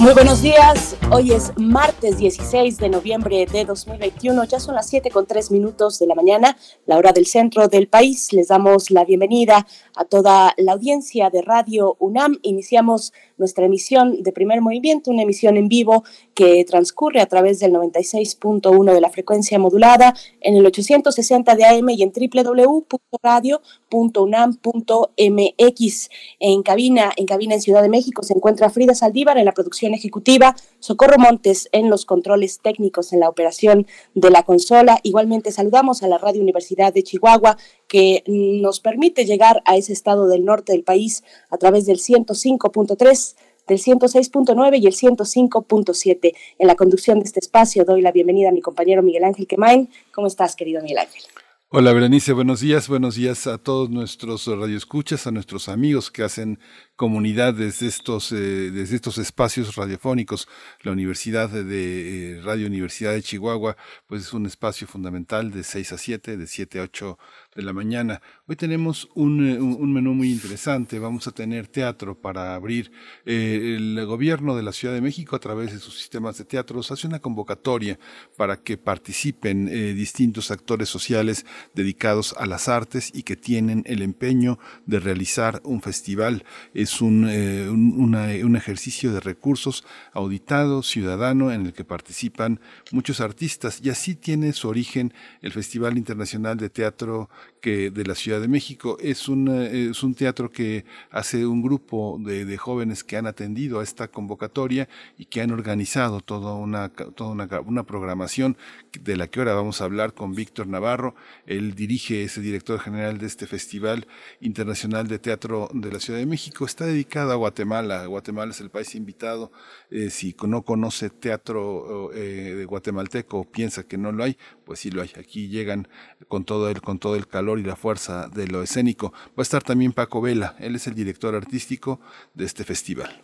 Muy buenos días. Hoy es martes 16 de noviembre de 2021. Ya son las 7 con 3 minutos de la mañana, la hora del centro del país. Les damos la bienvenida a toda la audiencia de Radio UNAM. Iniciamos nuestra emisión de primer movimiento, una emisión en vivo que transcurre a través del 96.1 de la frecuencia modulada en el 860 de AM y en www.radio.unam.mx. En cabina, en cabina en Ciudad de México se encuentra Frida Saldívar en la producción ejecutiva, Socorro Montes en los controles técnicos en la operación de la consola. Igualmente saludamos a la Radio Universidad de Chihuahua que nos permite llegar a ese estado del norte del país a través del 105.3 del 106.9 y el 105.7. En la conducción de este espacio doy la bienvenida a mi compañero Miguel Ángel Quemain. ¿Cómo estás, querido Miguel Ángel? Hola Berenice, buenos días, buenos días a todos nuestros radioescuchas, a nuestros amigos que hacen comunidad desde estos, eh, desde estos espacios radiofónicos. La Universidad de, eh, Radio Universidad de Chihuahua, pues es un espacio fundamental de 6 a 7, de 7 a 8 de la mañana. Hoy tenemos un, eh, un menú muy interesante. Vamos a tener teatro para abrir. el gobierno de la Ciudad de México, a través de sus sistemas de teatros, hace una convocatoria para que participen distintos actores sociales dedicados a las artes y que tienen el empeño de realizar un festival es eh, un, ejercicio de recursos auditado, ciudadano, en el que participan muchos artistas. Y así tiene su origen el Festival Internacional de Teatro que de la Ciudad de México. Es un, eh, es un teatro que hace un grupo de, jóvenes que han atendido a esta convocatoria y que han organizado toda una, toda una, una programación de la que ahora vamos a hablar con Víctor Navarro. Él dirige, es el director general de este Festival Internacional de Teatro de la Ciudad de México está dedicada a Guatemala. Guatemala es el país invitado. Eh, si no conoce teatro eh, de guatemalteco piensa que no lo hay, pues sí lo hay. Aquí llegan con todo el, con todo el calor y la fuerza de lo escénico. Va a estar también Paco Vela. Él es el director artístico de este festival.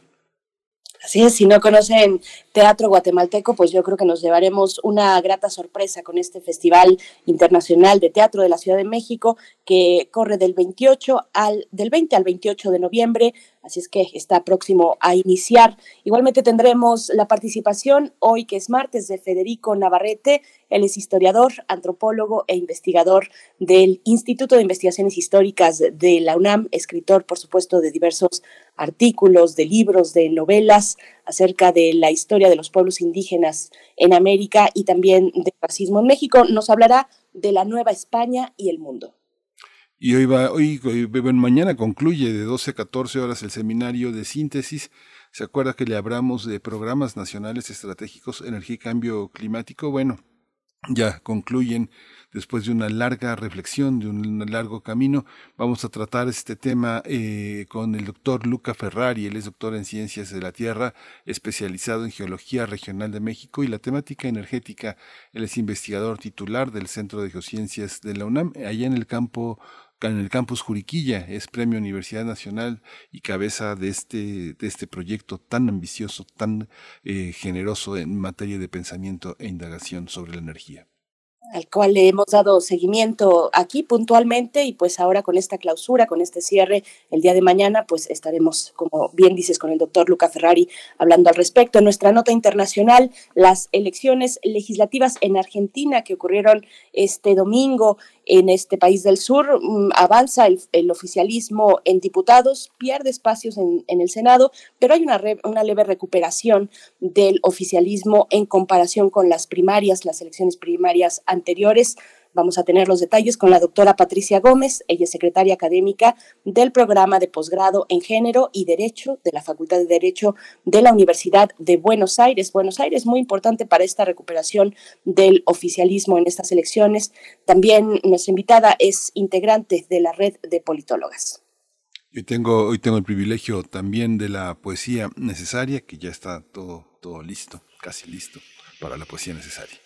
Así es, si no conocen teatro guatemalteco, pues yo creo que nos llevaremos una grata sorpresa con este Festival Internacional de Teatro de la Ciudad de México que corre del 28 al del 20 al 28 de noviembre así es que está próximo a iniciar. Igualmente tendremos la participación hoy, que es martes, de Federico Navarrete. Él es historiador, antropólogo e investigador del Instituto de Investigaciones Históricas de la UNAM, escritor, por supuesto, de diversos artículos, de libros, de novelas acerca de la historia de los pueblos indígenas en América y también del racismo en México. Nos hablará de la Nueva España y el mundo. Y hoy va, hoy, mañana concluye de 12 a 14 horas el seminario de síntesis. ¿Se acuerda que le hablamos de programas nacionales estratégicos, energía y cambio climático? Bueno, ya concluyen después de una larga reflexión, de un largo camino. Vamos a tratar este tema eh, con el doctor Luca Ferrari. Él es doctor en ciencias de la Tierra, especializado en geología regional de México y la temática energética. Él es investigador titular del Centro de Geociencias de la UNAM, allá en el campo en el campus Juriquilla, es Premio Universidad Nacional y cabeza de este, de este proyecto tan ambicioso, tan eh, generoso en materia de pensamiento e indagación sobre la energía al cual le hemos dado seguimiento aquí puntualmente y pues ahora con esta clausura, con este cierre el día de mañana, pues estaremos, como bien dices, con el doctor Luca Ferrari hablando al respecto. En nuestra nota internacional, las elecciones legislativas en Argentina que ocurrieron este domingo en este país del sur, mm, avanza el, oficialismo en diputados, pierde espacios en, el Senado, pero hay una, una leve recuperación del oficialismo en comparación con las primarias, las elecciones primarias anteriores. Vamos a tener los detalles con la doctora Patricia Gómez, ella es secretaria académica del programa de posgrado en género y derecho de la Facultad de Derecho de la Universidad de Buenos Aires. Buenos Aires, muy importante para esta recuperación del oficialismo en estas elecciones. También nuestra invitada es integrante de la red de politólogas. Hoy tengo, hoy tengo el privilegio también de la poesía necesaria, que ya está todo, todo listo, casi listo para la poesía necesaria.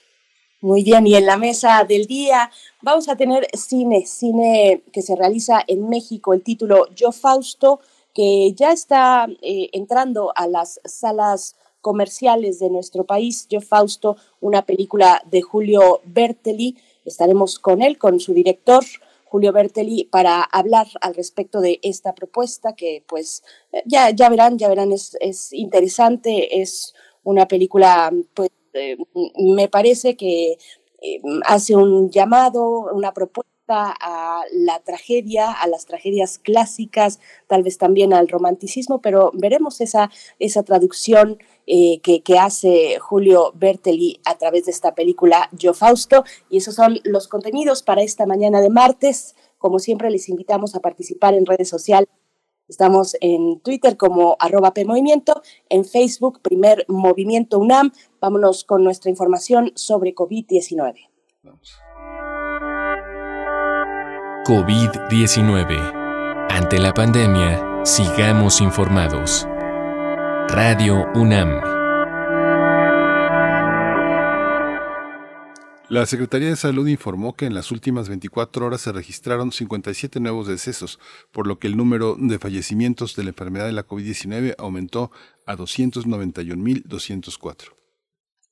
Muy bien, y en la mesa del día vamos a tener cine, cine que se realiza en México, el título Yo Fausto, que ya está eh, entrando a las salas comerciales de nuestro país. Yo Fausto, una película de Julio Bertelli. Estaremos con él, con su director, Julio Bertelli, para hablar al respecto de esta propuesta que pues ya, ya verán, ya verán, es, es interesante, es una película pues me parece que eh, hace un llamado, una propuesta a la tragedia, a las tragedias clásicas, tal vez también al romanticismo, pero veremos esa, esa traducción eh, que, que, hace Julio Bertelli a través de esta película Yo Fausto. Y esos son los contenidos para esta mañana de martes. Como siempre, les invitamos a participar en redes sociales Estamos en Twitter como arroba PMovimiento, en Facebook Primer Movimiento UNAM. Vámonos con nuestra información sobre COVID-19. COVID-19. Ante la pandemia, sigamos informados. Radio UNAM. La Secretaría de Salud informó que en las últimas 24 horas se registraron 57 nuevos decesos, por lo que el número de fallecimientos de la enfermedad de la COVID-19 aumentó a 291.204.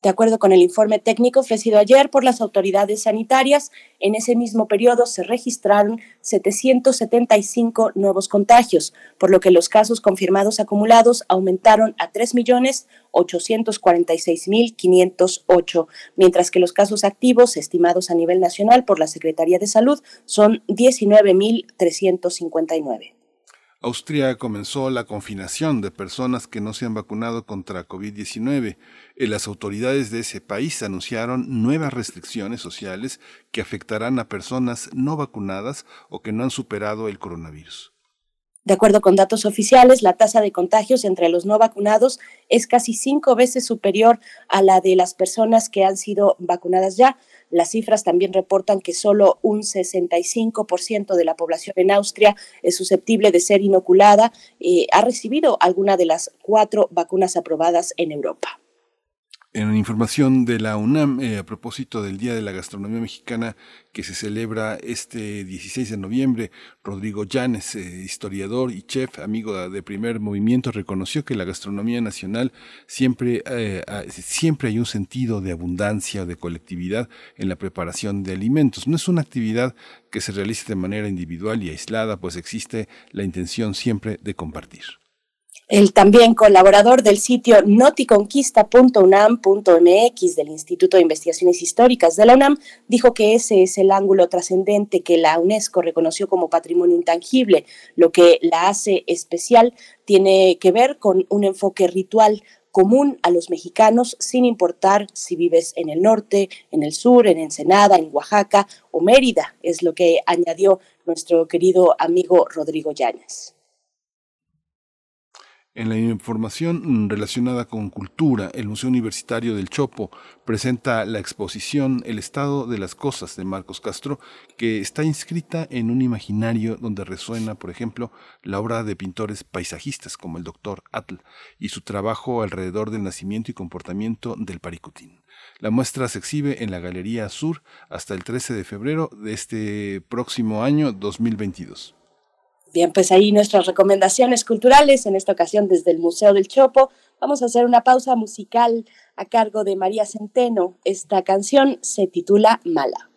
De acuerdo con el informe técnico ofrecido ayer por las autoridades sanitarias, en ese mismo periodo se registraron 775 nuevos contagios, por lo que los casos confirmados acumulados aumentaron a 3.846.508, mientras que los casos activos estimados a nivel nacional por la Secretaría de Salud son 19.359. Austria comenzó la confinación de personas que no se han vacunado contra COVID-19. Eh, las autoridades de ese país anunciaron nuevas restricciones sociales que afectarán a personas no vacunadas o que no han superado el coronavirus. De acuerdo con datos oficiales, la tasa de contagios entre los no vacunados es casi cinco veces superior a la de las personas que han sido vacunadas ya. Las cifras también reportan que solo un 65% de la población en Austria es susceptible de ser inoculada y ha recibido alguna de las cuatro vacunas aprobadas en Europa. En información de la UNAM, eh, a propósito del Día de la Gastronomía Mexicana que se celebra este 16 de noviembre, Rodrigo Llanes, eh, historiador y chef, amigo de primer movimiento, reconoció que la gastronomía nacional siempre, eh, siempre hay un sentido de abundancia, de colectividad en la preparación de alimentos. No es una actividad que se realice de manera individual y aislada, pues existe la intención siempre de compartir. El también colaborador del sitio noticonquista.unam.mx del Instituto de Investigaciones Históricas de la UNAM dijo que ese es el ángulo trascendente que la UNESCO reconoció como patrimonio intangible. Lo que la hace especial tiene que ver con un enfoque ritual común a los mexicanos, sin importar si vives en el norte, en el sur, en Ensenada, en Oaxaca o Mérida, es lo que añadió nuestro querido amigo Rodrigo Yáñez. En la información relacionada con cultura, el Museo Universitario del Chopo presenta la exposición El estado de las cosas de Marcos Castro, que está inscrita en un imaginario donde resuena, por ejemplo, la obra de pintores paisajistas como el doctor Atl y su trabajo alrededor del nacimiento y comportamiento del paricutín. La muestra se exhibe en la Galería Sur hasta el 13 de febrero de este próximo año 2022. Bien, pues ahí nuestras recomendaciones culturales, en esta ocasión desde el Museo del Chopo. Vamos a hacer una pausa musical a cargo de María Centeno. Esta canción se titula Mala.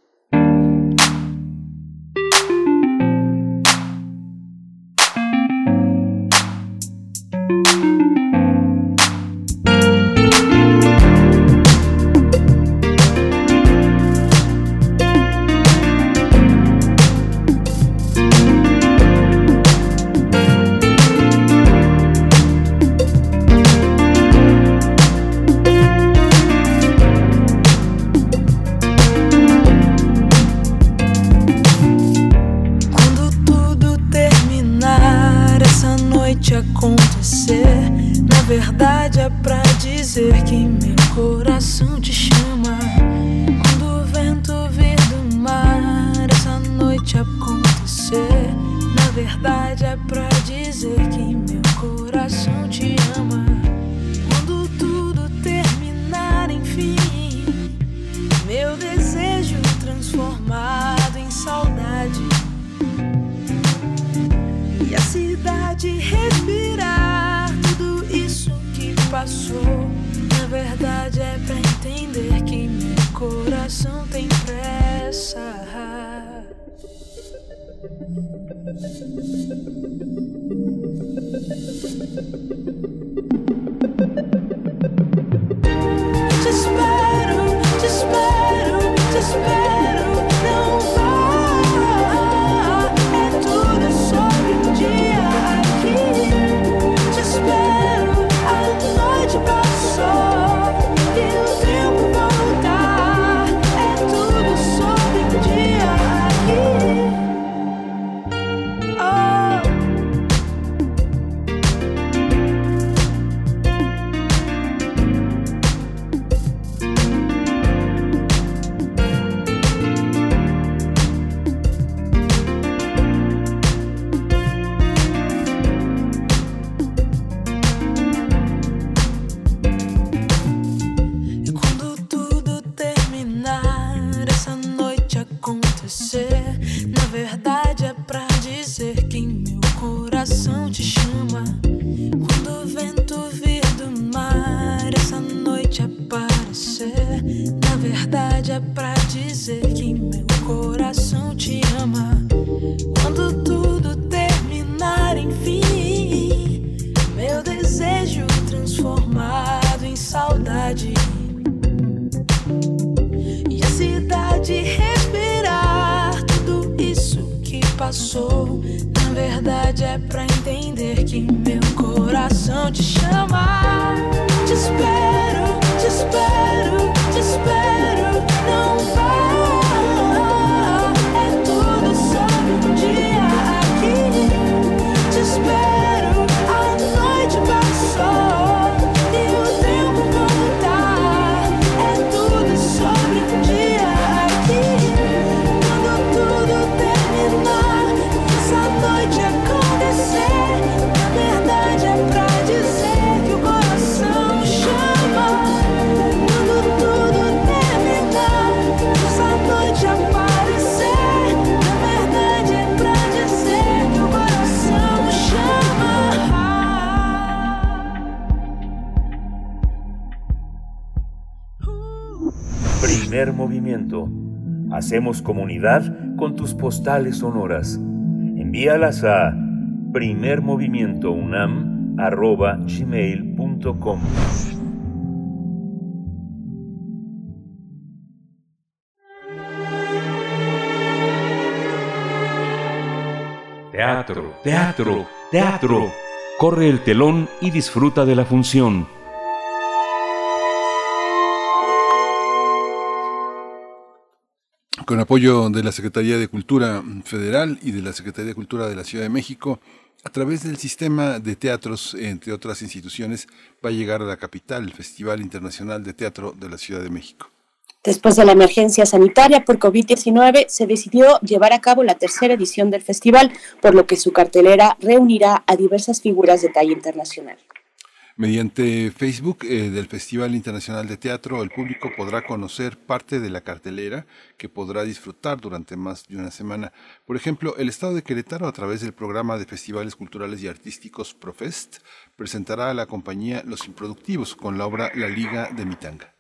Hacemos comunidad con tus postales sonoras. Envíalas a primermovimientounam.gmail.com Teatro, teatro, teatro. Corre el telón y disfruta de la función. Con apoyo de la Secretaría de Cultura Federal y de la Secretaría de Cultura de la Ciudad de México, a través del sistema de teatros, entre otras instituciones, va a llegar a la capital el Festival Internacional de Teatro de la Ciudad de México. Después de la emergencia sanitaria por COVID-19, se decidió llevar a cabo la tercera edición del festival, por lo que su cartelera reunirá a diversas figuras de talla internacional. Mediante Facebook eh, del Festival Internacional de Teatro, el público podrá conocer parte de la cartelera que podrá disfrutar durante más de una semana. Por ejemplo, el Estado de Querétaro, a través del programa de festivales culturales y artísticos Profest, presentará a la compañía Los Improductivos con la obra La Liga de Mitanga.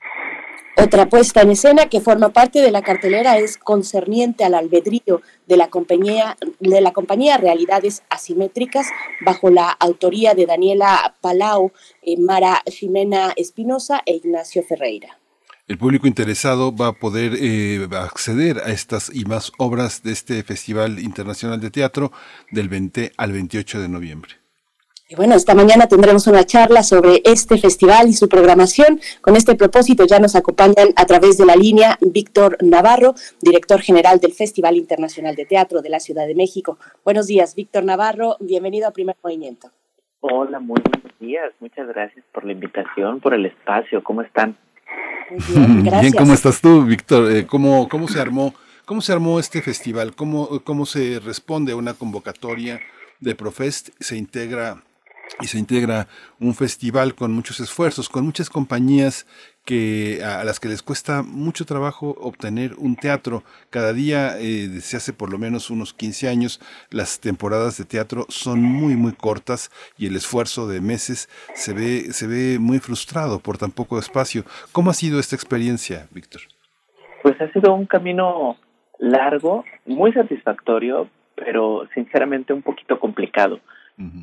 Otra puesta en escena que forma parte de la cartelera es concerniente al albedrío de la compañía, de la compañía Realidades Asimétricas, bajo la autoría de Daniela Palau, eh, Mara Ximena Espinosa e Ignacio Ferreira. El público interesado va a poder eh, acceder a estas y más obras de este Festival Internacional de Teatro del 20 al 28 de noviembre. Y bueno, esta mañana tendremos una charla sobre este festival y su programación. Con este propósito ya nos acompañan a través de la línea Víctor Navarro, director general del Festival Internacional de Teatro de la Ciudad de México. Buenos días, Víctor Navarro. Bienvenido a Primer Movimiento. Hola, muy buenos días. Muchas gracias por la invitación, por el espacio. ¿Cómo están? Muy bien, gracias. Bien, ¿cómo estás tú, Víctor? Eh, ¿cómo, ¿Cómo se armó? ¿Cómo se armó este festival? ¿Cómo, ¿Cómo se responde a una convocatoria de Profest? Se integra y se integra un festival con muchos esfuerzos, con muchas compañías que a, las que les cuesta mucho trabajo obtener un teatro. Cada día, eh, se hace por lo menos unos 15 años, las temporadas de teatro son muy, muy cortas y el esfuerzo de meses se ve, se ve muy frustrado por tan poco espacio. ¿Cómo ha sido esta experiencia, Víctor? Pues ha sido un camino largo, muy satisfactorio, pero sinceramente un poquito complicado.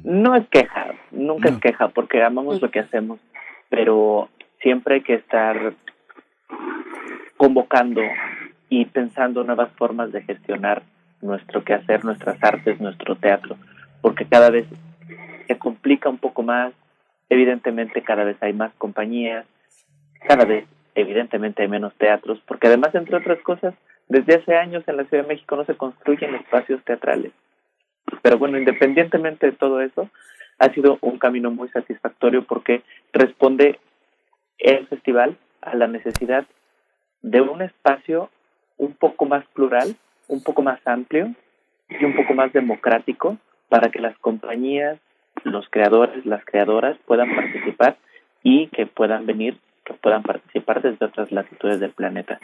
No es queja, nunca es queja, porque amamos lo que hacemos, pero siempre hay que estar convocando y pensando nuevas formas de gestionar nuestro quehacer, nuestras artes, nuestro teatro, porque cada vez se complica un poco más, evidentemente cada vez hay más compañías, cada vez evidentemente hay menos teatros, porque además, entre otras cosas, desde hace años en la Ciudad de México no se construyen espacios teatrales. Pero bueno, independientemente de todo eso, ha sido un camino muy satisfactorio porque responde el festival a la necesidad de un espacio un poco más plural, un poco más amplio y un poco más democrático para que las compañías, los creadores, las creadoras puedan participar y que puedan venir, que puedan participar desde otras latitudes del planeta.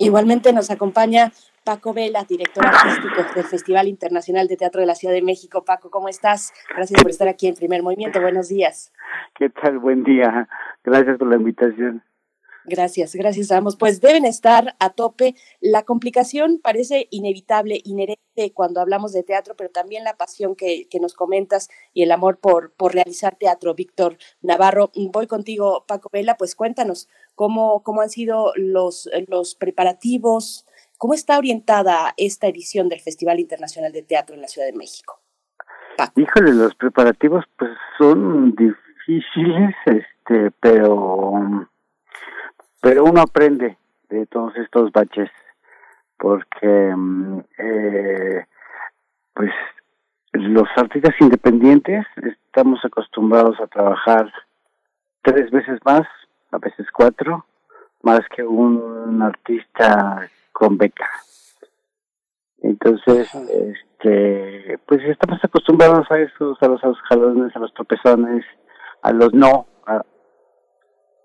Igualmente nos acompaña Paco Vela, director artístico del Festival Internacional de Teatro de la Ciudad de México. Paco, ¿cómo estás? Gracias por estar aquí en Primer Movimiento. Buenos días. ¿Qué tal? Buen día. Gracias por la invitación. Gracias, gracias a ambos. Pues deben estar a tope. La complicación parece inevitable, inherente cuando hablamos de teatro, pero también la pasión que, nos comentas y el amor por, por realizar teatro. Víctor Navarro, voy contigo, Paco Vela, pues cuéntanos cómo, cómo han sido los, los preparativos, cómo está orientada esta edición del Festival Internacional de Teatro en la Ciudad de México. Híjole, los preparativos pues son difíciles, este, pero pero uno aprende de todos estos baches porque mm, eh, pues los artistas independientes estamos acostumbrados a trabajar tres veces más, a veces cuatro, más que un artista con beca. Entonces, este, pues estamos acostumbrados a esos, a los, a los jalones, a los tropezones, a los no,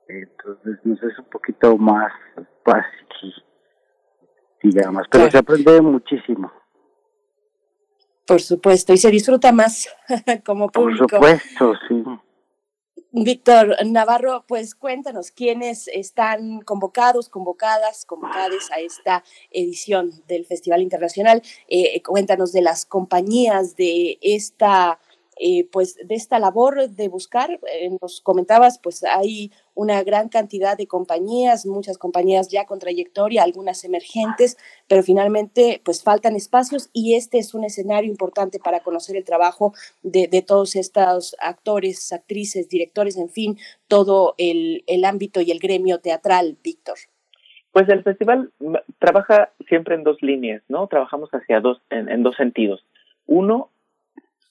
entonces nos es un poquito más fácil, digamos, pero se aprende muchísimo. Por supuesto, y se disfruta más como público. Por supuesto, sí. Víctor Navarro, pues cuéntanos quiénes están convocados, convocadas, convocadas a esta edición del Festival Internacional. Eh, cuéntanos de las compañías de esta eh, pues de esta labor de buscar, eh, nos comentabas, pues hay una gran cantidad de compañías, muchas compañías ya con trayectoria, algunas emergentes, pero finalmente pues faltan espacios y este es un escenario importante para conocer el trabajo de, todos estos actores, actrices, directores, en fin, todo el, ámbito y el gremio teatral, Víctor. Pues el festival trabaja siempre en dos líneas, ¿no? Trabajamos hacia dos, en dos sentidos. Uno,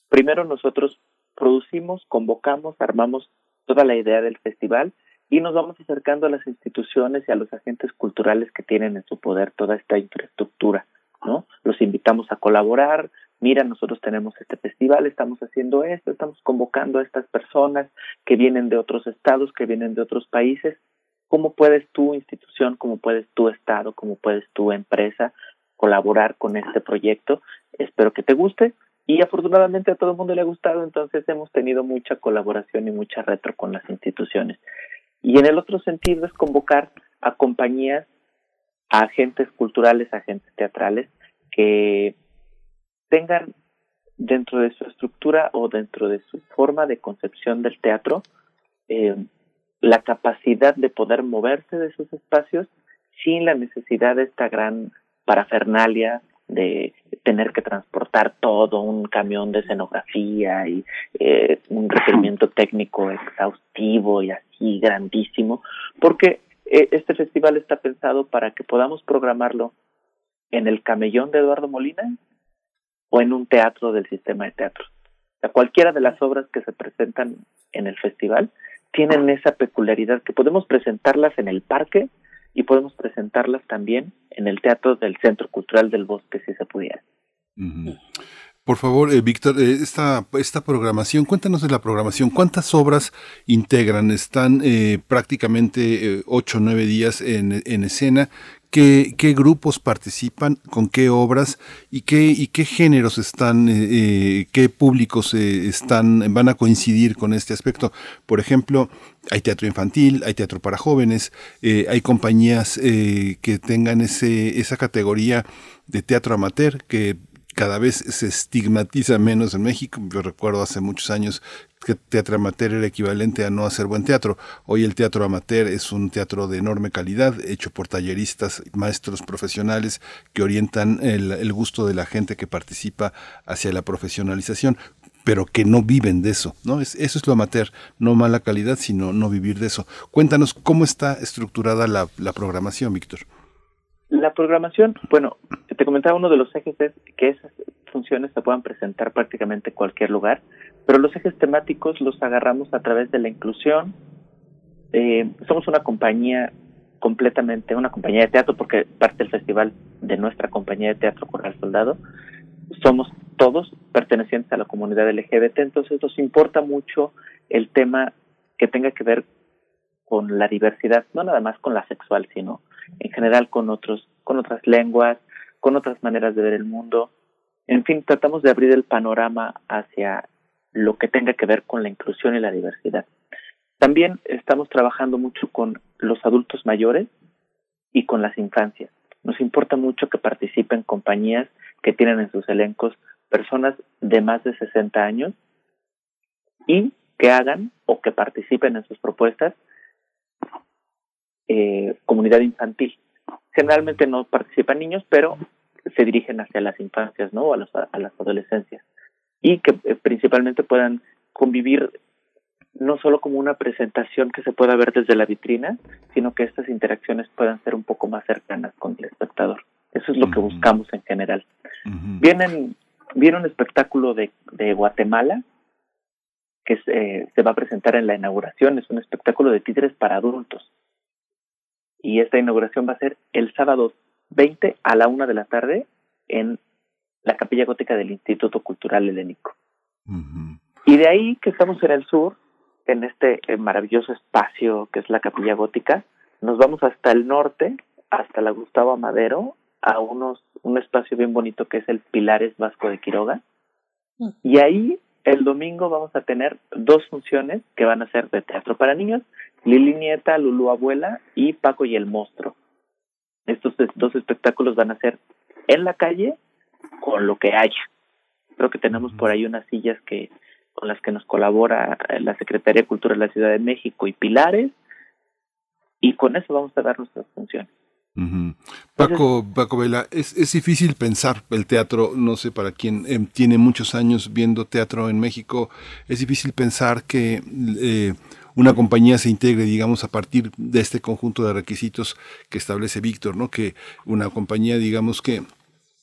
Primero nosotros producimos, convocamos, armamos toda la idea del festival y nos vamos acercando a las instituciones y a los agentes culturales que tienen en su poder toda esta infraestructura, ¿no? Los invitamos a colaborar, mira, nosotros tenemos este festival, estamos haciendo esto, estamos convocando a estas personas que vienen de otros estados, que vienen de otros países. ¿Cómo puedes tu institución, cómo puedes tu estado, cómo puedes tu empresa colaborar con este proyecto? Espero que te guste y afortunadamente a todo el mundo le ha gustado, entonces hemos tenido mucha colaboración y mucha retro con las instituciones. Y en el otro sentido es convocar a compañías, a agentes culturales, a agentes teatrales que tengan dentro de su estructura o dentro de su forma de concepción del teatro eh, la capacidad de poder moverse de esos espacios sin la necesidad de esta gran parafernalia de tener que transportar todo un camión de escenografía y eh, un requerimiento técnico exhaustivo y así grandísimo, porque eh, este festival está pensado para que podamos programarlo en el camellón de Eduardo Molina o en un teatro del sistema de teatro. O cualquiera de las obras que se presentan en el festival tienen esa peculiaridad que podemos presentarlas en el parque y podemos presentarlas también en el Teatro del Centro Cultural del Bosque, si se pudiera. Por favor, eh, Víctor, eh, esta, esta programación, cuéntanos de la programación. ¿Cuántas obras integran? Están eh, prácticamente ocho o nueve días en escena. ¿Qué, ¿Qué, grupos participan? ¿Con qué obras? ¿Y qué, y qué géneros están, qué públicos están, van a coincidir con este aspecto? Por ejemplo, hay teatro infantil, hay teatro para jóvenes, hay compañías que tengan ese, esa categoría de teatro amateur que cada vez se estigmatiza menos en México. Yo recuerdo hace muchos años que teatro amateur era equivalente a no hacer buen teatro. Hoy el teatro amateur es un teatro de enorme calidad, hecho por talleristas, maestros profesionales que orientan el, gusto de la gente que participa hacia la profesionalización pero que no viven de eso, ¿no? Es, eso es lo amateur, no mala calidad, sino no vivir de eso. Cuéntanos cómo está estructurada la, la programación, Víctor. La programación, bueno, te comentaba uno de los ejes es que esas funciones se puedan presentar prácticamente en cualquier lugar, pero los ejes temáticos los agarramos a través de la inclusión. Eh, somos una compañía completamente, una compañía de teatro, porque parte del festival de nuestra compañía de teatro Corral Soldado, somos todos pertenecientes a la comunidad LGBT, entonces nos importa mucho el tema que tenga que ver con la diversidad, no nada más con la sexual, sino en general con otros, con otras lenguas, con otras maneras de ver el mundo. En fin, tratamos de abrir el panorama hacia lo que tenga que ver con la inclusión y la diversidad. También estamos trabajando mucho con los adultos mayores y con las infancias. Nos importa mucho que participen compañías que tienen en sus elencos personas de más de 60 años y que hagan o que participen en sus propuestas eh, comunidad infantil. Generalmente no participan niños, pero se dirigen hacia las infancias, ¿no? A, a las adolescencias. Y que eh, principalmente puedan convivir no solo como una presentación que se pueda ver desde la vitrina, sino que estas interacciones puedan ser un poco más cercanas con el espectador. Eso es lo que buscamos en general. Vienen, viene un espectáculo de, de Guatemala que se, se va a presentar en la inauguración. Es un espectáculo de títeres para adultos y esta inauguración va a ser el sábado 20 a la una de la tarde en la capilla gótica del Instituto Cultural Helénico. Y de ahí que estamos en el sur, en este eh, maravilloso espacio que es la capilla gótica, nos vamos hasta el norte, hasta la Gustavo Amadero, a unos, un espacio bien bonito que es el Pilares Vasco de Quiroga. Mm. Y ahí el domingo vamos a tener dos funciones que van a ser de teatro para niños, Lili Nieta, Lulu Abuela y Paco y el Monstruo. Estos dos espectáculos van a ser en la calle con lo que haya. Creo que tenemos por ahí unas sillas que con las que nos colabora la Secretaría de Cultura de la Ciudad de México y Pilares y con eso vamos a dar nuestras funciones. Paco, Paco Vela, es, es difícil pensar el teatro, no sé, para quien eh, tiene muchos años viendo teatro en México, es difícil pensar que eh, una compañía se integre, digamos, a partir de este conjunto de requisitos que establece Víctor, ¿no? Que una compañía, digamos, que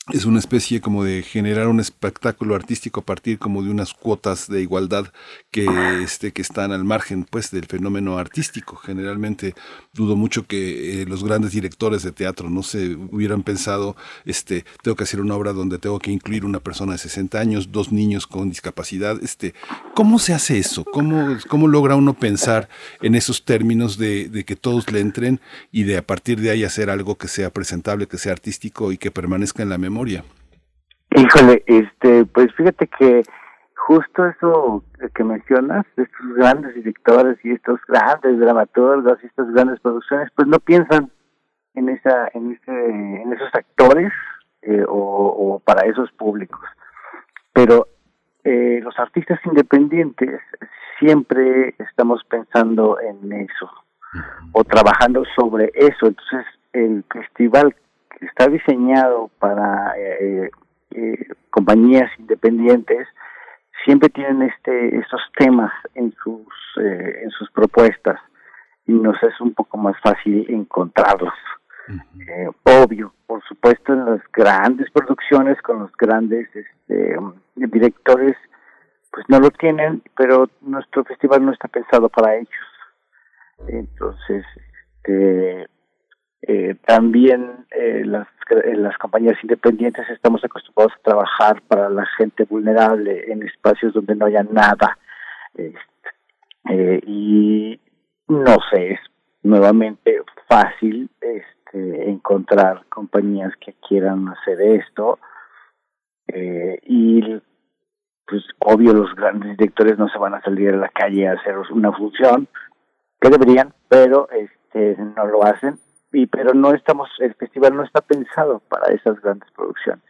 es una especie como de generar un espectáculo artístico a partir como de unas cuotas de igualdad que este que están al margen pues del fenómeno artístico. Generalmente dudo mucho que eh, los grandes directores de teatro no se hubieran pensado este tengo que hacer una obra donde tengo que incluir una persona de 60 años dos niños con discapacidad. Este cómo se hace eso cómo cómo logra uno pensar en esos términos de, de que todos le entren y de a partir de ahí hacer algo que sea presentable que sea artístico y que permanezca en la memoria Híjole, este, pues fíjate que justo eso que mencionas, estos grandes directores y estos grandes dramaturgos y estas grandes producciones, pues no piensan en esa, en ese, en esos actores eh, o, para esos públicos. Pero eh, los artistas independientes siempre estamos pensando en eso o trabajando sobre eso. Entonces, el festival está diseñado para eh, eh, compañías independientes siempre tienen este estos temas en sus eh, en sus propuestas y nos es un poco más fácil encontrarlos. Obvio por supuesto en las grandes producciones con los grandes este, directores pues no lo tienen pero nuestro festival no está pensado para ellos. Entonces este, Eh, también eh, las, las compañías independientes estamos acostumbrados a trabajar para la gente vulnerable en espacios donde no haya nada. Este, y no sé, es nuevamente fácil este, encontrar compañías que quieran hacer esto. y pues obvio los grandes directores no se van a salir a la calle a hacer una función que deberían pero este no lo hacen y pero no estamos el festival no está pensado para esas grandes producciones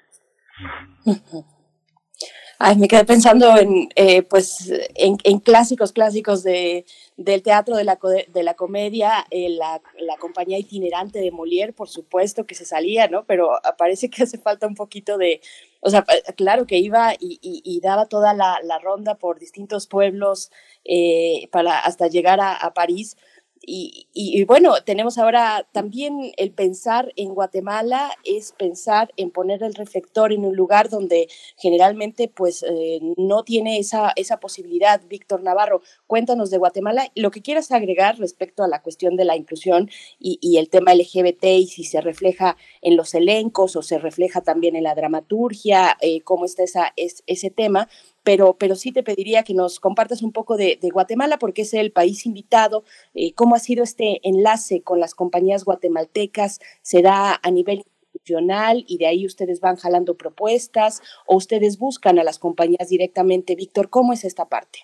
Ay, me quedé pensando en, eh, pues, en, clásicos, clásicos de, del teatro de la, de la comedia, eh, la, la, compañía itinerante de Molière, por supuesto que se salía, ¿no? Pero parece que hace falta un poquito de, o sea, claro que iba y, y, y daba toda la, la, ronda por distintos pueblos eh, para hasta llegar a, a París, y, y, bueno, tenemos ahora también el pensar en Guatemala es pensar en poner el reflector en un lugar donde generalmente pues eh, no tiene esa, esa posibilidad. Víctor Navarro, cuéntanos de Guatemala, lo que quieras agregar respecto a la cuestión de la inclusión y, y el tema LGBT y si se refleja en los elencos o se refleja también en la dramaturgia, eh, cómo está esa, es, ese tema pero, pero sí te pediría que nos compartas un poco de, Guatemala, porque es el país invitado, eh, cómo ha sido este enlace con las compañías guatemaltecas, será a nivel institucional y de ahí ustedes van jalando propuestas o ustedes buscan a las compañías directamente. Víctor, ¿cómo es esta parte?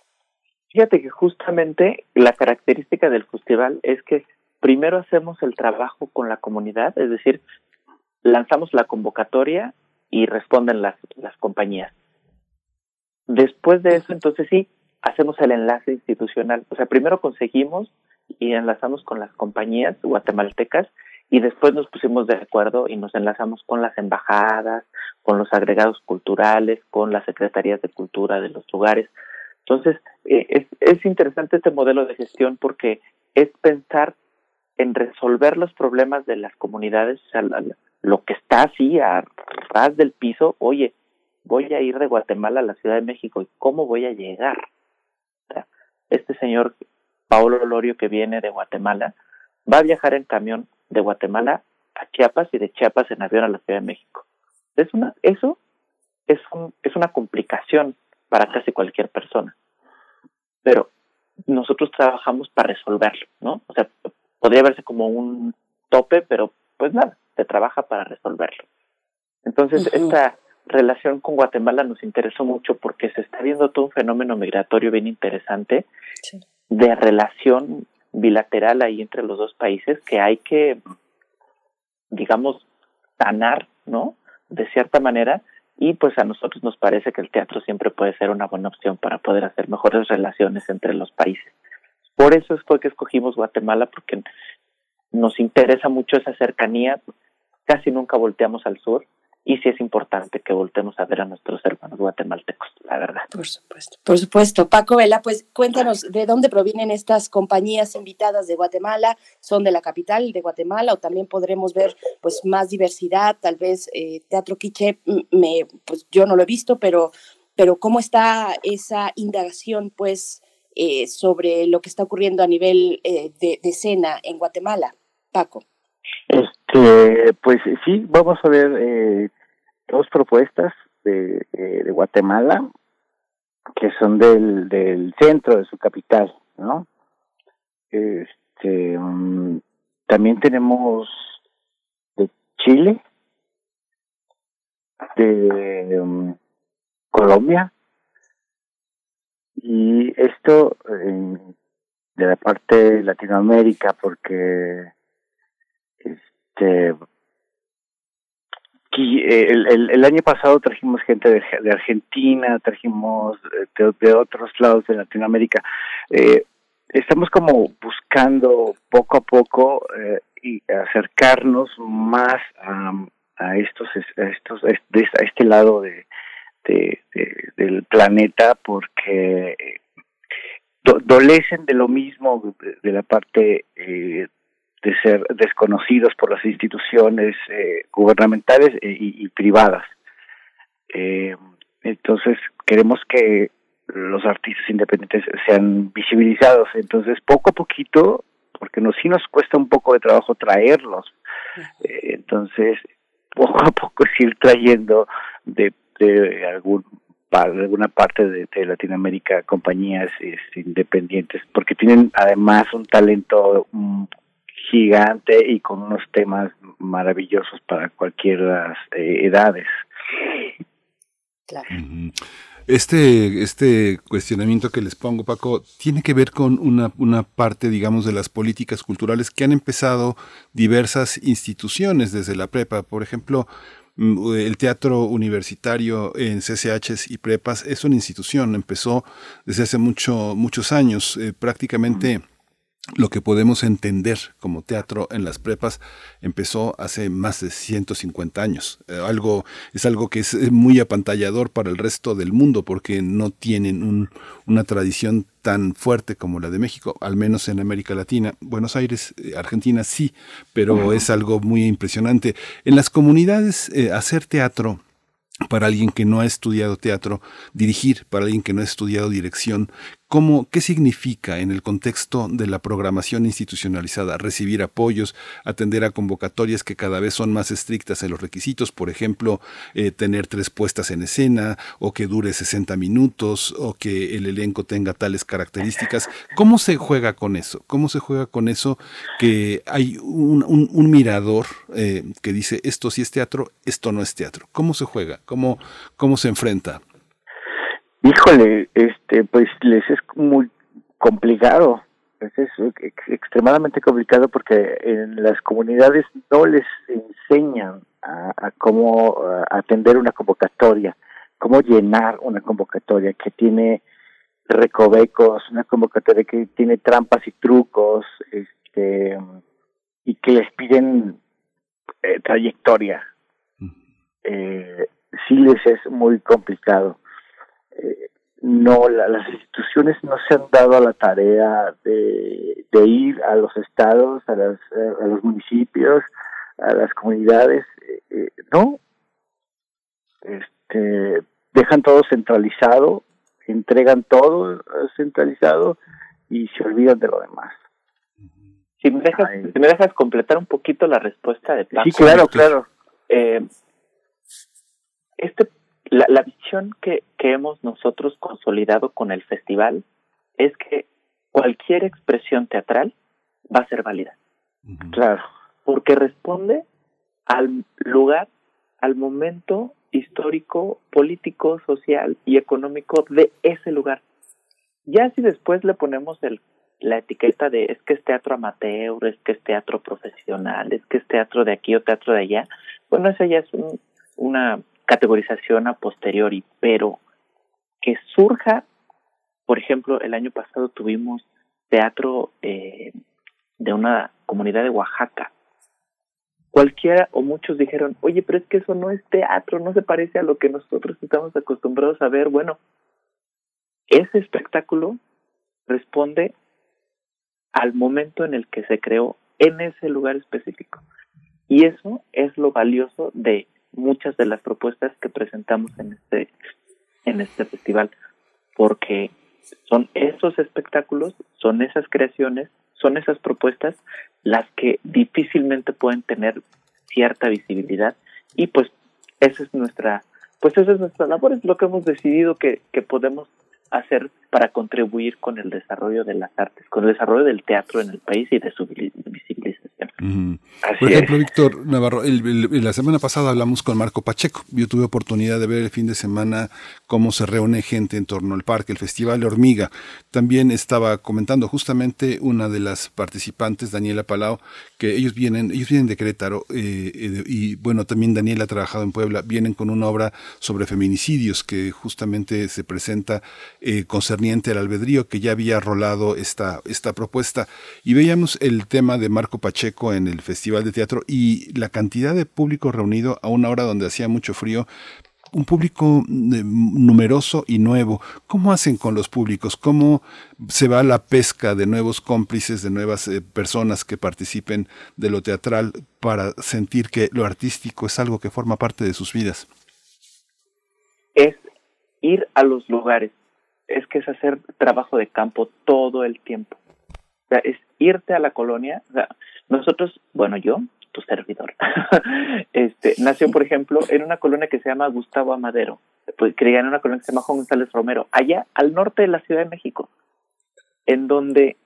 Fíjate que justamente la característica del festival es que primero hacemos el trabajo con la comunidad, es decir, lanzamos la convocatoria y responden las, las compañías. Después de eso, entonces sí, hacemos el enlace institucional. O sea, primero conseguimos y enlazamos con las compañías guatemaltecas y después nos pusimos de acuerdo y nos enlazamos con las embajadas, con los agregados culturales, con las secretarías de cultura de los lugares. Entonces, eh, es, es interesante este modelo de gestión porque es pensar en resolver los problemas de las comunidades, o sea, lo que está así a ras del piso, oye, voy a ir de Guatemala a la Ciudad de México y cómo voy a llegar. este señor Paolo Lorio que viene de Guatemala va a viajar en camión de Guatemala a Chiapas y de Chiapas en avión a la Ciudad de México. Es una, eso es, un, es una complicación para casi cualquier persona. Pero nosotros trabajamos para resolverlo, ¿no? O sea, podría verse como un tope, pero pues nada, se trabaja para resolverlo. Entonces, esta relación con Guatemala nos interesó mucho porque se está viendo todo un fenómeno migratorio bien interesante de relación bilateral ahí entre los dos países que hay que, digamos, sanar, ¿no? De cierta manera. Y pues a nosotros nos parece que el teatro siempre puede ser una buena opción para poder hacer mejores relaciones entre los países. Por eso fue que escogimos Guatemala, porque nos interesa mucho esa cercanía. Casi nunca volteamos al sur y sí es importante que voltemos a ver a nuestros hermanos guatemaltecos, la verdad. Por supuesto, por supuesto. Paco Vela, pues cuéntanos de dónde provienen estas compañías invitadas de Guatemala, son de la capital de Guatemala o también podremos ver pues más diversidad, tal vez eh, Teatro Quiche, me, pues yo no lo he visto, pero, pero cómo está esa indagación pues eh, sobre lo que está ocurriendo a nivel eh, de, de escena en Guatemala, Paco. Este, pues sí, vamos a ver eh, dos propuestas de, de, Guatemala que son del, del centro de su capital, ¿no? Este, um, también tenemos de Chile, de um, Colombia, y esto eh, de la parte de Latinoamérica, porque este el, el, el, año pasado trajimos gente de, de Argentina, trajimos de, de, otros lados de Latinoamérica. Eh, estamos como buscando poco a poco eh, y acercarnos más a, a estos, a estos, a este lado de, de, del planeta porque dolecen de lo mismo de, la parte eh, de ser desconocidos por las instituciones eh, gubernamentales eh, y, privadas. Eh, entonces queremos que los artistas independientes sean visibilizados. Entonces poco a poquito, porque nos, sí nos cuesta un poco de trabajo traerlos, entonces, poco a poco es ir trayendo de, de algún alguna parte de, Latinoamérica compañías este, independientes porque tienen además un talento mm, gigante y con unos temas maravillosos para cualquier eh, edades. Claro. Este, este cuestionamiento que les pongo, Paco, tiene que ver con una, una parte, digamos, de las políticas culturales que han empezado diversas instituciones desde la prepa. Por ejemplo, mm, el teatro universitario en CCHs y prepas es una institución, empezó desde hace mucho, muchos años, eh, prácticamente lo que podemos entender como teatro en las prepas empezó hace más de 150 años. Eh, algo, es algo que es muy apantallador para el resto del mundo porque no tienen una tradición tan fuerte como la de México, al menos en América Latina. Buenos Aires, eh, Argentina sí, pero es algo muy impresionante. En las comunidades, eh, hacer teatro para alguien que no ha estudiado teatro, dirigir para alguien que no ha estudiado dirección, ¿Cómo, ¿Qué significa en el contexto de la programación institucionalizada recibir apoyos, atender a convocatorias que cada vez son más estrictas en los requisitos? Por ejemplo, eh, tener tres puestas en escena o que dure 60 minutos o que el elenco tenga tales características. ¿Cómo se juega con eso? ¿Cómo se juega con eso que hay un, mirador eh, que dice esto sí es teatro, esto no es teatro? ¿Cómo se juega? ¿Cómo, cómo se enfrenta? Híjole, este, pues les es muy complicado, es extremadamente complicado porque en las comunidades no les enseñan a, cómo atender una convocatoria, cómo llenar una convocatoria que tiene recovecos, una convocatoria que tiene trampas y trucos, este, y que les piden eh, trayectoria. Eh, sí les es muy complicado no, las instituciones no se han dado a la tarea de, ir a los estados, a, las, a los municipios, a las comunidades, eh, eh, no, este, dejan todo centralizado, entregan todo centralizado y se olvidan de lo demás. Si me dejas, si me dejas completar un poquito la respuesta de Sí, claro, claro. Eh, este la, la visión que, que hemos nosotros consolidado con el festival es que cualquier expresión teatral va a ser válida. Claro. Porque responde al lugar, al momento histórico, político, social y económico de ese lugar. Ya si después le ponemos el, la etiqueta de es que es teatro amateur, es que es teatro profesional, es que es teatro de aquí o teatro de allá, bueno, eso ya es un, una categorización a posteriori, pero que surja, por ejemplo, el año pasado tuvimos teatro eh, de una comunidad de Oaxaca. Cualquiera o muchos dijeron, oye, pero es que eso no es teatro, no se parece a lo que nosotros estamos acostumbrados a ver. Bueno, ese espectáculo responde al momento en el que se creó en ese lugar específico. Y eso es lo valioso de muchas de las propuestas que presentamos en este en este festival porque son esos espectáculos, son esas creaciones, son esas propuestas las que difícilmente pueden tener cierta visibilidad y pues esa es nuestra pues esa es nuestra labor, es lo que hemos decidido que, que podemos hacer para contribuir con el desarrollo de las artes, con el desarrollo del teatro en el país y de su visibilización. Por ejemplo, Víctor Navarro, la semana pasada hablamos con Marco Pacheco. Yo tuve oportunidad de ver el fin de semana cómo se reúne gente en torno al parque, el Festival de Hormiga. También estaba comentando justamente una de las participantes, Daniela Palau, que ellos vienen, ellos vienen de Querétaro eh, eh, y bueno, también Daniela ha trabajado en Puebla, vienen con una obra sobre feminicidios que justamente se presenta eh, concerniente al albedrío, que ya había rolado esta, esta propuesta. Y veíamos el tema de Marco Pacheco en el Festival de Teatro y la cantidad de público reunido a una hora donde hacía mucho frío, un público eh, numeroso y nuevo. ¿Cómo hacen con los públicos? ¿Cómo se va la pesca de nuevos cómplices, de nuevas eh, personas que participen de lo teatral para sentir que lo artístico es algo que forma parte de sus vidas? Es ir a los lugares, es que es hacer trabajo de campo todo el tiempo. O sea, es irte a la colonia. nosotros, bueno, yo tu servidor. este, nació, por ejemplo, en una colonia que se llama Gustavo Amadero, pues, creía en una colonia que se llama Juan González Romero, allá al norte de la Ciudad de México, en donde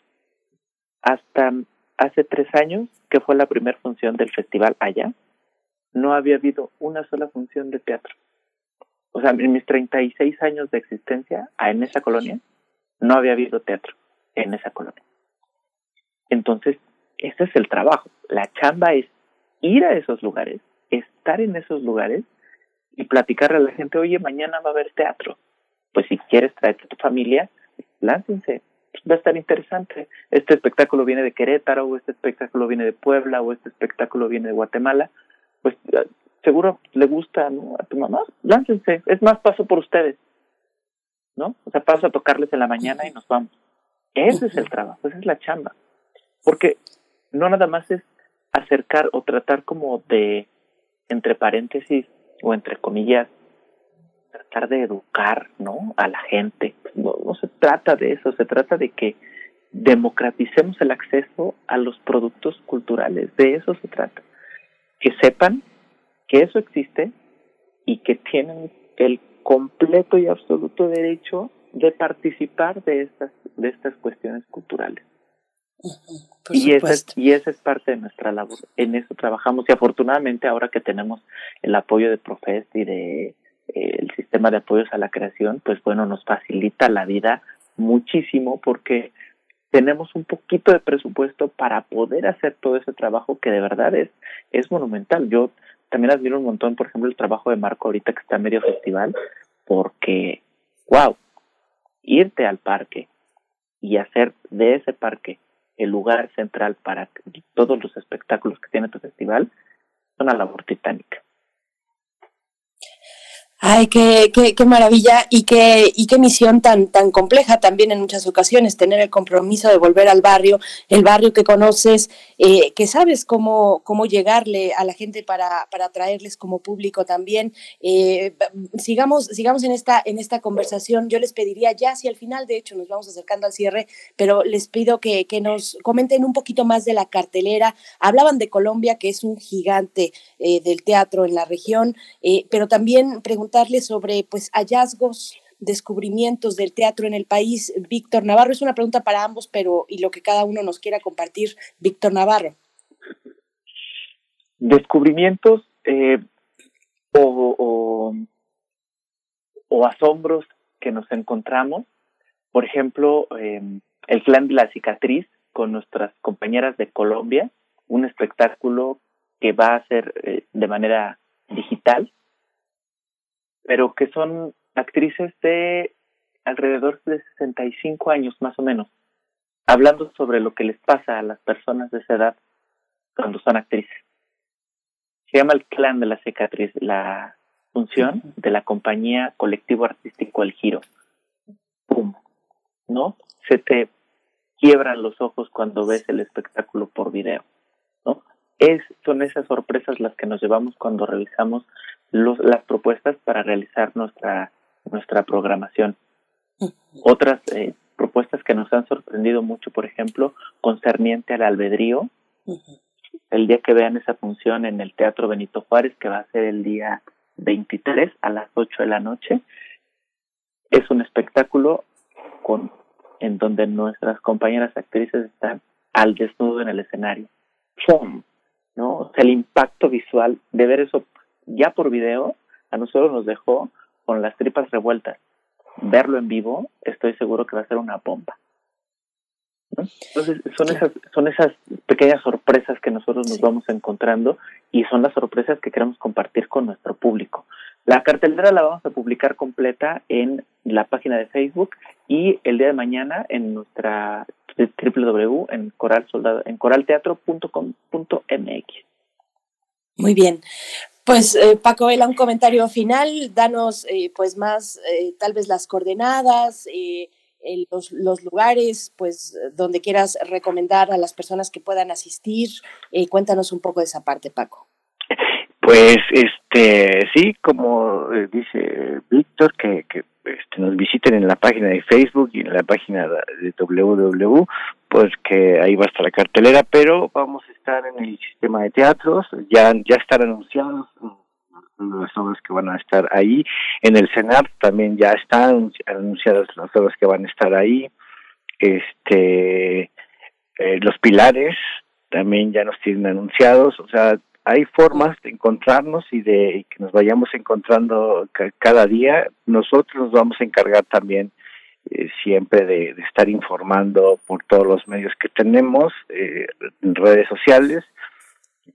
hasta hace tres años, que fue la primera función del festival allá, no había habido una sola función de teatro. O sea, en mis 36 años de existencia en esa colonia, no había habido teatro en esa colonia. Entonces, ese es el trabajo. La chamba es ir a esos lugares, estar en esos lugares y platicarle a la gente, oye, mañana va a haber teatro. Pues si quieres traerte a tu familia, láncense, va a estar interesante. Este espectáculo viene de Querétaro, o este espectáculo viene de Puebla, o este espectáculo viene de Guatemala. Pues seguro le gusta a tu mamá, láncense. Es más, paso por ustedes. ¿No? O sea, paso a tocarles en la mañana y nos vamos. Ese es el trabajo, esa es la chamba. Porque no nada más es acercar o tratar como de, entre paréntesis o entre comillas, tratar de educar, ¿no? A la gente. No, no se trata de eso, se trata de que democraticemos el acceso a los productos culturales. De eso se trata. Que sepan que eso existe y que tienen el completo y absoluto derecho de participar de estas de estas cuestiones culturales. y esa, y esa es parte de nuestra labor. En eso trabajamos y afortunadamente ahora que tenemos el apoyo de Profest y de el sistema de apoyos a la creación, pues bueno, nos facilita la vida muchísimo porque tenemos un poquito de presupuesto para poder hacer todo ese trabajo que de verdad es, es monumental. Yo también admiro un montón, por ejemplo, el trabajo de Marco ahorita que está medio festival, porque, wow, irte al parque y hacer de ese parque el lugar central para todos los espectáculos que tiene tu festival, es una labor titánica. Ay, qué, qué, qué, maravilla y qué, y qué misión tan, tan compleja también en muchas ocasiones, tener el compromiso de volver al barrio, el barrio que conoces, eh, que sabes cómo, cómo llegarle a la gente para, para atraerles como público también. Eh, sigamos, sigamos en esta, en esta conversación. Yo les pediría ya, si al final, de hecho, nos vamos acercando al cierre, pero les pido que, que nos comenten un poquito más de la cartelera. Hablaban de Colombia, que es un gigante eh, del teatro en la región, pero también preguntaban sobre pues hallazgos, descubrimientos del teatro en el país. Víctor Navarro, es una pregunta para ambos, pero y lo que cada uno nos quiera compartir. Víctor Navarro. Descubrimientos eh, o, o, asombros que nos encontramos, por ejemplo, em, el clan de la cicatriz con nuestras compañeras de Colombia, un espectáculo que va a ser eh, de manera digital, pero que son actrices de alrededor de 65 años más o menos, hablando sobre lo que les pasa a las personas de esa edad cuando son actrices. Se llama el clan de la cicatriz, la función de la compañía colectivo artístico El Giro. ¡Pum! ¿No? Se te quiebran los ojos cuando ves el espectáculo por video, ¿no? Es, son esas sorpresas las que nos llevamos cuando revisamos los, las propuestas para realizar nuestra, nuestra programación. Otras eh, propuestas que nos han sorprendido mucho, por ejemplo, concerniente al albedrío. El día que vean esa función en el Teatro Benito Juárez, que va a ser el día 23 a las 8 de la noche, es un espectáculo con en donde nuestras compañeras actrices están al desnudo en el escenario. ¿No? O sea, el impacto visual de ver eso ya por video, a nosotros nos dejó con las tripas revueltas. Verlo en vivo, estoy seguro que va a ser una bomba. Entonces, son esas, son esas pequeñas sorpresas que nosotros nos vamos encontrando y son las sorpresas que queremos compartir con nuestro público. La cartelera la vamos a publicar completa en la página de Facebook y el día de mañana en nuestra www en coral en coralteatro.com.mx. Muy bien. Pues eh, Paco Vela, un comentario final, danos eh, pues más eh, tal vez las coordenadas, los, los, lugares, pues donde quieras recomendar a las personas que puedan asistir, cuéntanos un poco de esa parte, Paco. Pues este sí, como dice Víctor, que, este, nos visiten en la página de Facebook y en la página de www, pues que ahí va a estar la cartelera, pero vamos a estar en el sistema de teatros, ya, ya están anunciados las obras que van a estar ahí. En el CENAR también ya están anunciadas las obras que van a estar ahí. Este, eh, los pilares también ya nos tienen anunciados. O sea, hay formas de encontrarnos y de que nos vayamos encontrando cada día. Nosotros nos vamos a encargar también eh, siempre de, estar informando por todos los medios que tenemos, eh, redes sociales,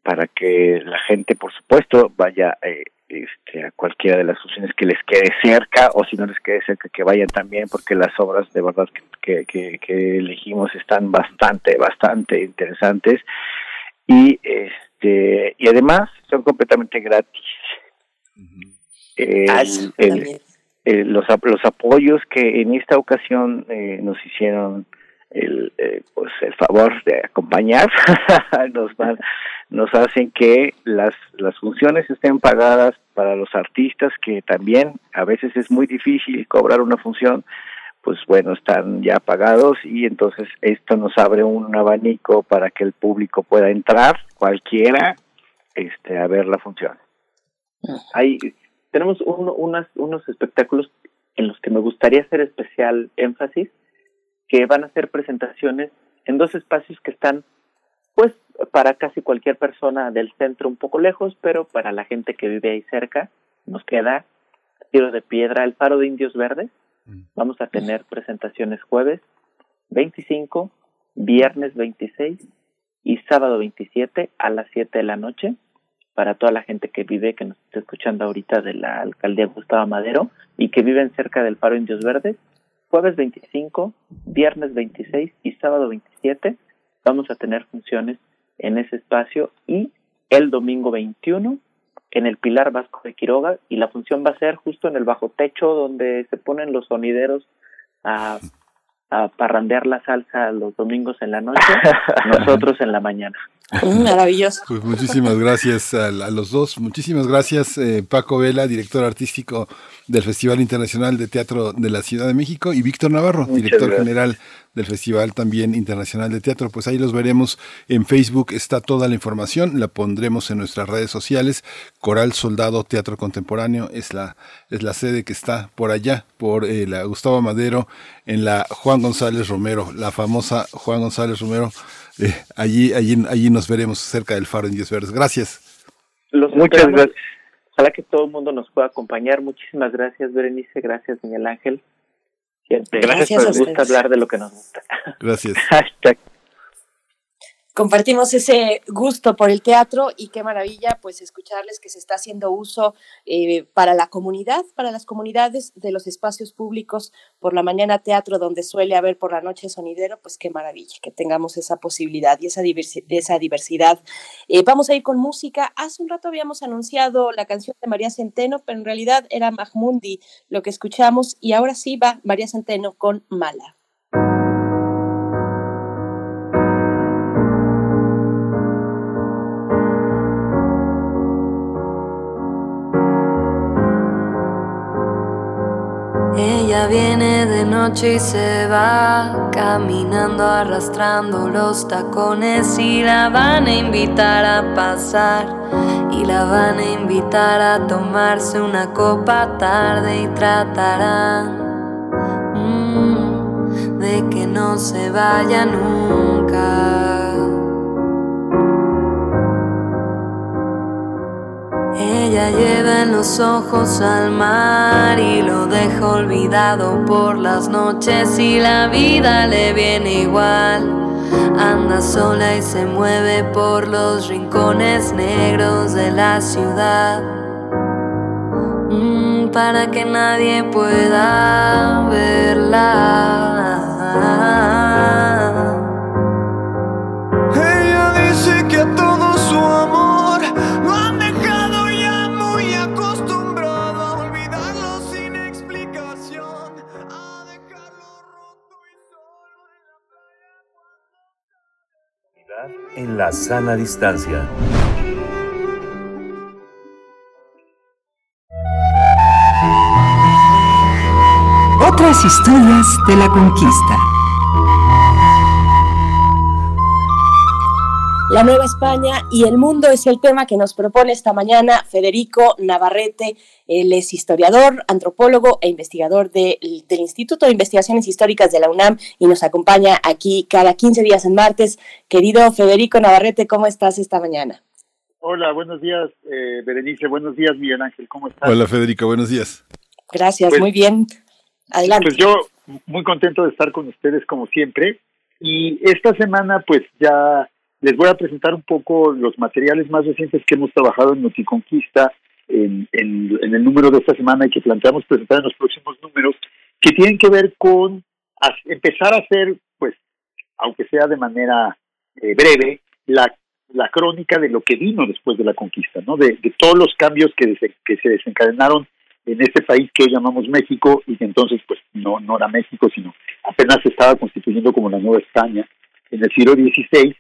para que la gente, por supuesto, vaya eh, este, a cualquiera de las funciones que les quede cerca o si no les quede cerca que vayan también porque las obras de verdad que elegimos están bastante, bastante interesantes y este y además son completamente gratis. Ah, los, los apoyos que en esta ocasión eh, nos hicieron el, eh, pues el favor de acompañar nos nos hacen que las las funciones estén pagadas para los artistas que también a veces es muy difícil cobrar una función pues bueno están ya pagados y entonces esto nos abre un abanico para que el público pueda entrar cualquiera este a ver la función hay tenemos unas, unos espectáculos en los que me gustaría hacer especial énfasis que van a ser presentaciones en dos espacios que están, pues, para casi cualquier persona del centro un poco lejos, pero para la gente que vive ahí cerca, nos queda Tiro de Piedra, el Faro de Indios Verdes. Mm. Vamos a tener presentaciones jueves 25, viernes 26 y sábado 27 a las 7 de la noche para toda la gente que vive, que nos está escuchando ahorita de la alcaldía Gustavo Madero y que viven cerca del Faro Indios Verdes jueves 25, viernes 26 y sábado 27 vamos a tener funciones en ese espacio y el domingo 21 en el Pilar Vasco de Quiroga y la función va a ser justo en el bajo techo donde se ponen los sonideros a, a parrandear la salsa los domingos en la noche, nosotros en la mañana. Maravilloso. Pues muchísimas gracias a, los dos. Muchísimas gracias, eh, Paco Vela, director artístico del Festival Internacional de Teatro de la Ciudad de México, y Víctor Navarro, director general del Festival también Internacional de Teatro. Pues ahí los veremos en Facebook, está toda la información, la pondremos en nuestras redes sociales. Coral Soldado Teatro Contemporáneo es la, es la sede que está por allá, por eh, la Gustavo Madero, en la Juan González Romero, la famosa Juan González Romero eh, allí, allí, allí nos veremos cerca del Faro en Diez Verdes. Gracias. Muchas gracias. Ojalá que todo el mundo nos pueda acompañar. Muchísimas gracias, Berenice. Gracias, Miguel Ángel. Siempre gracias nos gusta hablar de lo que nos gusta. Gracias. compartimos ese gusto por el teatro y qué maravilla pues escucharles que se está haciendo uso eh, para la comunidad, para las comunidades de los espacios públicos, por la mañana teatro donde suele haber por la noche sonidero, pues qué maravilla que tengamos esa posibilidad y esa, esa diversidad. Eh, vamos a ir con música. Hace un rato habíamos anunciado la canción de María Centeno, pero en realidad era Mahmundi lo que escuchamos y ahora sí va María Centeno con Mala. Viene de noche y se va caminando arrastrando los tacones y la van a invitar a pasar y la van a invitar a tomarse una copa tarde y tratarán mm, de que no se vaya nunca. Ella lleva en los ojos al mar y lo deja olvidado por las noches y la vida le viene igual. Anda sola y se mueve por los rincones negros de la ciudad. Mm, para que nadie pueda verla. En la sana distancia. Otras historias de la conquista. La Nueva España y el mundo es el tema que nos propone esta mañana Federico Navarrete. Él es historiador, antropólogo e investigador del Instituto de Investigaciones Históricas de la UNAM y nos acompaña aquí cada 15 días en martes. Querido Federico Navarrete, ¿cómo estás esta mañana? Hola, buenos días, eh, Berenice. Buenos días, Miguel Ángel. ¿Cómo estás? Hola, Federico. Buenos días. Gracias, pues muy bien. Adelante. Pues yo muy contento de estar con ustedes como siempre. Y esta semana, pues ya les voy a presentar un poco los materiales más recientes que hemos trabajado en Noticonquista en, en, el número de esta semana y que planteamos presentar en los próximos números, que tienen que ver con empezar a hacer, pues, aunque sea de manera eh, breve, la, la crónica de lo que vino después de la conquista, ¿no? De, todos los cambios que, que se desencadenaron en este país que hoy llamamos México y que entonces, pues, no, no era México, sino apenas se estaba constituyendo como la Nueva España en el siglo XVI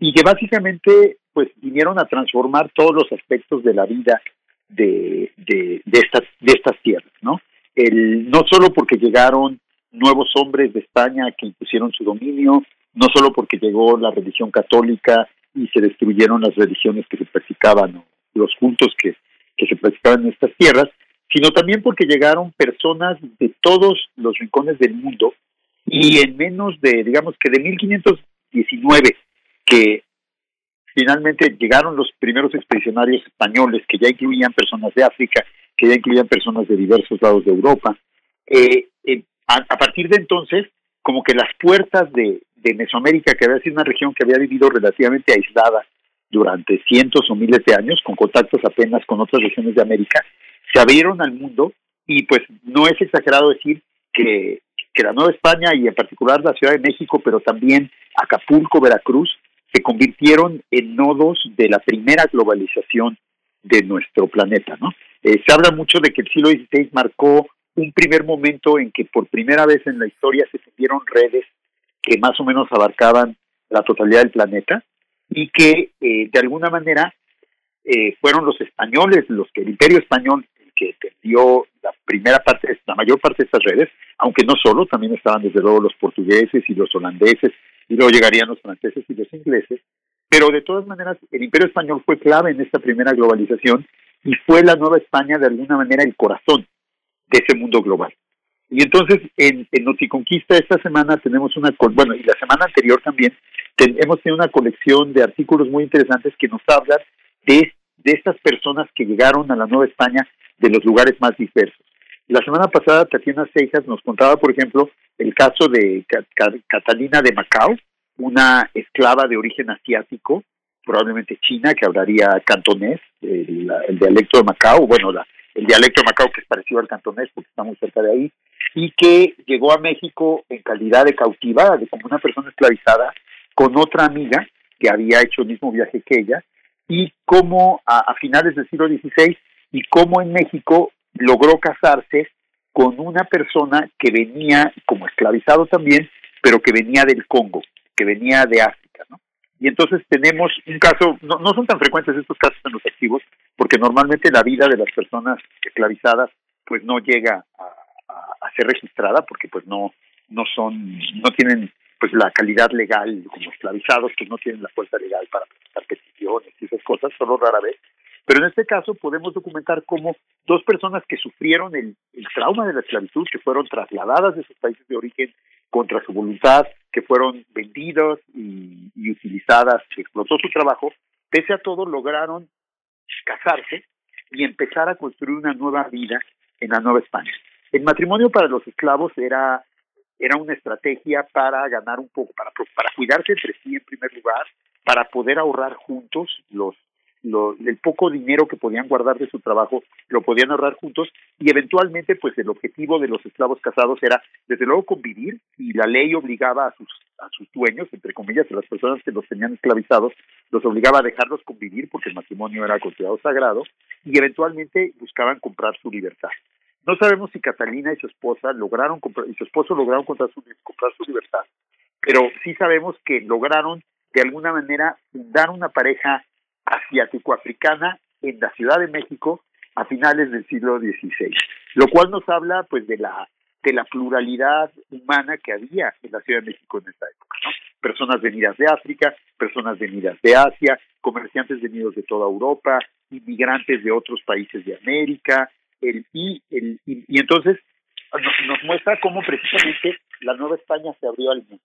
y que básicamente pues vinieron a transformar todos los aspectos de la vida de, de, estas de estas tierras, ¿no? El, no solo porque llegaron nuevos hombres de España que impusieron su dominio, no solo porque llegó la religión católica y se destruyeron las religiones que se practicaban, los cultos que, que se practicaban en estas tierras, sino también porque llegaron personas de todos los rincones del mundo y en menos de, digamos que de 1519 que finalmente llegaron los primeros expedicionarios españoles, que ya incluían personas de África, que ya incluían personas de diversos lados de Europa. Eh, eh, a, partir de entonces, como que las puertas de, Mesoamérica, que había sido una región que había vivido relativamente aislada durante cientos o miles de años, con contactos apenas con otras regiones de América, se abrieron al mundo y pues no es exagerado decir que la Nueva España y en particular la Ciudad de México, pero también Acapulco, Veracruz, se convirtieron en nodos de la primera globalización de nuestro planeta. ¿no? Eh, se habla mucho de que el siglo XVI marcó un primer momento en que por primera vez en la historia se tendieron redes que más o menos abarcaban la totalidad del planeta y que eh, de alguna manera eh, fueron los españoles, los que el imperio español que tendió la primera parte, la mayor parte de estas redes, aunque no solo, también estaban desde luego los portugueses y los holandeses y luego llegarían los franceses y los ingleses, pero de todas maneras el imperio español fue clave en esta primera globalización y fue la Nueva España de alguna manera el corazón de ese mundo global. Y entonces en, en Noticonquista esta semana tenemos una, bueno, y la semana anterior también, hemos tenido una colección de artículos muy interesantes que nos hablan de, de estas personas que llegaron a la Nueva España de los lugares más diversos. La semana pasada Tatiana Seijas nos contaba, por ejemplo, el caso de Catalina de Macao, una esclava de origen asiático, probablemente china, que hablaría cantonés, el, dialecto de Macao, bueno, el dialecto de Macao que es parecido al cantonés porque está muy cerca de ahí, y que llegó a México en calidad de cautiva, de como una persona esclavizada, con otra amiga que había hecho el mismo viaje que ella, y como a, a finales del siglo XVI, y cómo en México logró casarse con una persona que venía como esclavizado también, pero que venía del Congo, que venía de África, ¿no? Y entonces tenemos un caso, no, son tan frecuentes estos casos en los activos, porque normalmente la vida de las personas esclavizadas pues no llega a, ser registrada, porque pues no, no son, no tienen pues la calidad legal como esclavizados, pues no tienen la fuerza legal para presentar peticiones y esas cosas, solo rara vez pero en este caso podemos documentar cómo dos personas que sufrieron el, trauma de la esclavitud, que fueron trasladadas de sus países de origen contra su voluntad, que fueron vendidas y, utilizadas, que explotó su trabajo, pese a todo lograron casarse y empezar a construir una nueva vida en la Nueva España. El matrimonio para los esclavos era, era una estrategia para ganar un poco, para, para cuidarse entre sí en primer lugar, para poder ahorrar juntos los lo, el poco dinero que podían guardar de su trabajo lo podían ahorrar juntos y eventualmente pues el objetivo de los esclavos casados era desde luego convivir y la ley obligaba a sus a sus dueños entre comillas a las personas que los tenían esclavizados los obligaba a dejarlos convivir porque el matrimonio era considerado sagrado y eventualmente buscaban comprar su libertad. No sabemos si Catalina y su esposa lograron comprar y su esposo lograron comprar su, comprar su libertad pero sí sabemos que lograron de alguna manera fundar una pareja asiático-africana en la Ciudad de México a finales del siglo XVI, lo cual nos habla pues de la de la pluralidad humana que había en la Ciudad de México en esa época. personas venidas de África, personas venidas de Asia, comerciantes venidos de toda Europa, inmigrantes de otros países de América, el, y, el, y, entonces nos, muestra cómo precisamente la Nueva España se abrió al mundo.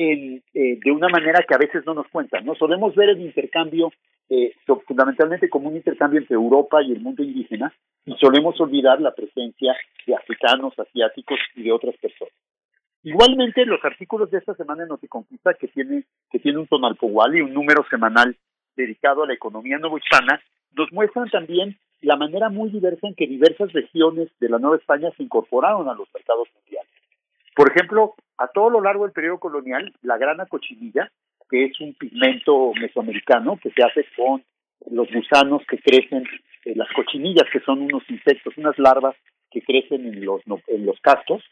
En, eh, de una manera que a veces no nos cuentan. ¿no? Solemos ver el intercambio eh, fundamentalmente como un intercambio entre Europa y el mundo indígena y solemos olvidar la presencia de africanos, asiáticos y de otras personas. Igualmente, los artículos de esta semana en Noticonquista, que tiene, que tiene un tonal y un número semanal dedicado a la economía novohispana, nos muestran también la manera muy diversa en que diversas regiones de la Nueva España se incorporaron a los mercados mundiales. Por ejemplo, a todo lo largo del periodo colonial, la grana cochinilla, que es un pigmento mesoamericano que se hace con los gusanos que crecen, en las cochinillas, que son unos insectos, unas larvas que crecen en los, en los castos,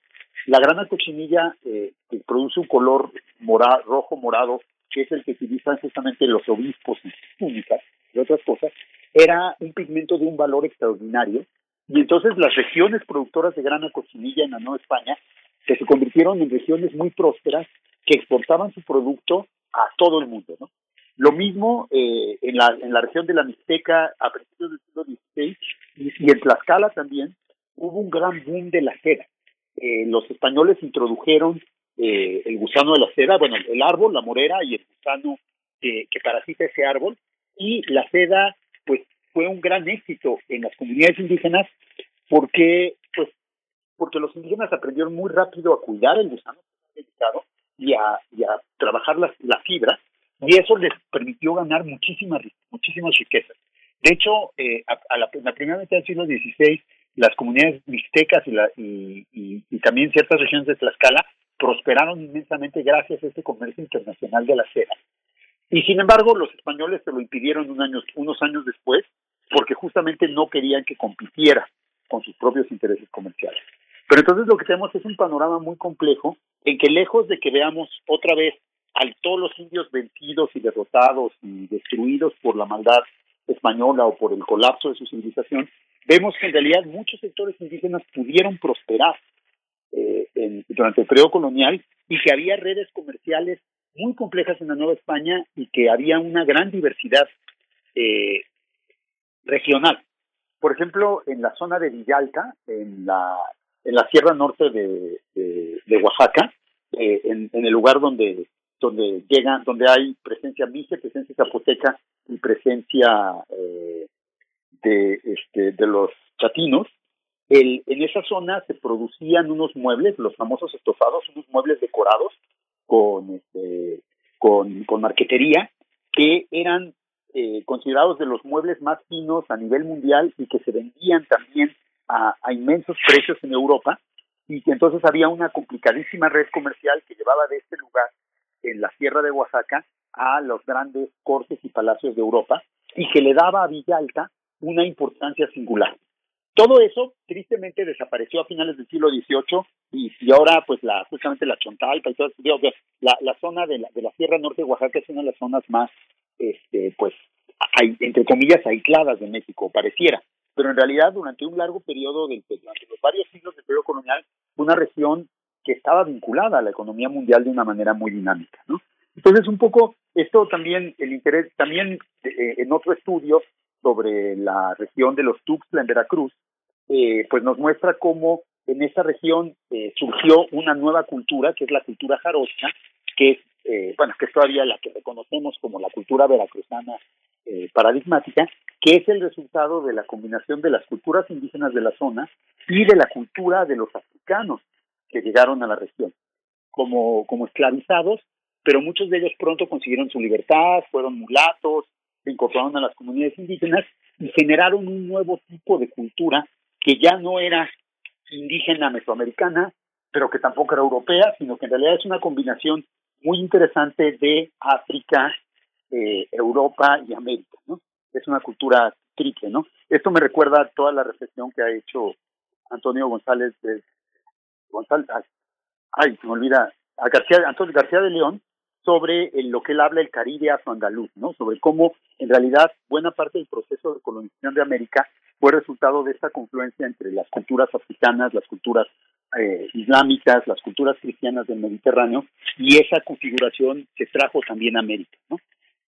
la grana cochinilla eh, que produce un color morado, rojo morado, que es el que utilizan justamente los obispos sus túnicas y otras cosas, era un pigmento de un valor extraordinario. Y entonces las regiones productoras de grana cochinilla en la Nueva España que se convirtieron en regiones muy prósperas que exportaban su producto a todo el mundo. ¿no? Lo mismo eh, en, la, en la región de la Mixteca a principios del siglo XVI y, en Tlaxcala también hubo un gran boom de la seda eh, los españoles introdujeron eh, el gusano de la seda, bueno, el árbol, la morera y el gusano que parasita ese árbol, y la seda, pues, fue un gran éxito en las comunidades indígenas porque, porque los indígenas aprendieron muy rápido a cuidar el gusano y a, y a trabajar la, la fibra, y eso les permitió ganar muchísimas, muchísimas riquezas. De hecho, eh, a, la, la, primera mitad del siglo XVI las comunidades mixtecas y, la, y, también ciertas regiones de Tlaxcala prosperaron inmensamente gracias a este comercio internacional de la seda. Y sin embargo, los españoles se lo impidieron un año, unos años después porque justamente no querían que compitiera con sus propios intereses comerciales. Pero entonces lo que tenemos es un panorama muy complejo en que lejos de que veamos otra vez a todos los indios vencidos y derrotados y destruidos por la maldad española o por el colapso de su civilización, vemos que en realidad muchos sectores indígenas pudieron prosperar eh, durante el periodo colonial y que había redes comerciales muy complejas en la Nueva España y que había una gran diversidad eh, regional. Por ejemplo, en la zona de Villalta, en la, en la sierra norte de, de, Oaxaca, eh, en, en, el lugar donde donde llegan, donde hay presencia miche, presencia zapoteca y presencia eh, de, este, de los chatinos, el, en esa zona se producían unos muebles, los famosos estofados, unos muebles decorados con, este, con, con marquetería, que eran eh, considerados de los muebles más finos a nivel mundial y que se vendían también a, a inmensos precios en Europa, y que entonces había una complicadísima red comercial que llevaba de este lugar, en la Sierra de Oaxaca, a los grandes cortes y palacios de Europa, y que le daba a Villalta una importancia singular. Todo eso tristemente desapareció a finales del siglo XVIII y, ahora pues la justamente la Chontalpa y todo eso, la, la zona de la, de la Sierra Norte de Oaxaca es una de las zonas más, este, pues, entre comillas, aisladas de México, pareciera. Pero en realidad durante un largo periodo, del, durante los varios siglos del periodo colonial, una región que estaba vinculada a la economía mundial de una manera muy dinámica, ¿no? Entonces, un poco esto también, el interés, también eh, en otro estudio sobre la región de los Tuxtla en Veracruz, eh, pues nos muestra cómo en esa región eh, surgió una nueva cultura, que es la cultura jarocha, que es, eh, bueno, que es todavía la que reconocemos como la cultura veracruzana paradigmática, que es el resultado de la combinación de las culturas indígenas de la zona y de la cultura de los africanos que llegaron a la región, como, como esclavizados, pero muchos de ellos pronto consiguieron su libertad, fueron mulatos, se incorporaron a las comunidades indígenas y generaron un nuevo tipo de cultura que ya no era indígena mesoamericana, pero que tampoco era europea, sino que en realidad es una combinación muy interesante de África, eh, Europa y América, ¿no? Es una cultura triple, ¿no? Esto me recuerda a toda la reflexión que ha hecho Antonio González de González, ay, se me olvida, a García, Antonio García de León, sobre lo que él habla el Caribe afroandaluz, ¿no? Sobre cómo en realidad buena parte del proceso de colonización de América fue resultado de esta confluencia entre las culturas africanas, las culturas eh, islámicas, las culturas cristianas del Mediterráneo, y esa configuración se trajo también América, ¿no?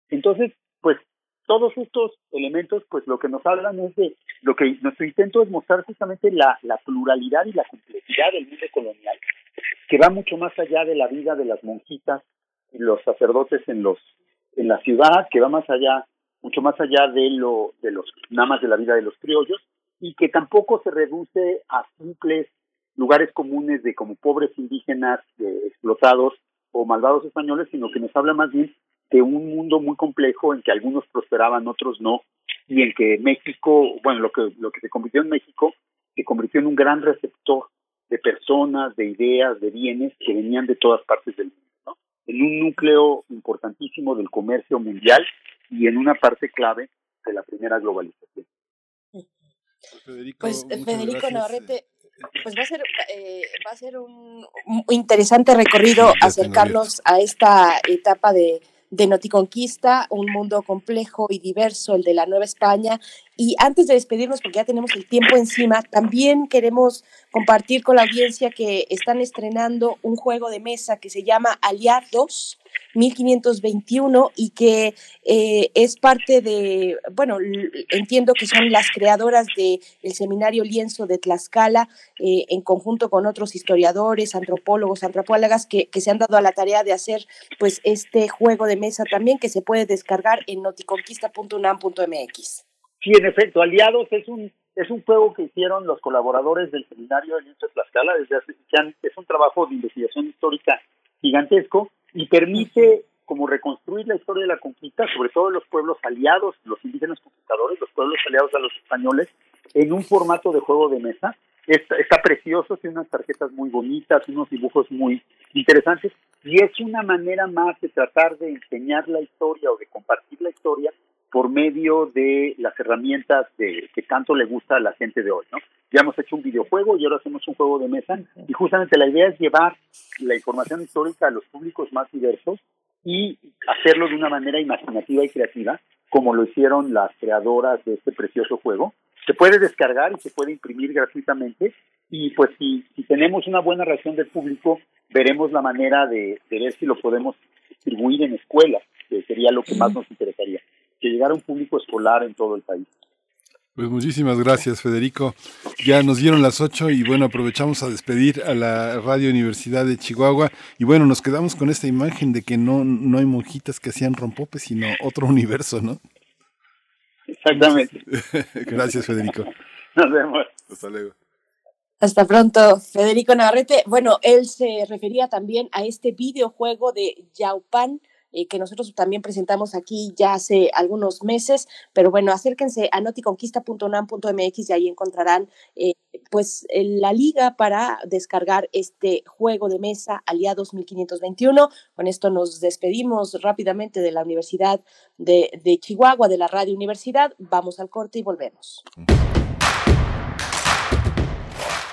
Entonces, pues todos estos elementos, pues lo que nos hablan es de lo que nuestro intento es mostrar justamente la, la pluralidad y la complejidad del mundo colonial, que va mucho más allá de la vida de las monjitas y los sacerdotes en los en la ciudad, que va más allá, mucho más allá de lo de los nada más de la vida de los criollos y que tampoco se reduce a simples lugares comunes de como pobres indígenas explotados o malvados españoles, sino que nos habla más bien de un mundo muy complejo en que algunos prosperaban, otros no, y en que México, bueno, lo que, lo que se convirtió en México, se convirtió en un gran receptor de personas, de ideas, de bienes que venían de todas partes del mundo, ¿no? en un núcleo importantísimo del comercio mundial y en una parte clave de la primera globalización. pues Federico Navarrete, pues va a ser, eh, va a ser un, un interesante recorrido acercarnos a esta etapa de, de Noticonquista, un mundo complejo y diverso, el de la Nueva España. Y antes de despedirnos, porque ya tenemos el tiempo encima, también queremos compartir con la audiencia que están estrenando un juego de mesa que se llama Aliados 1521 y que eh, es parte de, bueno, entiendo que son las creadoras del el seminario Lienzo de Tlaxcala, eh, en conjunto con otros historiadores, antropólogos, antropólogas que, que se han dado a la tarea de hacer pues este juego de mesa también que se puede descargar en noticonquista.unam.mx. Sí, en efecto, Aliados es un es un juego que hicieron los colaboradores del seminario de Lienzo de Tlaxcala desde hace, es un trabajo de investigación histórica gigantesco y permite como reconstruir la historia de la conquista, sobre todo los pueblos aliados, los indígenas conquistadores, los pueblos aliados a los españoles, en un formato de juego de mesa. Está, está precioso, tiene unas tarjetas muy bonitas, unos dibujos muy interesantes, y es una manera más de tratar de enseñar la historia o de compartir la historia por medio de las herramientas de, que tanto le gusta a la gente de hoy, ¿no? Ya hemos hecho un videojuego y ahora hacemos un juego de mesa. Y justamente la idea es llevar la información histórica a los públicos más diversos y hacerlo de una manera imaginativa y creativa, como lo hicieron las creadoras de este precioso juego. Se puede descargar y se puede imprimir gratuitamente. Y pues si, si tenemos una buena reacción del público, veremos la manera de, de ver si lo podemos distribuir en escuelas, que sería lo que más nos interesaría que llegara un público escolar en todo el país. Pues muchísimas gracias, Federico. Ya nos dieron las ocho y bueno, aprovechamos a despedir a la Radio Universidad de Chihuahua. Y bueno, nos quedamos con esta imagen de que no, no hay monjitas que hacían rompopes, sino otro universo, ¿no? Exactamente. gracias, Federico. Nos vemos. Hasta luego. Hasta pronto, Federico Navarrete. Bueno, él se refería también a este videojuego de Yaupan eh, que nosotros también presentamos aquí ya hace algunos meses, pero bueno, acérquense a noticonquista.unam.mx y ahí encontrarán eh, pues la liga para descargar este juego de mesa Aliados 1521. Con esto nos despedimos rápidamente de la Universidad de, de Chihuahua, de la Radio Universidad. Vamos al corte y volvemos.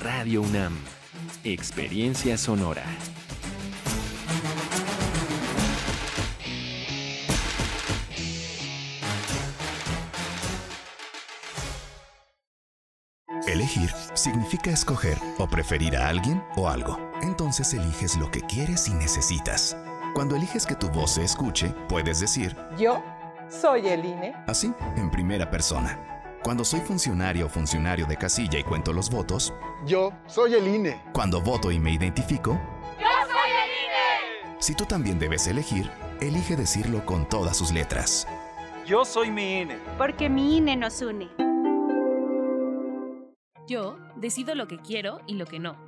Radio UNAM. Experiencia sonora. Elegir significa escoger o preferir a alguien o algo. Entonces eliges lo que quieres y necesitas. Cuando eliges que tu voz se escuche, puedes decir, Yo soy el INE. Así, en primera persona Cuando soy funcionario o funcionario de casilla y cuento los votos. Yo soy el INE. Cuando voto y me identifico. Yo soy el INE. Si tú también debes elegir, elige decirlo con todas sus letras. Yo soy mi INE. Porque mi INE nos une. Yo decido lo que quiero y lo que no.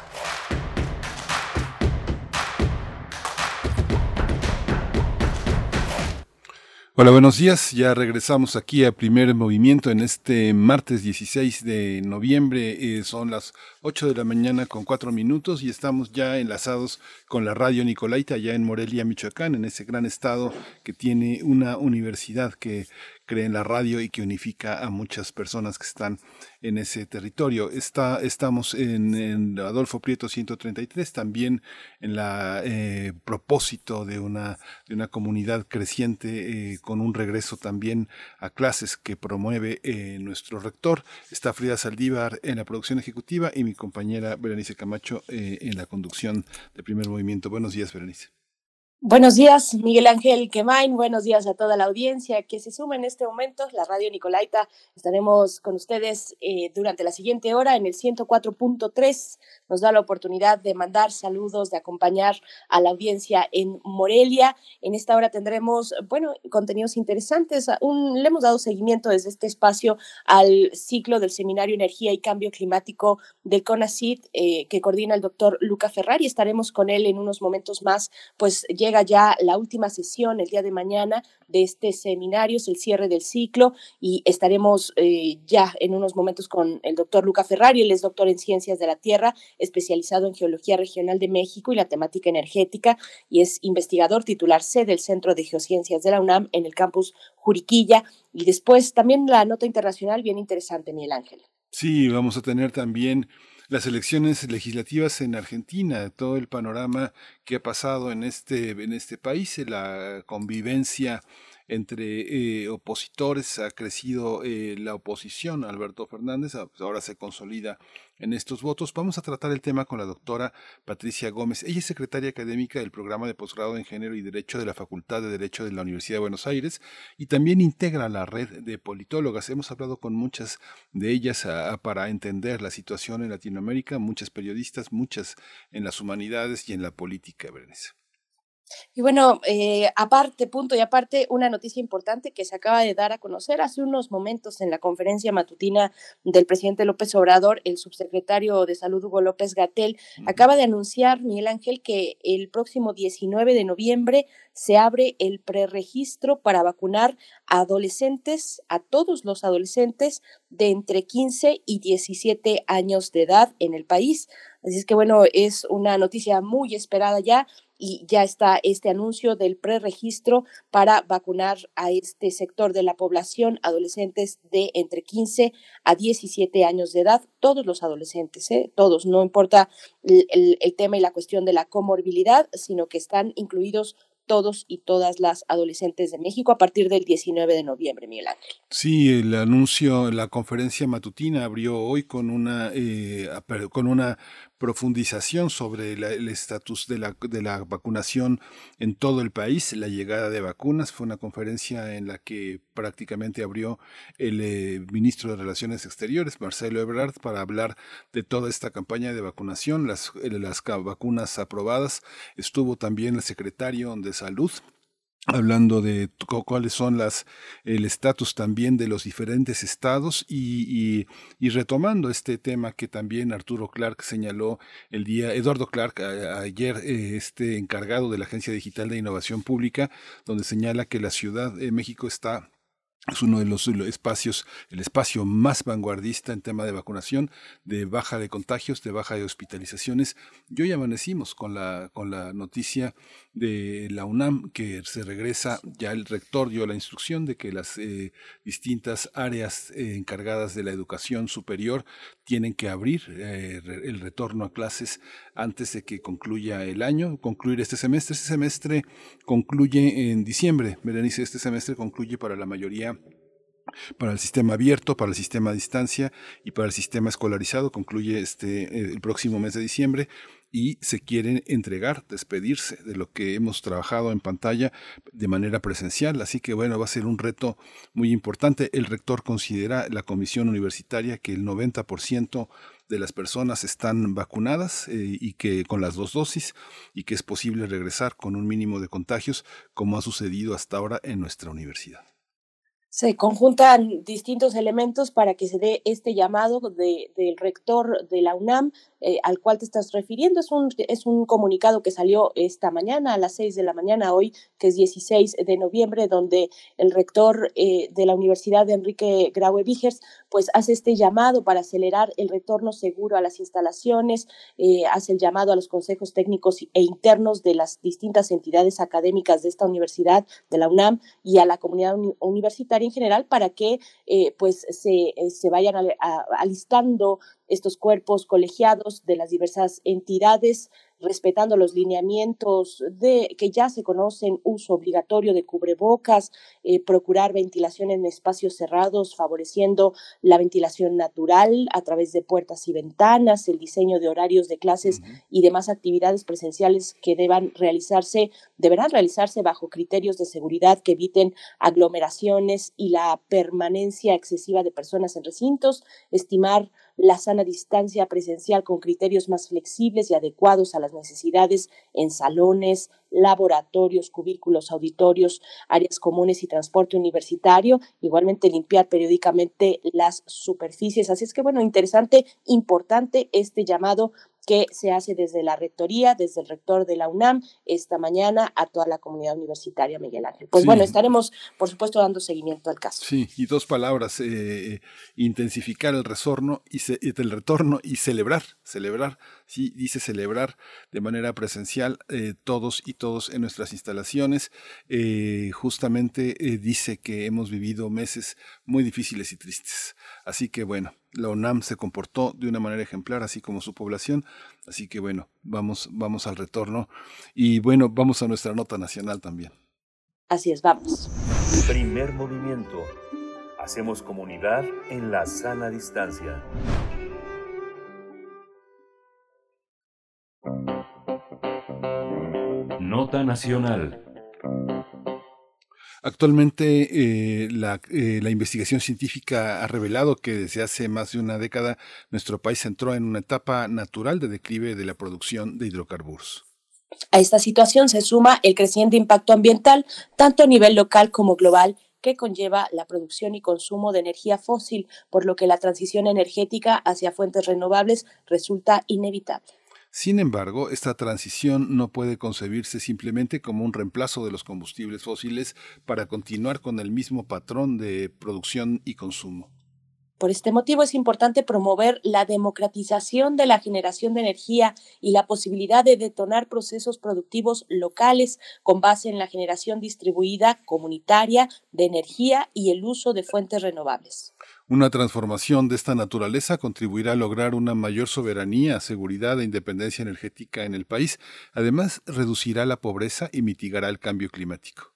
Hola, buenos días. Ya regresamos aquí a primer movimiento en este martes 16 de noviembre. Eh, son las 8 de la mañana con 4 minutos y estamos ya enlazados con la radio Nicolaita, ya en Morelia, Michoacán, en ese gran estado que tiene una universidad que cree en la radio y que unifica a muchas personas que están en ese territorio. Está, estamos en, Adolfo Prieto 133, también en la eh, propósito de una, de una comunidad creciente eh, con un regreso también a clases que promueve eh, nuestro rector. Está Frida Saldívar en la producción ejecutiva y mi compañera Berenice Camacho en la conducción de primer movimiento. Buenos días, Berenice. Buenos días, Miguel Ángel Quemain. Buenos días a toda la audiencia que se suma en este momento. La radio Nicolaita estaremos con ustedes eh, durante la siguiente hora en el 104.3. Nos da la oportunidad de mandar saludos, de acompañar a la audiencia en Morelia. En esta hora tendremos, bueno, contenidos interesantes. Un, le hemos dado seguimiento desde este espacio al ciclo del Seminario Energía y Cambio Climático del CONACID eh, que coordina el doctor Luca Ferrari. Estaremos con él en unos momentos más, pues llega ya la última sesión el día de mañana de este seminario, es el cierre del ciclo y estaremos eh, ya en unos momentos con el doctor Luca Ferrari, él es doctor en ciencias de la tierra, especializado en geología regional de México y la temática energética y es investigador titular C del Centro de Geociencias de la UNAM en el campus Juriquilla y después también la nota internacional bien interesante, Miguel Ángel. Sí, vamos a tener también las elecciones legislativas en Argentina, todo el panorama que ha pasado en este, en este país, la convivencia entre eh, opositores, ha crecido eh, la oposición, Alberto Fernández, ahora se consolida en estos votos. Vamos a tratar el tema con la doctora Patricia Gómez. Ella es secretaria académica del programa de posgrado en Género y Derecho de la Facultad de Derecho de la Universidad de Buenos Aires y también integra la red de politólogas. Hemos hablado con muchas de ellas para entender la situación en Latinoamérica, muchas periodistas, muchas en las humanidades y en la política. Y bueno, eh, aparte, punto y aparte, una noticia importante que se acaba de dar a conocer. Hace unos momentos en la conferencia matutina del presidente López Obrador, el subsecretario de Salud Hugo López Gatel acaba de anunciar, Miguel Ángel, que el próximo 19 de noviembre se abre el preregistro para vacunar a adolescentes, a todos los adolescentes de entre 15 y 17 años de edad en el país. Así es que bueno, es una noticia muy esperada ya y ya está este anuncio del preregistro para vacunar a este sector de la población, adolescentes de entre 15 a 17 años de edad, todos los adolescentes, ¿eh? todos, no importa el, el tema y la cuestión de la comorbilidad, sino que están incluidos todos y todas las adolescentes de México a partir del 19 de noviembre, Miguel Ángel. Sí, el anuncio, la conferencia matutina abrió hoy con una, eh, con una profundización sobre el estatus de la, de la vacunación en todo el país, la llegada de vacunas. Fue una conferencia en la que prácticamente abrió el eh, ministro de Relaciones Exteriores, Marcelo Ebrard, para hablar de toda esta campaña de vacunación, las, las vacunas aprobadas. Estuvo también el secretario de Salud, hablando de cuáles son las el estatus también de los diferentes estados y, y, retomando este tema que también Arturo Clark señaló el día Eduardo Clark ayer eh, este encargado de la Agencia Digital de Innovación Pública donde señala que la Ciudad de México está es uno de los espacios, el espacio más vanguardista en tema de vacunación, de baja de contagios, de baja de hospitalizaciones. Y hoy amanecimos con la, con la noticia de la UNAM que se regresa, ya el rector dio la instrucción de que las eh, distintas áreas eh, encargadas de la educación superior tienen que abrir eh, el retorno a clases antes de que concluya el año, concluir este semestre. Este semestre concluye en diciembre, Berenice, este semestre concluye para la mayoría para el sistema abierto, para el sistema a distancia y para el sistema escolarizado. Concluye este el próximo mes de diciembre y se quieren entregar, despedirse de lo que hemos trabajado en pantalla de manera presencial. Así que bueno, va a ser un reto muy importante. El rector considera, la comisión universitaria, que el 90% de las personas están vacunadas eh, y que con las dos dosis y que es posible regresar con un mínimo de contagios como ha sucedido hasta ahora en nuestra universidad se conjuntan distintos elementos para que se dé este llamado de, del rector de la UNAM eh, al cual te estás refiriendo. Es un, es un comunicado que salió esta mañana a las 6 de la mañana, hoy que es 16 de noviembre, donde el rector eh, de la Universidad de Enrique Graue Vigers pues hace este llamado para acelerar el retorno seguro a las instalaciones, eh, hace el llamado a los consejos técnicos e internos de las distintas entidades académicas de esta universidad, de la UNAM, y a la comunidad universitaria en general para que eh, pues se, eh, se vayan alistando estos cuerpos colegiados de las diversas entidades respetando los lineamientos de, que ya se conocen, uso obligatorio de cubrebocas, eh, procurar ventilación en espacios cerrados, favoreciendo la ventilación natural a través de puertas y ventanas, el diseño de horarios de clases y demás actividades presenciales que deban realizarse, deberán realizarse bajo criterios de seguridad que eviten aglomeraciones y la permanencia excesiva de personas en recintos, estimar la sana distancia presencial con criterios más flexibles y adecuados a las necesidades en salones, laboratorios, cubículos, auditorios, áreas comunes y transporte universitario, igualmente limpiar periódicamente las superficies. Así es que, bueno, interesante, importante este llamado que se hace desde la rectoría, desde el rector de la UNAM, esta mañana a toda la comunidad universitaria, Miguel Ángel. Pues bueno, estaremos, por supuesto, dando seguimiento al caso. Sí, y dos palabras, eh, eh, intensificar el retorno y el retorno y celebrar, celebrar, sí, dice celebrar de manera presencial eh, todos y todos en nuestras instalaciones. justamente dice que hemos vivido meses muy difíciles y tristes. Así que bueno, la UNAM se comportó de una manera ejemplar, así como su población. Así que bueno, vamos, vamos al retorno. Y bueno, vamos a nuestra nota nacional también. Así es, vamos. Primer movimiento. Hacemos comunidad en la sana distancia. Nota nacional. Actualmente eh, la, eh, la, investigación científica ha revelado que desde hace más de una década nuestro país entró en una etapa natural de declive de la producción de hidrocarburos. A esta situación se suma el creciente impacto ambiental, tanto a nivel local como global, que conlleva la producción y consumo de energía fósil, por lo que la transición energética hacia fuentes renovables resulta inevitable. Sin embargo, esta transición no puede concebirse simplemente como un reemplazo de los combustibles fósiles para continuar con el mismo patrón de producción y consumo. Por este motivo es importante promover la democratización de la generación de energía y la posibilidad de detonar procesos productivos locales con base en la generación distribuida comunitaria de energía y el uso de fuentes renovables. Una transformación de esta naturaleza contribuirá a lograr una mayor soberanía, seguridad e independencia energética en el país. Además, reducirá la pobreza y mitigará el cambio climático.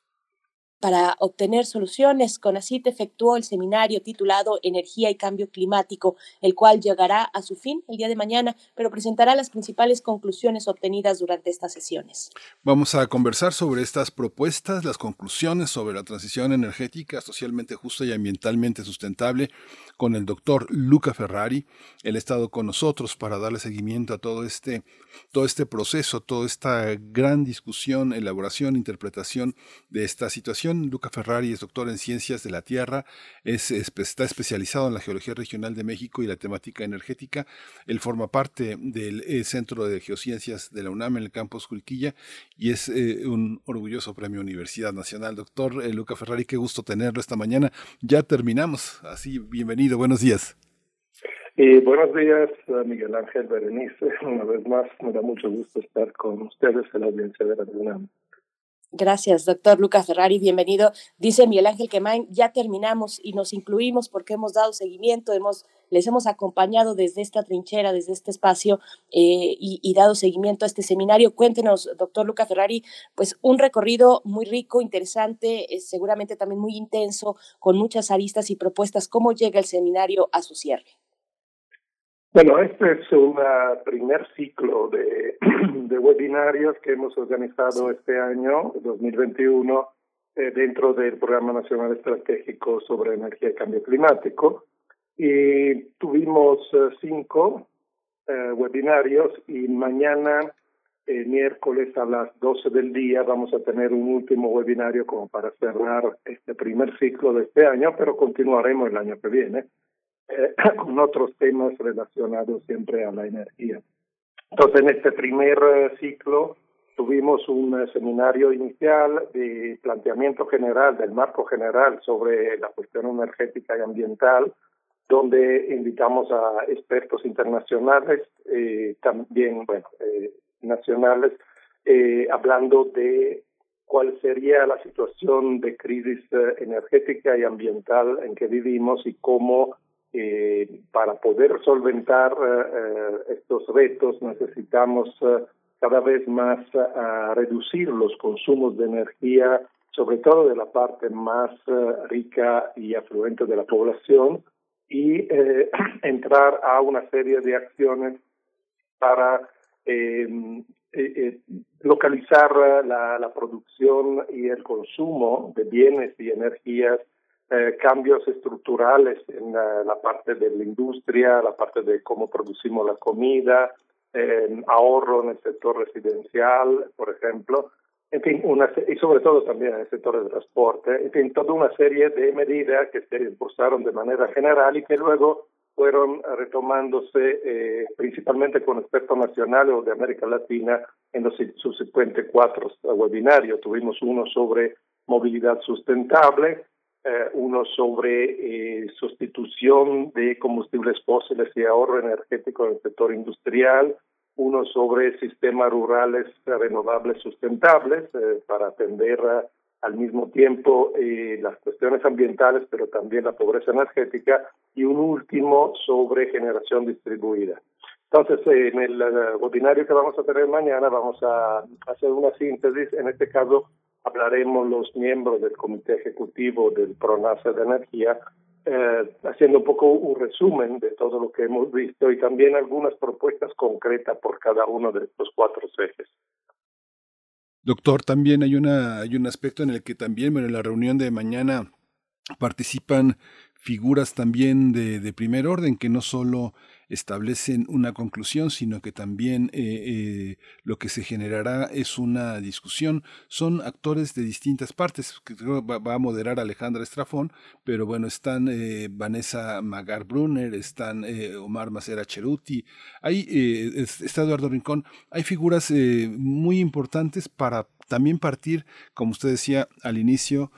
Para obtener soluciones. CONACIT efectuó el seminario titulado Energía y Cambio Climático, el cual llegará a su fin el día de mañana, pero presentará las principales conclusiones obtenidas durante estas sesiones. Vamos a conversar sobre estas propuestas, las conclusiones sobre la transición energética socialmente justa y ambientalmente sustentable con el doctor Luca Ferrari. Él ha estado con nosotros para darle seguimiento a todo este, todo este proceso, toda esta gran discusión, elaboración, interpretación de esta situación Luca Ferrari es doctor en Ciencias de la Tierra, es, está especializado en la Geología Regional de México y la temática energética. Él forma parte del eh, Centro de Geociencias de la UNAM en el campus Julquilla y es eh, un orgulloso premio Universidad Nacional. Doctor eh, Luca Ferrari, qué gusto tenerlo esta mañana. Ya terminamos, así bienvenido, buenos días. buenos días, Miguel Ángel Berenice. Una vez más, me da mucho gusto estar con ustedes en la audiencia de la UNAM. Gracias, doctor Lucas Ferrari. Bienvenido. Dice Miguel Ángel Quemain, ya terminamos y nos incluimos porque hemos dado seguimiento, hemos, les hemos acompañado desde esta trinchera, desde este espacio eh, y, dado seguimiento a este seminario. Cuéntenos, doctor Lucas Ferrari, pues un recorrido muy rico, interesante, seguramente también muy intenso, con muchas aristas y propuestas. ¿Cómo llega el seminario a su cierre? Bueno, este es un primer ciclo de, de, webinarios que hemos organizado este año, 2021, eh, dentro del Programa Nacional Estratégico sobre Energía y Cambio Climático. Y tuvimos eh, cinco eh, webinarios y mañana, miércoles a las 12 del día, vamos a tener un último webinario como para cerrar este primer ciclo de este año, pero continuaremos el año que viene. Eh, con otros temas relacionados siempre a la energía. Entonces, en este primer eh, ciclo tuvimos un eh, seminario inicial de planteamiento general, del marco general sobre la cuestión energética y ambiental, donde invitamos a expertos internacionales, eh, también, bueno, eh, nacionales, eh, hablando de cuál sería la situación de crisis energética y ambiental en que vivimos y cómo eh, para poder solventar eh, eh, estos retos necesitamos cada vez más reducir los consumos de energía, sobre todo de la parte más rica y afluente de la población, y entrar a una serie de acciones para localizar la, la producción y el consumo de bienes y energías eh, cambios estructurales en la, parte de la industria, la parte de cómo producimos la comida, ahorro en el sector residencial, por ejemplo, en fin, una, y sobre todo también en el sector del transporte, en fin, toda una serie de medidas que se impulsaron de manera general y que luego fueron retomándose eh, principalmente con expertos nacionales o de América Latina en los subsecuentes cuatro webinarios. Tuvimos uno sobre movilidad sustentable, eh, uno sobre eh, sustitución de combustibles fósiles y ahorro energético en el sector industrial, uno sobre sistemas rurales renovables sustentables eh, para atender al mismo tiempo las cuestiones ambientales, pero también la pobreza energética, y un último sobre generación distribuida. Entonces, en el webinario que vamos a tener mañana vamos a hacer una síntesis, en este caso hablaremos los miembros del comité ejecutivo del PRONASA de Energía, eh, haciendo un poco un resumen de todo lo que hemos visto y también algunas propuestas concretas por cada uno de estos cuatro ejes. Doctor, también hay una hay un aspecto en el que también bueno, en la reunión de mañana participan figuras también de, de primer orden que no solo establecen una conclusión, sino que también eh, eh, lo que se generará es una discusión. Son actores de distintas partes, que va, va a moderar Alejandra Estrafón, pero bueno, están eh, Vanessa Magar Brunner, están Omar Macera Cheruti, hay, está Eduardo Rincón, hay figuras muy importantes para también partir, como usted decía al inicio,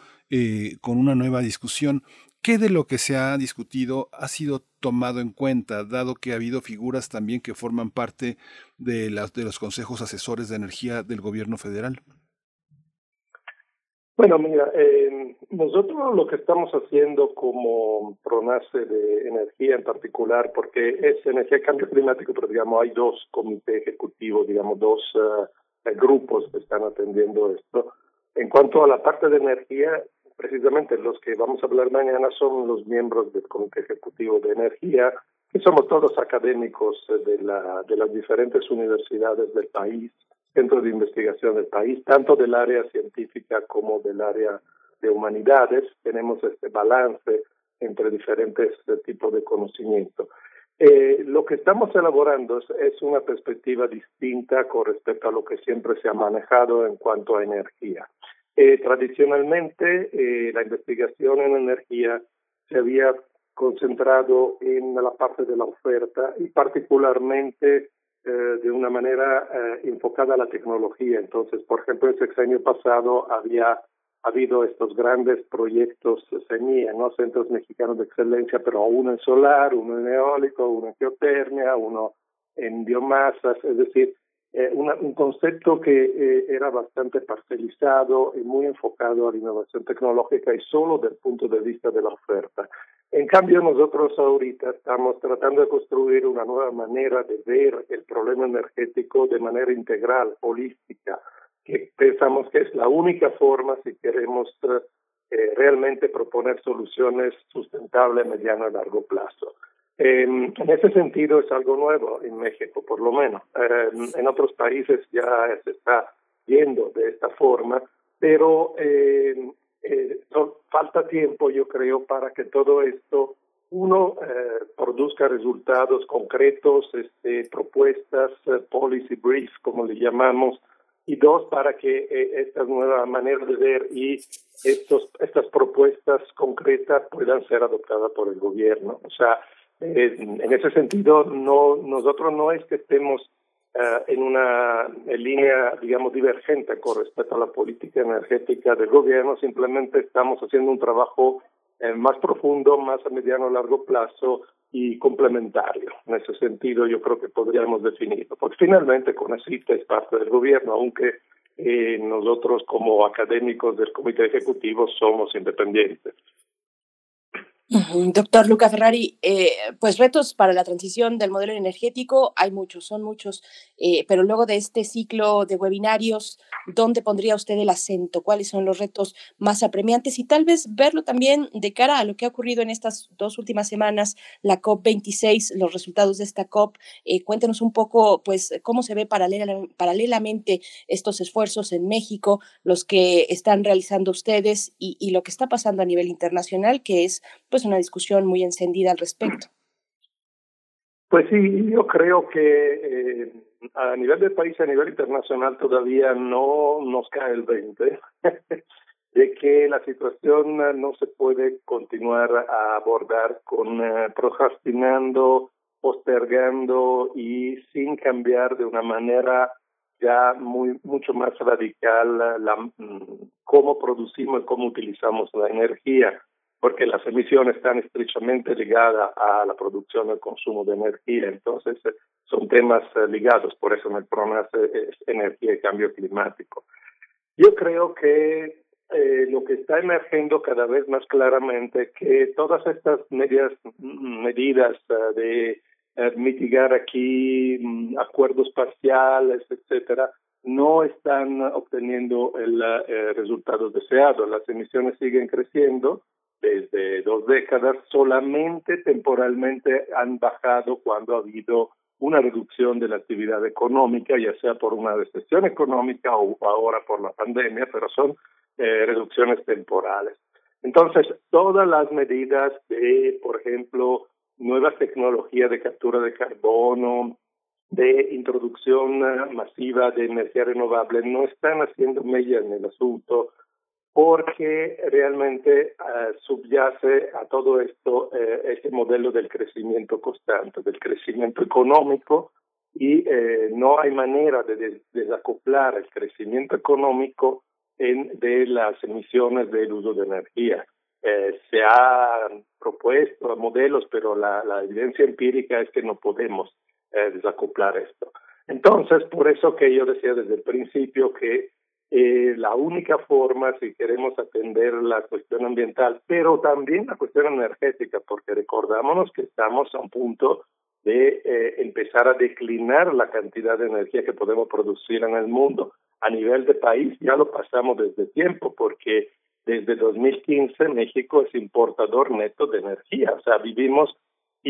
con una nueva discusión. ¿Qué de lo que se ha discutido ha sido tomado en cuenta, dado que ha habido figuras también que forman parte de, las, de los consejos asesores de energía del gobierno federal? Bueno, mira, eh, nosotros lo que estamos haciendo como PRONACE de energía en particular, porque es energía cambio climático, pero digamos hay dos comités ejecutivos, digamos dos uh, grupos que están atendiendo esto. En cuanto a la parte de energía, precisamente los que vamos a hablar mañana son los miembros del Comité Ejecutivo de Energía, que somos todos académicos de, la, de las diferentes universidades del país, centros de investigación del país, tanto del área científica como del área de humanidades. Tenemos este balance entre diferentes tipos de conocimiento. Eh, lo que estamos elaborando es, una perspectiva distinta con respecto a lo que siempre se ha manejado en cuanto a energía. Eh, tradicionalmente, eh, la investigación en energía se había concentrado en la parte de la oferta y particularmente de una manera enfocada a la tecnología. Entonces, por ejemplo, el sexenio pasado había ha habido estos grandes proyectos CENIE, ¿no? Centros Mexicanos de Excelencia, pero uno en solar, uno en eólico, uno en geotermia, uno en biomasas, es decir, eh, un concepto que eh, era bastante parcelizado y muy enfocado a la innovación tecnológica y solo del punto de vista de la oferta. En cambio, nosotros ahorita estamos tratando de construir una nueva manera de ver el problema energético de manera integral, holística, que pensamos que es la única forma si queremos eh, realmente proponer soluciones sustentables a mediano y largo plazo. En ese sentido es algo nuevo en México, por lo menos. en otros países ya se está viendo de esta forma, pero eh, falta tiempo, yo creo, para que todo esto, uno, eh, produzca resultados concretos, este, propuestas, policy briefs, como le llamamos, y dos, para que eh, esta nueva manera de ver y estos, estas propuestas concretas puedan ser adoptadas por el gobierno. O sea, eh, en ese sentido, no nosotros no es que estemos uh, en una línea, digamos, divergente con respecto a la política energética del gobierno, simplemente estamos haciendo un trabajo eh, más profundo, más a mediano largo plazo, y complementario. En ese sentido, yo creo que podríamos definirlo, porque finalmente CONACYT es parte del gobierno, aunque eh, nosotros como académicos del comité ejecutivo somos independientes. Doctor Luca Ferrari, eh, pues retos para la transición del modelo energético hay muchos, son muchos, eh, pero luego de este ciclo de webinarios, ¿dónde pondría usted el acento? ¿Cuáles son los retos más apremiantes? Y tal vez verlo también de cara a lo que ha ocurrido en estas dos últimas semanas, la COP26, los resultados de esta COP. Eh, cuéntenos un poco, pues, cómo se ve paralelamente estos esfuerzos en México, los que están realizando ustedes y, y lo que está pasando a nivel internacional, que es, pues, pues una discusión muy encendida al respecto. Pues sí, yo creo que eh, a nivel del país, a nivel internacional, todavía no nos cae el 20 de que la situación no se puede continuar a abordar con uh, procrastinando, postergando y sin cambiar de una manera ya muy mucho más radical la, mm, cómo producimos cómo utilizamos la energía porque las emisiones están estrechamente ligadas a la producción y el consumo de energía, entonces eh, son temas eh, ligados, por eso en el PRONAS es energía y cambio climático. Yo creo que eh, lo que está emergiendo cada vez más claramente que todas estas medidas, mm, medidas de mitigar aquí mm, acuerdos parciales, etcétera, no están obteniendo el resultado deseado. Las emisiones siguen creciendo, desde dos décadas solamente temporalmente han bajado cuando ha habido una reducción de la actividad económica, ya sea por una recesión económica o ahora por la pandemia, pero son eh, reducciones temporales. Entonces, todas las medidas de, por ejemplo, nuevas tecnologías de captura de carbono, de introducción masiva de energía renovable, no están haciendo mella en el asunto porque realmente uh, subyace a todo esto eh, ese modelo del crecimiento constante, del crecimiento económico, y eh, no hay manera de desacoplar el crecimiento económico en, de las emisiones del uso de energía. Eh, se han propuesto modelos, pero la, la evidencia empírica es que no podemos desacoplar esto. Entonces, por eso que yo decía desde el principio que eh, la única forma si queremos atender la cuestión ambiental, pero también la cuestión energética, porque recordámonos que estamos a un punto de eh, empezar a declinar la cantidad de energía que podemos producir en el mundo. A nivel de país ya lo pasamos desde tiempo, porque desde 2015 México es importador neto de energía, o sea, vivimos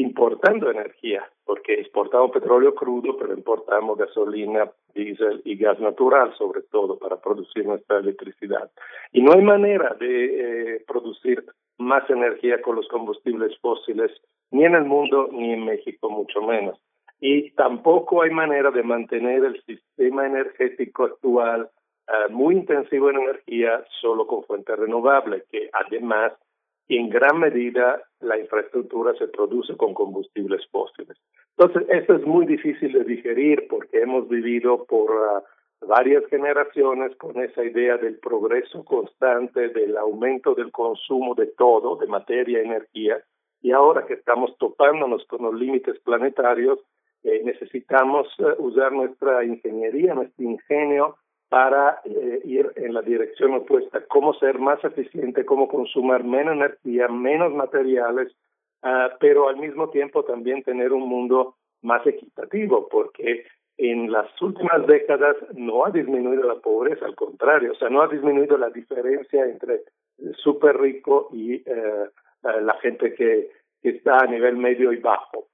importando energía, porque exportamos petróleo crudo, pero importamos gasolina, diésel y gas natural, sobre todo, para producir nuestra electricidad. Y no hay manera de eh, producir más energía con los combustibles fósiles, ni en el mundo, ni en México, mucho menos. Y tampoco hay manera de mantener el sistema energético actual eh, muy intensivo en energía solo con fuentes renovables, que además en gran medida la infraestructura se produce con combustibles fósiles. Entonces, esto es muy difícil de digerir porque hemos vivido por ah, varias generaciones con esa idea del progreso constante, del aumento del consumo de todo, de materia, energía, y ahora que estamos topándonos con los límites planetarios, eh, necesitamos eh, usar nuestra ingeniería, nuestro ingenio para eh, ir en la dirección opuesta, cómo ser más eficiente, cómo consumir menos energía, menos materiales, uh, pero al mismo tiempo también tener un mundo más equitativo, porque en las últimas décadas no ha disminuido la pobreza, al contrario, o sea, no ha disminuido la diferencia entre el súper rico y uh, la gente que está a nivel medio y bajo.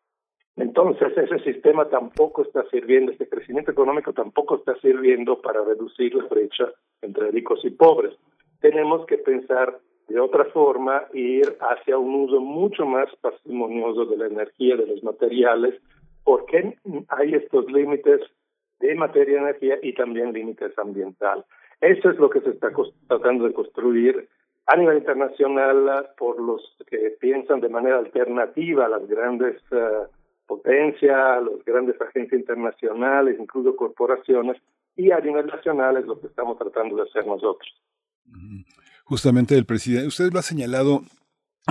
Entonces, ese sistema tampoco está sirviendo, este crecimiento económico tampoco está sirviendo para reducir la brecha entre ricos y pobres. Tenemos que pensar de otra forma ir hacia un uso mucho más parsimonioso de la energía, de los materiales, porque hay estos límites de materia energía y también límites ambientales. Eso es lo que se está tratando de construir a nivel internacional por los que piensan de manera alternativa a las grandes uh, potencia, los grandes agencias internacionales, incluso corporaciones, y a nivel nacional es lo que estamos tratando de hacer nosotros. Justamente el presidente, usted lo ha señalado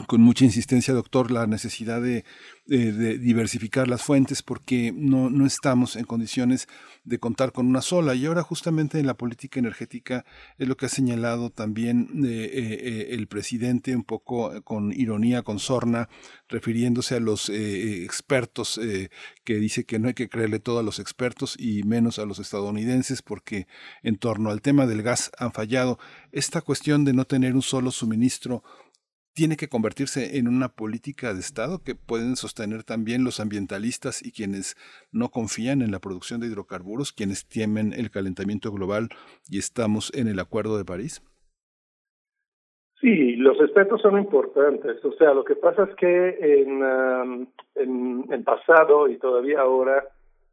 con mucha insistencia, doctor, la necesidad de, de, diversificar las fuentes porque no, no estamos en condiciones de contar con una sola. Y ahora justamente en la política energética es lo que ha señalado también eh, eh, el presidente, un poco con ironía, con sorna, refiriéndose a los eh, expertos, que dice que no hay que creerle todo a los expertos y menos a los estadounidenses porque en torno al tema del gas han fallado. Esta cuestión de no tener un solo suministro tiene que convertirse en una política de Estado que pueden sostener también los ambientalistas y quienes no confían en la producción de hidrocarburos, quienes temen el calentamiento global y estamos en el Acuerdo de París? Sí, los expertos son importantes. O sea, lo que pasa es que en, en el pasado y todavía ahora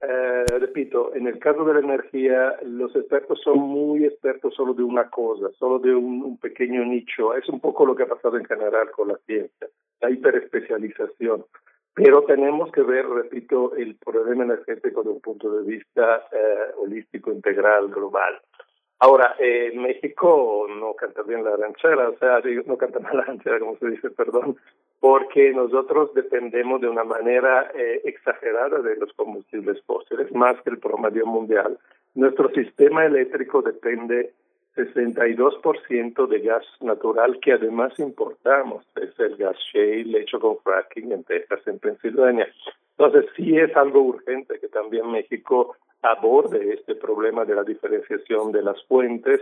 eh, repito, en el caso de la energía, los expertos son muy expertos solo de una cosa, solo de un, pequeño nicho. Es un poco lo que ha pasado en general con la ciencia, la hiperespecialización. Pero tenemos que ver, repito, el problema energético de un punto de vista eh, holístico, integral, global. Ahora, eh, México no canta bien la ranchera, o sea, no canta mal la ranchera, como se dice, perdón, porque nosotros dependemos de una manera eh, exagerada de los combustibles fósiles, más que el promedio mundial. Nuestro sistema eléctrico depende 62% de gas natural que además importamos, es el gas shale hecho con fracking en Texas, en Pensilvania. Entonces sí es algo urgente que también México aborde este problema de la diferenciación de las fuentes.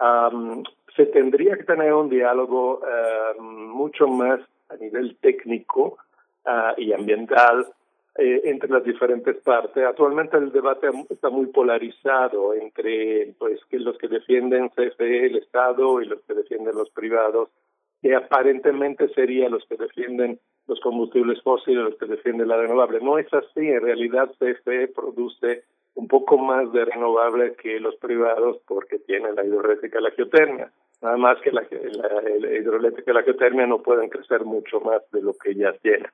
Um, se tendría que tener un diálogo uh, mucho más a nivel técnico uh, y ambiental eh, entre las diferentes partes. Actualmente el debate está muy polarizado entre pues que los que defienden CFE, el Estado, y los que defienden los privados, que aparentemente serían los que defienden los combustibles fósiles, los que defienden la renovable. No es así, en realidad CFE produce un poco más de renovable que los privados porque tienen la hidroeléctrica y la geotermia. Nada más que la, la, hidroeléctrica y la geotermia no pueden crecer mucho más de lo que ya tienen.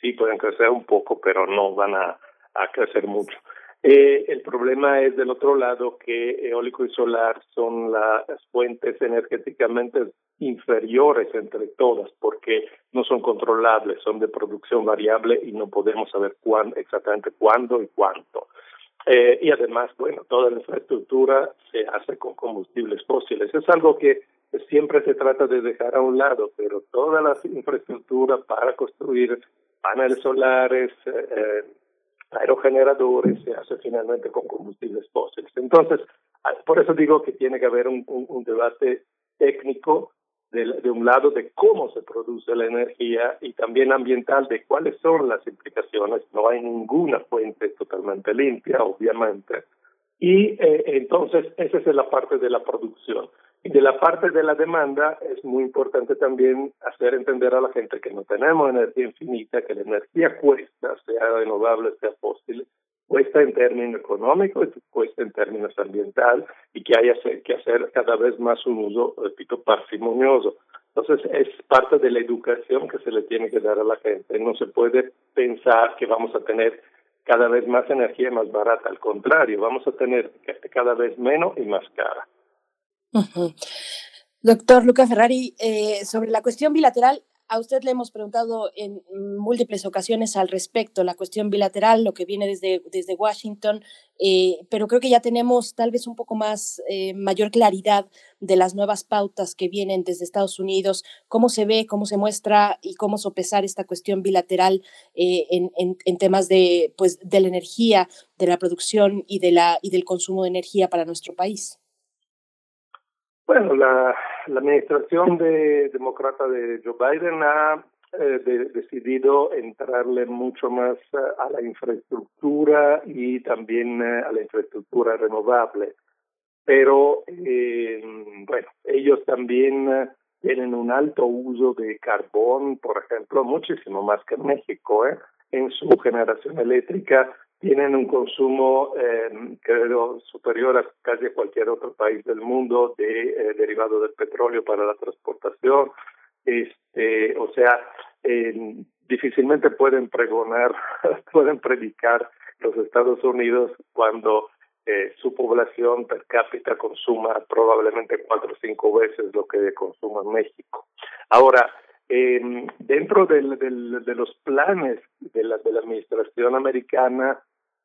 Sí pueden crecer un poco, pero no van a, a crecer mucho. Eh, el problema es del otro lado que eólico y solar son las fuentes energéticamente inferiores entre todas porque no son controlables, son de producción variable y no podemos saber cuán, exactamente cuándo y cuánto. Eh, y además, bueno, toda la infraestructura se hace con combustibles fósiles. Es algo que siempre se trata de dejar a un lado, pero toda la infraestructura para construir paneles solares, eh, aerogeneradores, se hace finalmente con combustibles fósiles. Entonces, ah, por eso digo que tiene que haber un debate técnico de, un lado de cómo se produce la energía y también ambiental de cuáles son las implicaciones. No hay ninguna fuente totalmente limpia, obviamente. Y eh, entonces esa es la parte de la producción. Y de la parte de la demanda es muy importante también hacer entender a la gente que no tenemos energía infinita, que la energía cuesta, sea renovable, sea fósil, cuesta en términos económicos, cuesta en términos ambientales y que haya que hacer cada vez más un uso, repito, parsimonioso. Entonces es parte de la educación que se le tiene que dar a la gente. No se puede pensar que vamos a tener cada vez más energía más barata, al contrario, vamos a tener cada vez menos y más cara. Doctor Luca Ferrari, eh, sobre la cuestión bilateral, a usted le hemos preguntado en múltiples ocasiones al respecto, la cuestión bilateral, lo que viene desde, desde Washington, eh, pero creo que ya tenemos tal vez un poco más, eh, mayor claridad de las nuevas pautas que vienen desde Estados Unidos, cómo se ve, cómo se muestra y cómo sopesar esta cuestión bilateral eh, en, en, en, temas de, pues, la energía, de la producción y, de la, y del consumo de energía para nuestro país. Bueno, la, la administración de demócrata de Joe Biden ha eh, decidido entrarle mucho más eh, a la infraestructura y también eh, a la infraestructura renovable. Pero, eh, bueno, ellos también tienen un alto uso de carbón, por ejemplo, muchísimo más que México, ¿eh? en su generación eléctrica tienen un consumo, eh, creo, superior a casi cualquier otro país del mundo de eh, derivado del petróleo para la transportación. Este, o sea, eh, difícilmente pueden pregonar, pueden predicar los Estados Unidos cuando eh, su población per cápita consuma probablemente cuatro o cinco veces lo que consuma México. Ahora, eh, dentro del, del, de los planes de la, de la administración americana,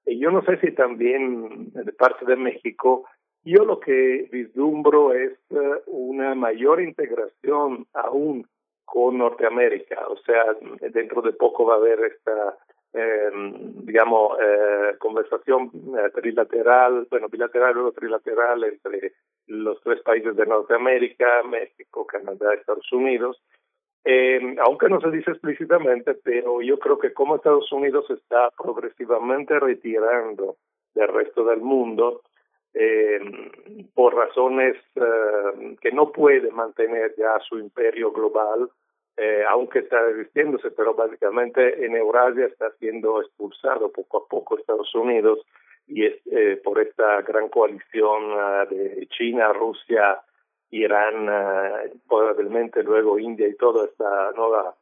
eh, yo no sé si también de parte de México, yo lo que vislumbro es uh, una mayor integración aún con Norteamérica, o sea, dentro de poco va a haber esta, eh, digamos, eh, conversación trilateral, bueno, bilateral o trilateral entre los tres países de Norteamérica, México, Canadá, Estados Unidos, eh, aunque no se dice explícitamente, pero yo creo que como Estados Unidos está progresivamente retirando del resto del mundo eh, por razones eh, que no puede mantener ya su imperio global, eh, aunque está resistiéndose, pero básicamente en Eurasia está siendo expulsado poco a poco Estados Unidos y es por esta gran coalición de China, Rusia, Irán, uh, probablemente luego India y toda esta nueva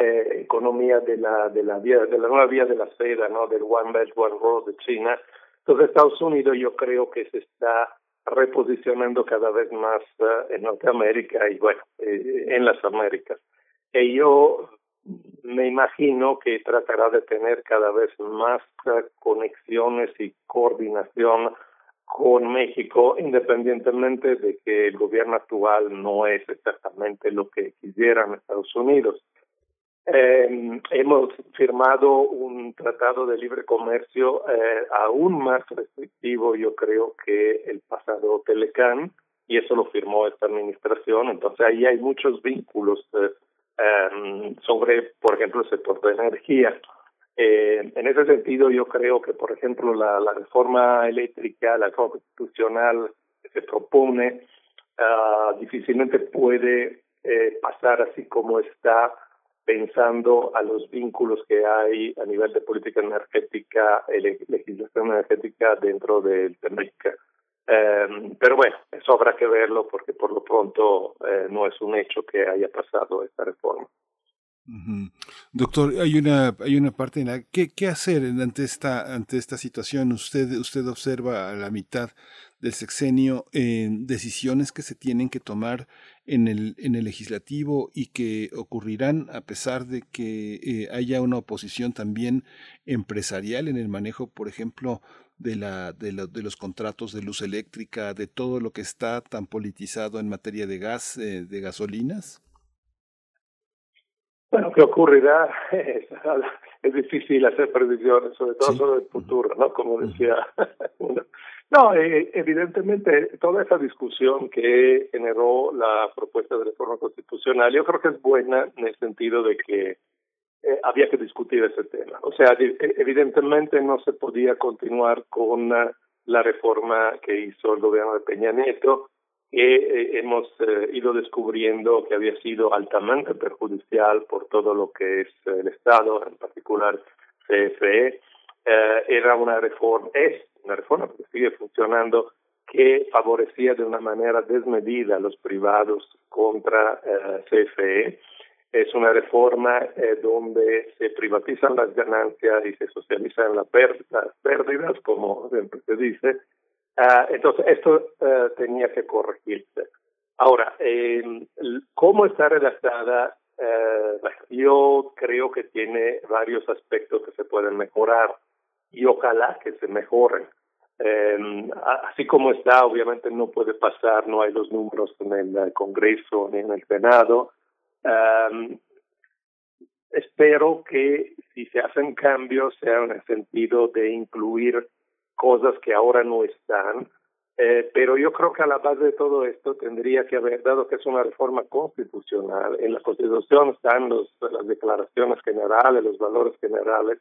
eh, economía de la de la vía de la nueva vía de la seda, no del One Belt One Road de China. Entonces Estados Unidos yo creo que se está reposicionando cada vez más uh, en Norteamérica y bueno eh, en las Américas. Y yo me imagino que tratará de tener cada vez más uh, conexiones y coordinación con México, independientemente de que el gobierno actual no es exactamente lo que quisieran Estados Unidos. Eh, hemos firmado un tratado de libre comercio eh, aún más restrictivo, yo creo, que el pasado Telecán, y eso lo firmó esta administración. Entonces, ahí hay muchos vínculos eh, eh, sobre, por ejemplo, el sector de energía. Eh, en ese sentido, yo creo que, por ejemplo, la, reforma eléctrica, la constitucional que se propone, uh, difícilmente puede eh, pasar así como está, pensando a los vínculos que hay a nivel de política energética, legislación energética dentro del TEMECA. Eh, pero bueno, eso habrá que verlo porque por lo pronto eh, no es un hecho que haya pasado esta reforma. Doctor, hay una hay una parte en la ¿qué, qué hacer ante esta ante esta situación. Usted usted observa a la mitad del sexenio eh, decisiones que se tienen que tomar en el en el legislativo y que ocurrirán a pesar de que eh, haya una oposición también empresarial en el manejo, por ejemplo, de la de, la, de los contratos de luz eléctrica, de todo lo que está tan politizado en materia de gas, eh, de gasolinas. Bueno, ¿qué ocurrirá? Es, difícil hacer predicciones, sobre todo sí. sobre el futuro, ¿no? Como decía uno. No, eh, evidentemente toda esa discusión que generó la propuesta de reforma constitucional, yo creo que es buena en el sentido de que eh, había que discutir ese tema. O sea, e, evidentemente no se podía continuar con la reforma que hizo el gobierno de Peña Nieto, que eh, hemos eh, ido descubriendo que había sido altamente perjudicial por todo lo que es el Estado, en particular CFE. era una reforma, es una reforma que sigue funcionando, que favorecía de una manera desmedida a los privados contra CFE es una reforma eh, donde se privatizan las ganancias y se socializan las pérdidas, como siempre se dice. Uh, entonces, esto uh, tenía que corregirse. Ahora, eh, ¿cómo está redactada? Uh, yo creo que tiene varios aspectos que se pueden mejorar y ojalá que se mejoren. Eh, así como está, obviamente no puede pasar, no hay los números en el Congreso ni en el Senado. Um, espero que si se hacen cambios sea en el sentido de incluir cosas que ahora no están, eh, pero yo creo que a la base de todo esto tendría que haber, dado que es una reforma constitucional, en la Constitución están los, las declaraciones generales, los valores generales,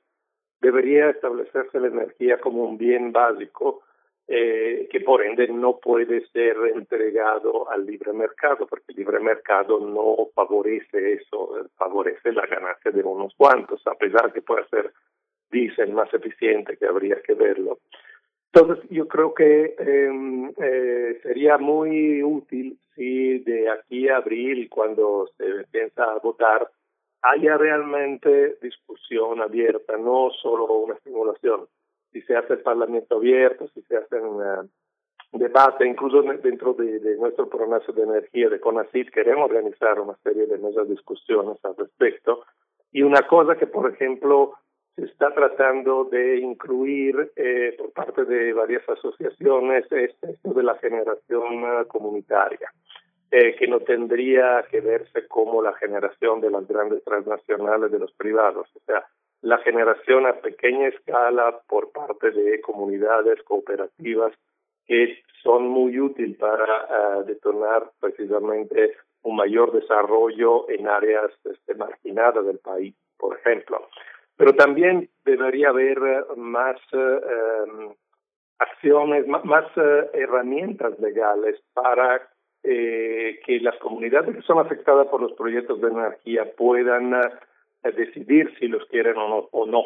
debería establecerse la energía como un bien básico eh, que por ende no puede ser entregado al libre mercado, porque el libre mercado no favorece eso, favorece la ganancia de unos cuantos, a pesar que pueda ser, dicen, más eficiente, que habría que verlo. Entonces, yo creo que eh, eh, sería muy útil si de aquí a abril, cuando se piensa votar, haya realmente discusión abierta, no solo una simulación si se hace el Parlamento abierto, si se hace un uh, debate, incluso dentro de, de, nuestro programa de energía de CONACYT queremos organizar una serie de nuevas discusiones al respecto. Y una cosa que, por ejemplo, se está tratando de incluir eh, por parte de varias asociaciones es esto de la generación uh, comunitaria, eh, que no tendría que verse como la generación de las grandes transnacionales de los privados. O sea, la generación a pequeña escala por parte de comunidades cooperativas que son muy útiles para uh, detonar precisamente un mayor desarrollo en áreas este, marginadas del país, por ejemplo. Pero también debería haber más uh, acciones, más, uh, herramientas legales para eh, que las comunidades que son afectadas por los proyectos de energía puedan decidir si los quieren o no. O no.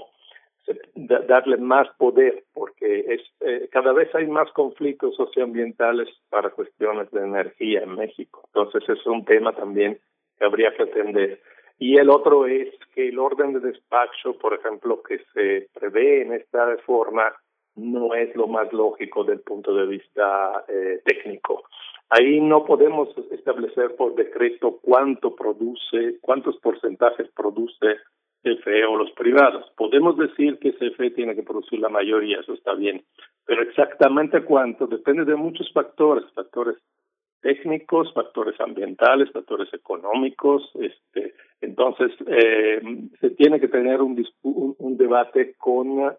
darle más poder, porque es eh, cada vez hay más conflictos socioambientales para cuestiones de energía en México. Entonces es un tema también que habría que atender. Y el otro es que el orden de despacho, por ejemplo, que se prevé en esta reforma, no es lo más lógico del punto de vista eh, técnico. Ahí no podemos establecer por decreto cuánto produce, cuántos porcentajes produce CFE o los privados. Podemos decir que CFE tiene que producir la mayoría, eso está bien, pero exactamente cuánto depende de muchos factores, factores técnicos, factores ambientales, factores económicos. Este, entonces, eh, se tiene que tener un, un, un debate con uh,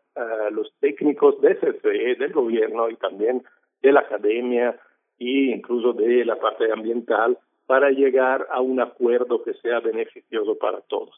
los técnicos de CFE, del gobierno y también de la academia, y incluso de la parte ambiental para llegar a un acuerdo que sea beneficioso para todos.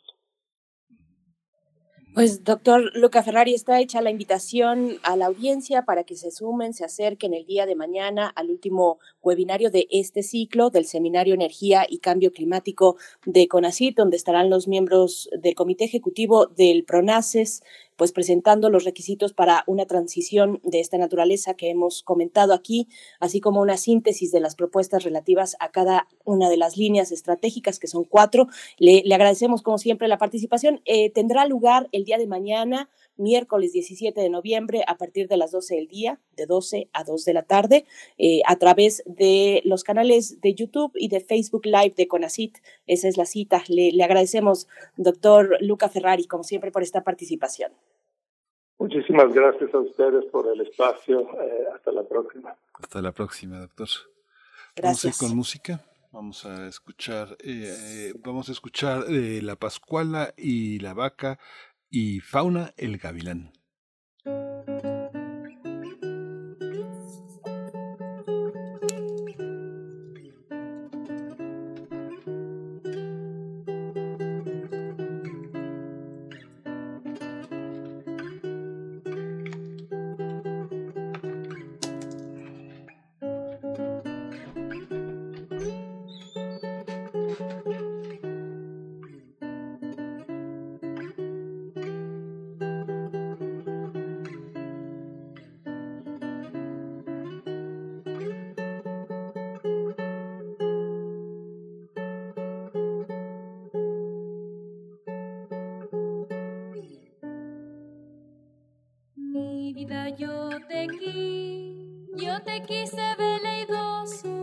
Pues doctor Luca Ferrari, está hecha la invitación a la audiencia para que se sumen, se acerquen el día de mañana al último webinario de este ciclo del Seminario Energía y Cambio Climático de CONACYT, donde estarán los miembros del Comité Ejecutivo del PRONACES, pues presentando los requisitos para una transición de esta naturaleza que hemos comentado aquí, así como una síntesis de las propuestas relativas a cada una de las líneas estratégicas, que son cuatro. Le, le agradecemos, como siempre, la participación. Eh, tendrá lugar el día de mañana miércoles 17 de noviembre a partir de las 12 del día, de 12 a 2 de la tarde, eh, a través de los canales de YouTube y de Facebook Live de CONACIT. Esa es la cita. Le, le agradecemos, doctor Luca Ferrari, como siempre, por esta participación. Muchísimas gracias a ustedes por el espacio. Eh, hasta la próxima. Hasta la próxima, doctor. Gracias. Vamos a ir con música. Vamos a escuchar, eh, vamos a escuchar eh, la Pascuala y la Vaca y Fauna el Gavilán. Yo te quise, yo te quise veleidoso,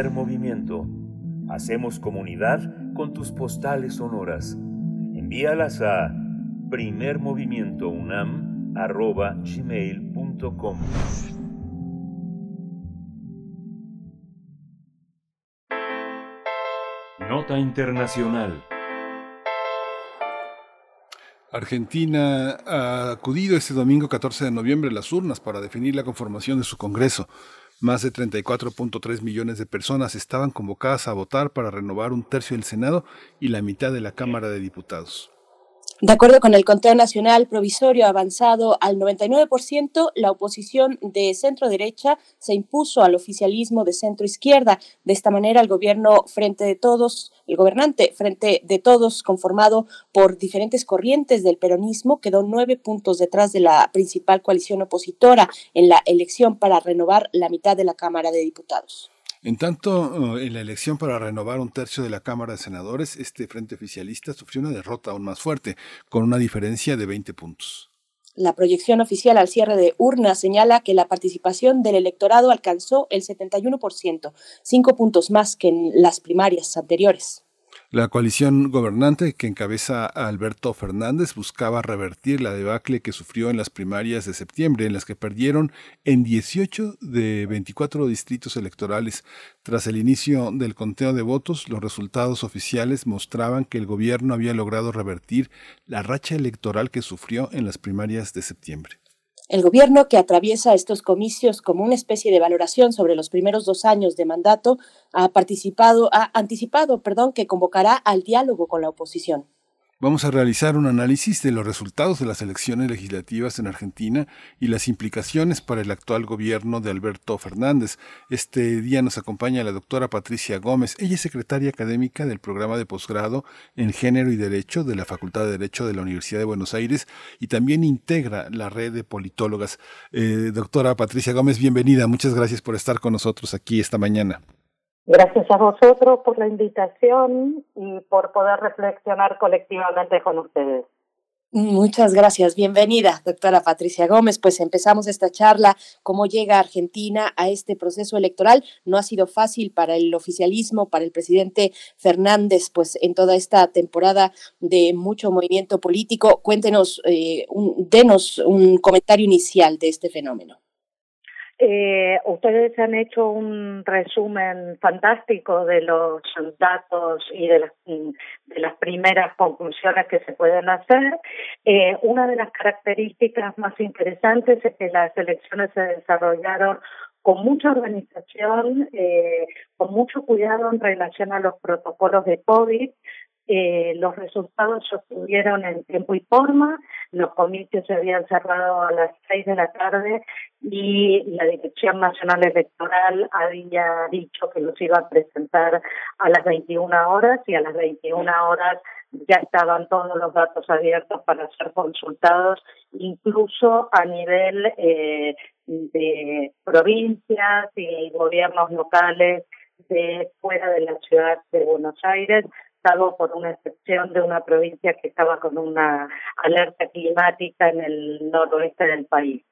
Primer movimiento. Hacemos comunidad con tus postales sonoras. Envíalas a primermovimientounam.gmail.com Nota Internacional Argentina ha acudido este domingo 14 de noviembre a las urnas para definir la conformación de su Congreso. Más de 34.3 millones de personas estaban convocadas a votar para renovar un tercio del Senado y la mitad de la Cámara de Diputados. De acuerdo con el conteo nacional provisorio avanzado al 99%, la oposición de centro derecha se impuso al oficialismo de centro izquierda. De esta manera, el gobierno frente de todos, el gobernante frente de todos, conformado por diferentes corrientes del peronismo, quedó nueve puntos detrás de la principal coalición opositora en la elección para renovar la mitad de la Cámara de Diputados. En tanto, en la elección para renovar un tercio de la Cámara de Senadores, este frente oficialista sufrió una derrota aún más fuerte, con una diferencia de 20 puntos. La proyección oficial al cierre de urnas señala que la participación del electorado alcanzó el 71%, cinco puntos más que en las primarias anteriores. La coalición gobernante que encabeza a Alberto Fernández buscaba revertir la debacle que sufrió en las primarias de septiembre, en las que perdieron en 18 de 24 distritos electorales. Tras el inicio del conteo de votos, los resultados oficiales mostraban que el gobierno había logrado revertir la racha electoral que sufrió en las primarias de septiembre. El gobierno, que atraviesa estos comicios como una especie de valoración sobre los primeros dos años de mandato, ha participado, ha anticipado, perdón, que convocará al diálogo con la oposición. Vamos a realizar un análisis de los resultados de las elecciones legislativas en Argentina y las implicaciones para el actual gobierno de Alberto Fernández. Este día nos acompaña la doctora Patricia Gómez. Ella es secretaria académica del programa de posgrado en Género y Derecho de la Facultad de Derecho de la Universidad de Buenos Aires y también integra la red de politólogas. Eh, doctora Patricia Gómez, bienvenida. Muchas gracias por estar con nosotros aquí esta mañana. Gracias a vosotros por la invitación y por poder reflexionar colectivamente con ustedes. Muchas gracias. Bienvenida, doctora Patricia Gómez. Pues empezamos esta charla. ¿Cómo llega Argentina a este proceso electoral? No ha sido fácil para el oficialismo, para el presidente Fernández, pues en toda esta temporada de mucho movimiento político. Cuéntenos, eh, denos un comentario inicial de este fenómeno. Eh, ustedes han hecho un resumen fantástico de los datos y de las, de las primeras conclusiones que se pueden hacer. Eh, una de las características más interesantes es que las elecciones se desarrollaron con mucha organización, eh, con mucho cuidado en relación a los protocolos de COVID, Eh, los resultados se obtuvieron en tiempo y forma, los comicios se habían cerrado a las seis de la tarde y la Dirección Nacional Electoral había dicho que los iba a presentar a las 21 horas y a las 21 horas ya estaban todos los datos abiertos para ser consultados, incluso a nivel eh, de provincias y gobiernos locales de fuera de la ciudad de Buenos Aires, salvo por una excepción de una provincia que estaba con una alerta climática en el noroeste del país.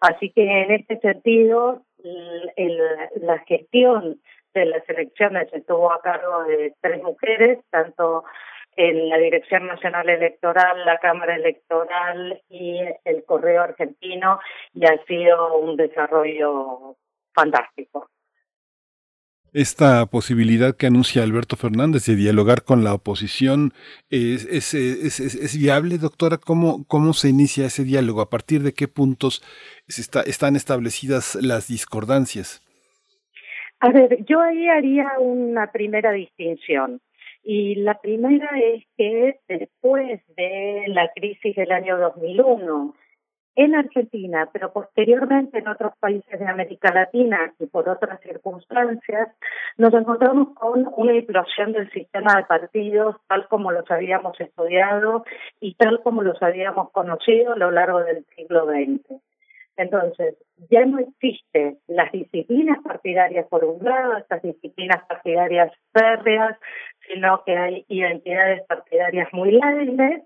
Así que en este sentido, el, la gestión de las elecciones estuvo a cargo de tres mujeres, tanto en la Dirección Nacional Electoral, la Cámara Electoral y el Correo Argentino, y ha sido un desarrollo fantástico. Esta posibilidad que anuncia Alberto Fernández de dialogar con la oposición es, es, viable, doctora. ¿Cómo, ¿Cómo se inicia ese diálogo? ¿A partir de qué puntos está, están establecidas las discordancias? A ver, yo ahí haría una primera distinción. Y la primera es que después de la crisis del año 2001, en Argentina, pero posteriormente en otros países de América Latina y por otras circunstancias, nos encontramos con una implosión del sistema de partidos tal como los habíamos estudiado y tal como los habíamos conocido a lo largo del siglo XX. Entonces, ya no existen las disciplinas partidarias por un lado, estas disciplinas partidarias férreas, sino que hay identidades partidarias muy lábiles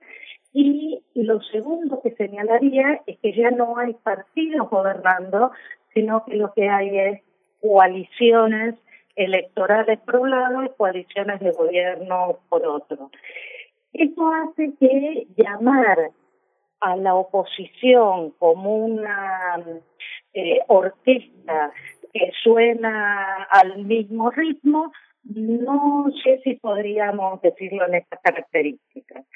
y lo segundo que señalaría es que ya no hay partidos gobernando, sino que lo que hay es coaliciones electorales por un lado y coaliciones de gobierno por otro. Esto hace que llamar a la oposición como una eh, orquesta que suena al mismo ritmo, no sé si podríamos decirlo en estas características.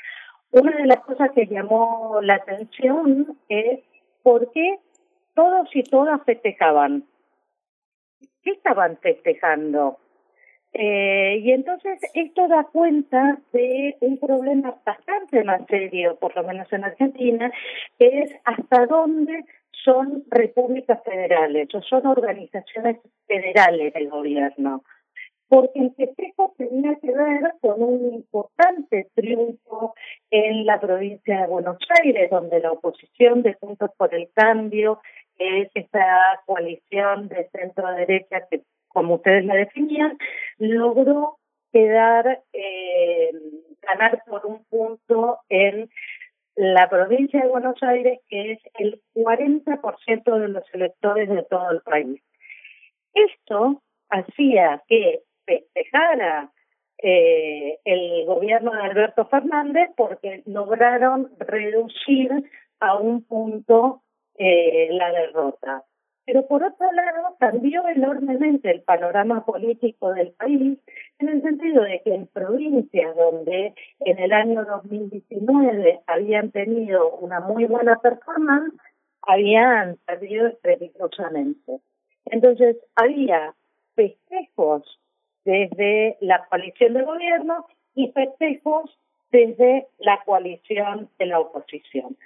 Una de las cosas que llamó la atención es por qué todos y todas festejaban. ¿Qué estaban festejando? Eh, y entonces esto da cuenta de un problema bastante más serio, por lo menos en Argentina, que es hasta dónde son repúblicas federales o son organizaciones federales del gobierno porque el festejo tenía que ver con un importante triunfo en la provincia de Buenos Aires, donde la oposición de Juntos por el Cambio, que es esta coalición de centro-derecha que, como ustedes la definían, logró quedar, eh, ganar por un punto en la provincia de Buenos Aires, que es el 40% de los electores de todo el país. Esto hacía que festejara eh, el gobierno de Alberto Fernández porque lograron reducir a un punto eh, la derrota. Pero por otro lado, cambió enormemente el panorama político del país en el sentido de que en provincias donde en el año 2019 habían tenido una muy buena performance, habían perdido estrepitosamente. Entonces, había festejos desde la coalición de gobierno y festejos desde la coalición de la oposición.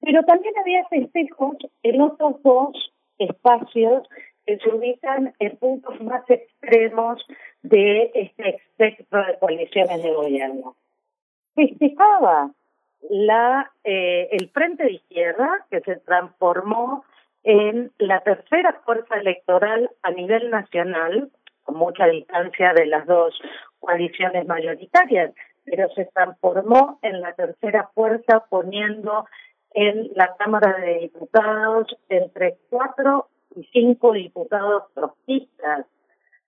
Pero también había festejos en otros dos espacios que se ubican en puntos más extremos de este espectro de coaliciones de gobierno. Festejaba la eh, el Frente de Izquierda, que se transformó en la tercera fuerza electoral a nivel nacional, mucha distancia de las dos coaliciones mayoritarias, pero se transformó en la tercera fuerza poniendo en la Cámara de Diputados entre cuatro y cinco diputados trotskistas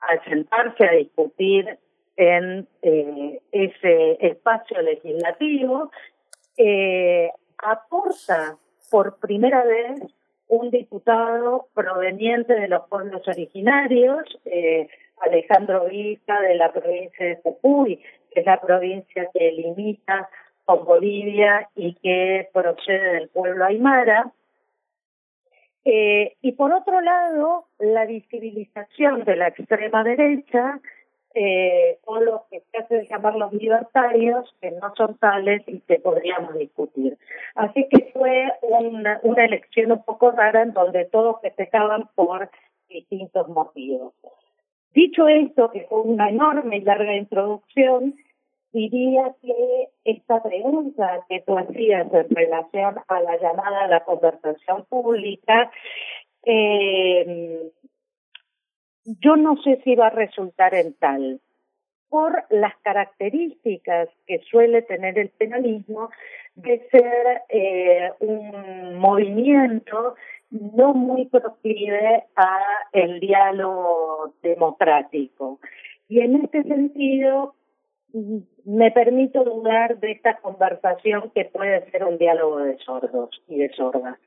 al sentarse a discutir en eh, ese espacio legislativo, eh, aporta por primera vez un diputado proveniente de los pueblos originarios, eh, Alejandro Vista de la provincia de Jujuy, que es la provincia que limita con Bolivia y que procede del pueblo aymara. Eh, y por otro lado, la visibilización de la extrema derecha eh, o los que se hacen llamar los libertarios, que no son tales y que podríamos discutir. Así que fue una, una elección un poco rara en donde todos festejaban por distintos motivos. Dicho esto, que fue una enorme y larga introducción, diría que esta pregunta que tú hacías en relación a la llamada a la conversación pública, eh, yo no sé si va a resultar en tal, por las características que suele tener el penalismo de ser eh, un movimiento no muy proclive a el diálogo democrático. Y en este sentido, me permito dudar de esta conversación que puede ser un diálogo de sordos y de sordas.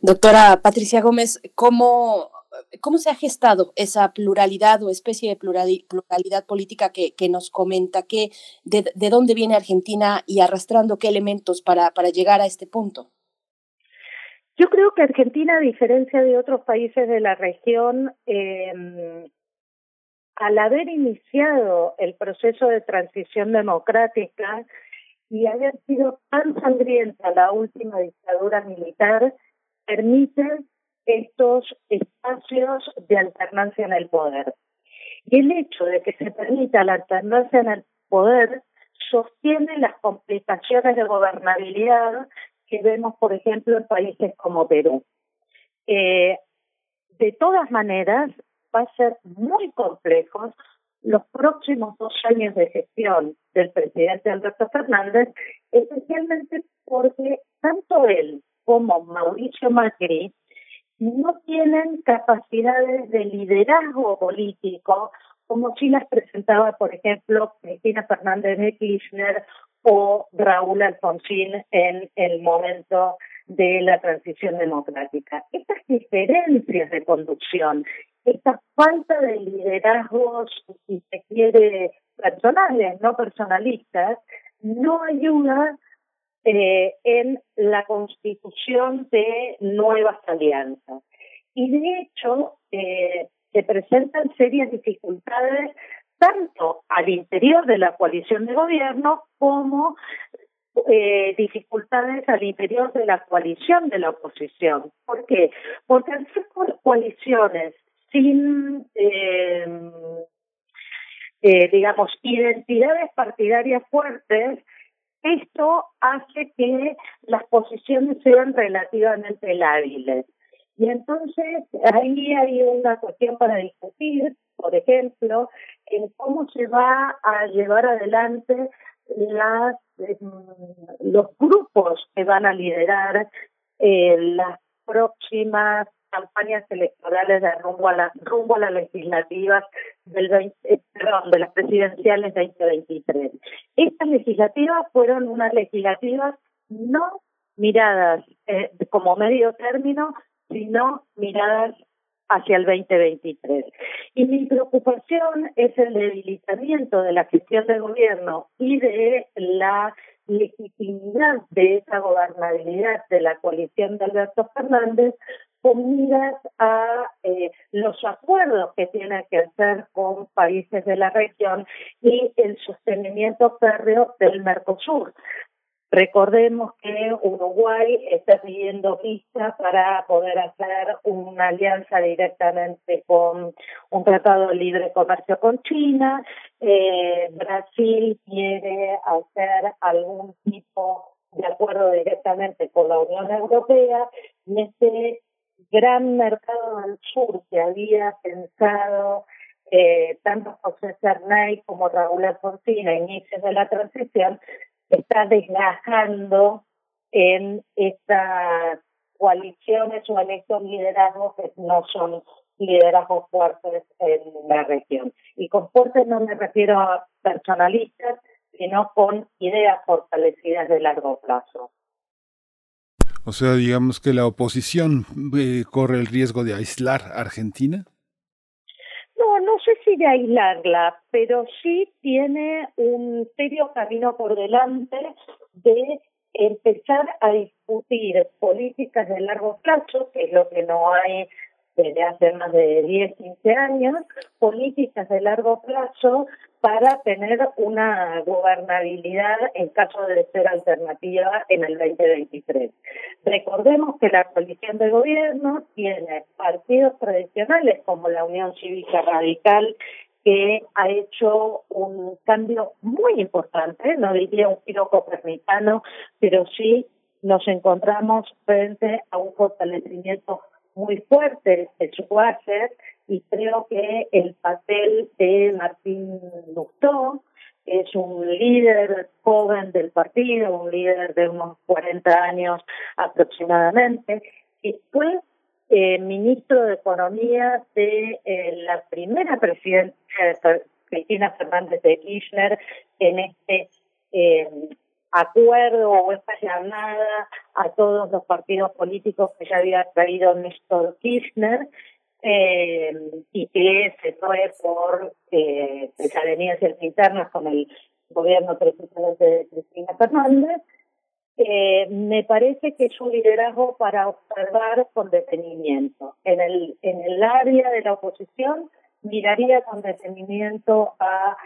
Doctora Patricia Gómez, ¿cómo, ¿cómo se ha gestado esa pluralidad o especie de pluralidad política que, que nos comenta? Que, de, de, dónde viene Argentina y arrastrando qué elementos para, para llegar a este punto? Yo creo que Argentina, a diferencia de otros países de la región, eh, al haber iniciado el proceso de transición democrática y haber sido tan sangrienta la última dictadura militar, permite estos espacios de alternancia en el poder. Y el hecho de que se permita la alternancia en el poder sostiene las complicaciones de gobernabilidad que vemos, por ejemplo, en países como Perú. Eh, de todas maneras, va a ser muy complejo los próximos dos años de gestión del presidente Alberto Fernández, especialmente porque tanto él como Mauricio Macri no tienen capacidades de liderazgo político como si las presentaba, por ejemplo, Cristina Fernández de Kirchner o Raúl Alfonsín en el momento de la transición democrática. Estas diferencias de conducción, esta falta de liderazgos, si se quiere, personales, no personalistas, no ayuda eh, en la constitución de nuevas alianzas. Y de hecho, eh, se presentan serias dificultades tanto al interior de la coalición de gobierno como eh, dificultades al interior de la coalición de la oposición. ¿Por qué? Porque al ser coaliciones sin, eh, eh, digamos, identidades partidarias fuertes, esto hace que las posiciones sean relativamente lábiles. Y entonces ahí hay una cuestión para discutir, por ejemplo, en cómo se va a llevar adelante las mm, los grupos que van a liderar eh, las próximas campañas electorales de rumbo a las rumbo a las legislativas del 20, eh, perdón, de las presidenciales 2023. Estas legislativas fueron unas legislativas no miradas eh, como medio término, sino miradas hacia el 2023. Y mi preocupación es el debilitamiento de la gestión del gobierno y de la legitimidad de esa gobernabilidad de la coalición de Alberto Fernández con miras a eh, los acuerdos que tiene que hacer con países de la región y el sostenimiento férreo del Mercosur. Recordemos que Uruguay está pidiendo visa para poder hacer una alianza directamente con un tratado de libre comercio con China. Eh, Brasil quiere hacer algún tipo de acuerdo directamente con la Unión Europea y este gran mercado del sur que había pensado eh, tanto José Cernay como Raúl Alfonsín a inicios de la transición está desgajando en estas coaliciones o en estos liderazgos que no son liderazgos fuertes en la región. Y con fuertes no me refiero a personalistas, sino con ideas fortalecidas de largo plazo. O sea, digamos que la oposición eh, corre el riesgo de aislar a Argentina. De aislarla, pero sí tiene un serio camino por delante de empezar a discutir políticas de largo plazo, que es lo que no hay desde hace más de 10, 15 años, políticas de largo plazo para tener una gobernabilidad en caso de ser alternativa en el 2023. Recordemos que la coalición de gobierno tiene partidos tradicionales como la Unión Cívica Radical que ha hecho un cambio muy importante, no diría un giro copernicano, pero sí nos encontramos frente a un fortalecimiento muy fuerte de su base y creo que el papel de Martín Lustó, es un líder joven del partido, un líder de unos 40 años aproximadamente, y fue eh, ministro de Economía de eh, la primera presidencia de Cristina Fernández de Kirchner en este eh, acuerdo o esta llamada a todos los partidos políticos que ya había traído Néstor Kirchner eh, y que se fue por eh, internas con el gobierno precisamente de Cristina Fernández eh, me parece que es un liderazgo para observar con detenimiento. En el, en el área de la oposición miraría con detenimiento a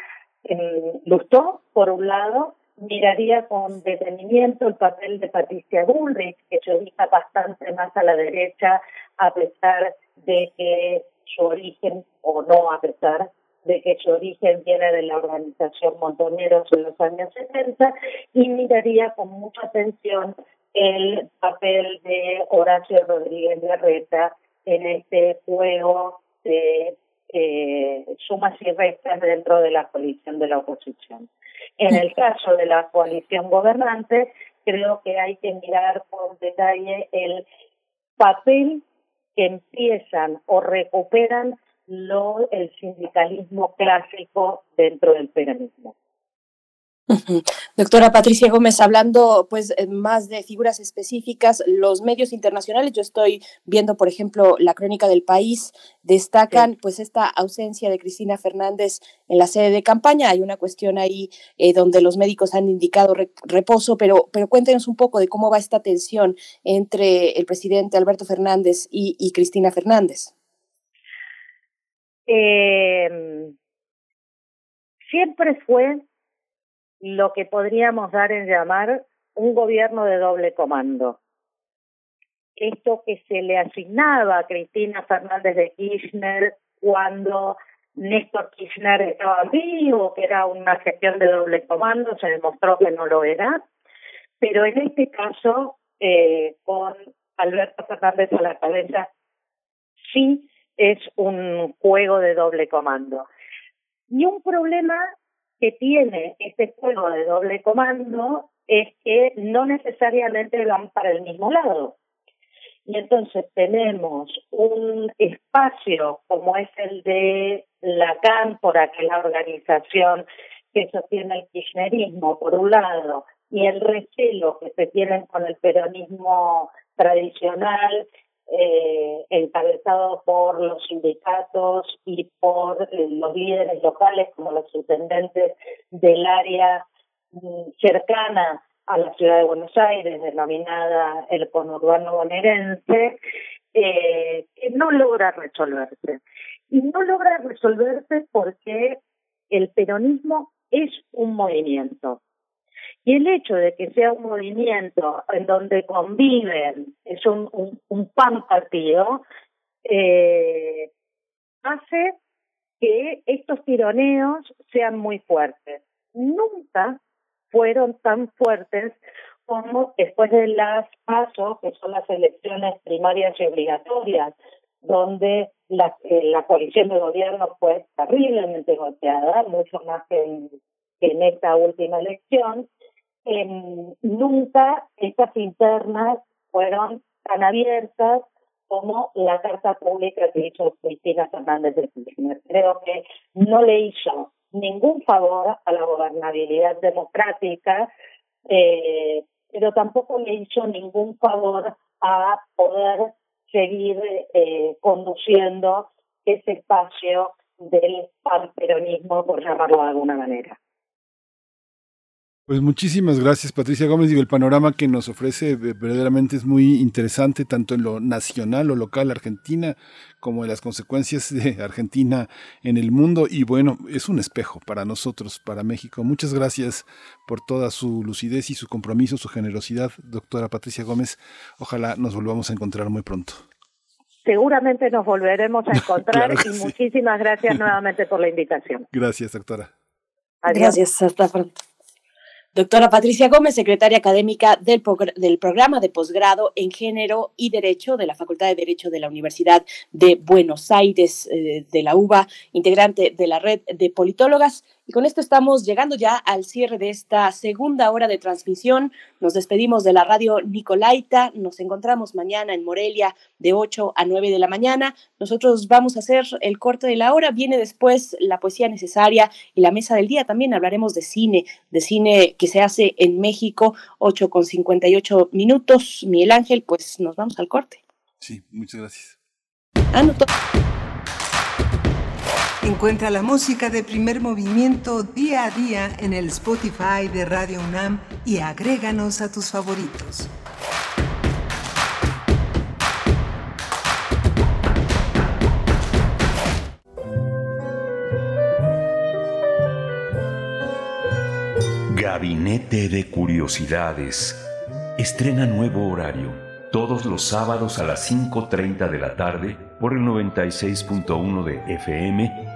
eh, Lustó, por un lado, miraría con detenimiento el papel de Patricia Bullrich, que ubica bastante más a la derecha, a pesar de que su origen, o no a pesar de que su origen viene de la organización Montoneros en los años 70 y miraría con mucha atención el papel de Horacio Rodríguez Garreta en este juego de eh, sumas y restas dentro de la coalición de la oposición. En el caso de la coalición gobernante, creo que hay que mirar con detalle el papel que empiezan o recuperan lo el sindicalismo clásico dentro del peronismo. Doctora Patricia Gómez, hablando pues eh, más de figuras específicas, los medios internacionales, yo estoy viendo, por ejemplo, la crónica del país, destacan pues esta ausencia de Cristina Fernández en la sede de campaña. Hay una cuestión ahí eh, donde los médicos han indicado reposo, pero, pero cuéntenos un poco de cómo va esta tensión entre el presidente Alberto Fernández y, y Cristina Fernández. Eh, siempre fue lo que podríamos dar en llamar un gobierno de doble comando. Esto que se le asignaba a Cristina Fernández de Kirchner cuando Néstor Kirchner estaba vivo, que era una gestión de doble comando, se demostró que no lo era, pero en este caso, eh, con Alberto Fernández a la cabeza, sí es un juego de doble comando. Y un problema que tiene este juego de doble comando es que no necesariamente van para el mismo lado. Y entonces tenemos un espacio como es el de la Cámpora, que es la organización que sostiene el kirchnerismo, por un lado, y el recelo que se tienen con el peronismo tradicional eh, encabezado por los sindicatos y por eh, los líderes locales como los intendentes del área mm, cercana a la ciudad de Buenos Aires, denominada el conurbano bonaerense, eh, que no logra resolverse. Y no logra resolverse porque el peronismo es un movimiento. Y el hecho de que sea un movimiento en donde conviven, es un, un, pan partido, eh, hace que estos tironeos sean muy fuertes. Nunca fueron tan fuertes como después de las PASO, que son las elecciones primarias y obligatorias, donde la, eh, la coalición de gobierno fue terriblemente golpeada, mucho más que en, que en esta última elección, nunca estas internas fueron tan abiertas como la carta pública que hizo Cristina Fernández de Kirchner. Creo que no le hizo ningún favor a la gobernabilidad democrática, eh, pero tampoco le hizo ningún favor a poder seguir eh, conduciendo ese espacio del panperonismo, por llamarlo de alguna manera. Pues muchísimas gracias, Patricia Gómez. Digo, el panorama que nos ofrece verdaderamente es muy interesante, tanto en lo nacional o local Argentina, como en las consecuencias de Argentina en el mundo. Y bueno, es un espejo para nosotros, para México. Muchas gracias por toda su lucidez y su compromiso, su generosidad, doctora Patricia Gómez. Ojalá nos volvamos a encontrar muy pronto. Seguramente nos volveremos a encontrar y muchísimas gracias nuevamente por la invitación. Gracias, doctora. Gracias, hasta pronto. Doctora Patricia Gómez, secretaria académica del, del, programa de posgrado en Género y Derecho de la Facultad de Derecho de la Universidad de Buenos Aires, eh, de la UBA, integrante de la red de politólogas. Y con esto estamos llegando ya al cierre de esta segunda hora de transmisión. Nos despedimos de la radio Nicolaita. Nos encontramos mañana en Morelia de 8 a 9 de la mañana. Nosotros vamos a hacer el corte de la hora. Viene después la poesía necesaria y la mesa del día. También hablaremos de cine, de cine que se hace en México, 8 con 58 minutos. Miguel Ángel, pues nos vamos al corte. Sí, muchas gracias. Ah, no, Encuentra la música de primer movimiento día a día en el Spotify de Radio UNAM y agréganos a tus favoritos. Gabinete de Curiosidades. Estrena nuevo horario. Todos los sábados a las 5.30 de la tarde por el 96.1 de FM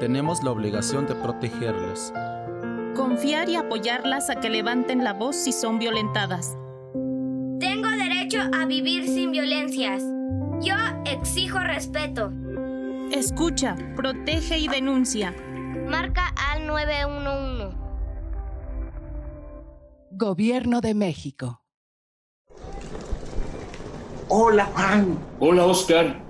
tenemos la obligación de protegerles. Confiar y apoyarlas a que levanten la voz si son violentadas. Tengo derecho a vivir sin violencias. Yo exijo respeto. Escucha, protege y denuncia. Marca al 911. Gobierno de México. Hola, Juan. Hola, Oscar.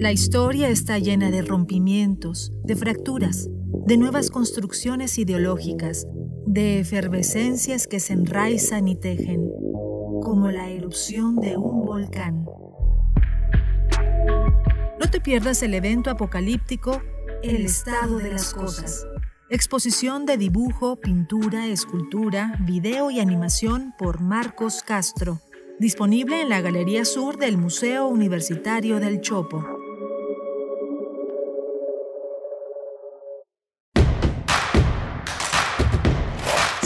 La historia está llena de rompimientos, de fracturas, de nuevas construcciones ideológicas, de efervescencias que se enraizan y tejen como la erupción de un volcán. te pierdas el evento apocalíptico El estado de las cosas. Exposición de dibujo, pintura, escultura, video y animación por Marcos Castro. Disponible en la Galería Sur del Museo Universitario del Chopo.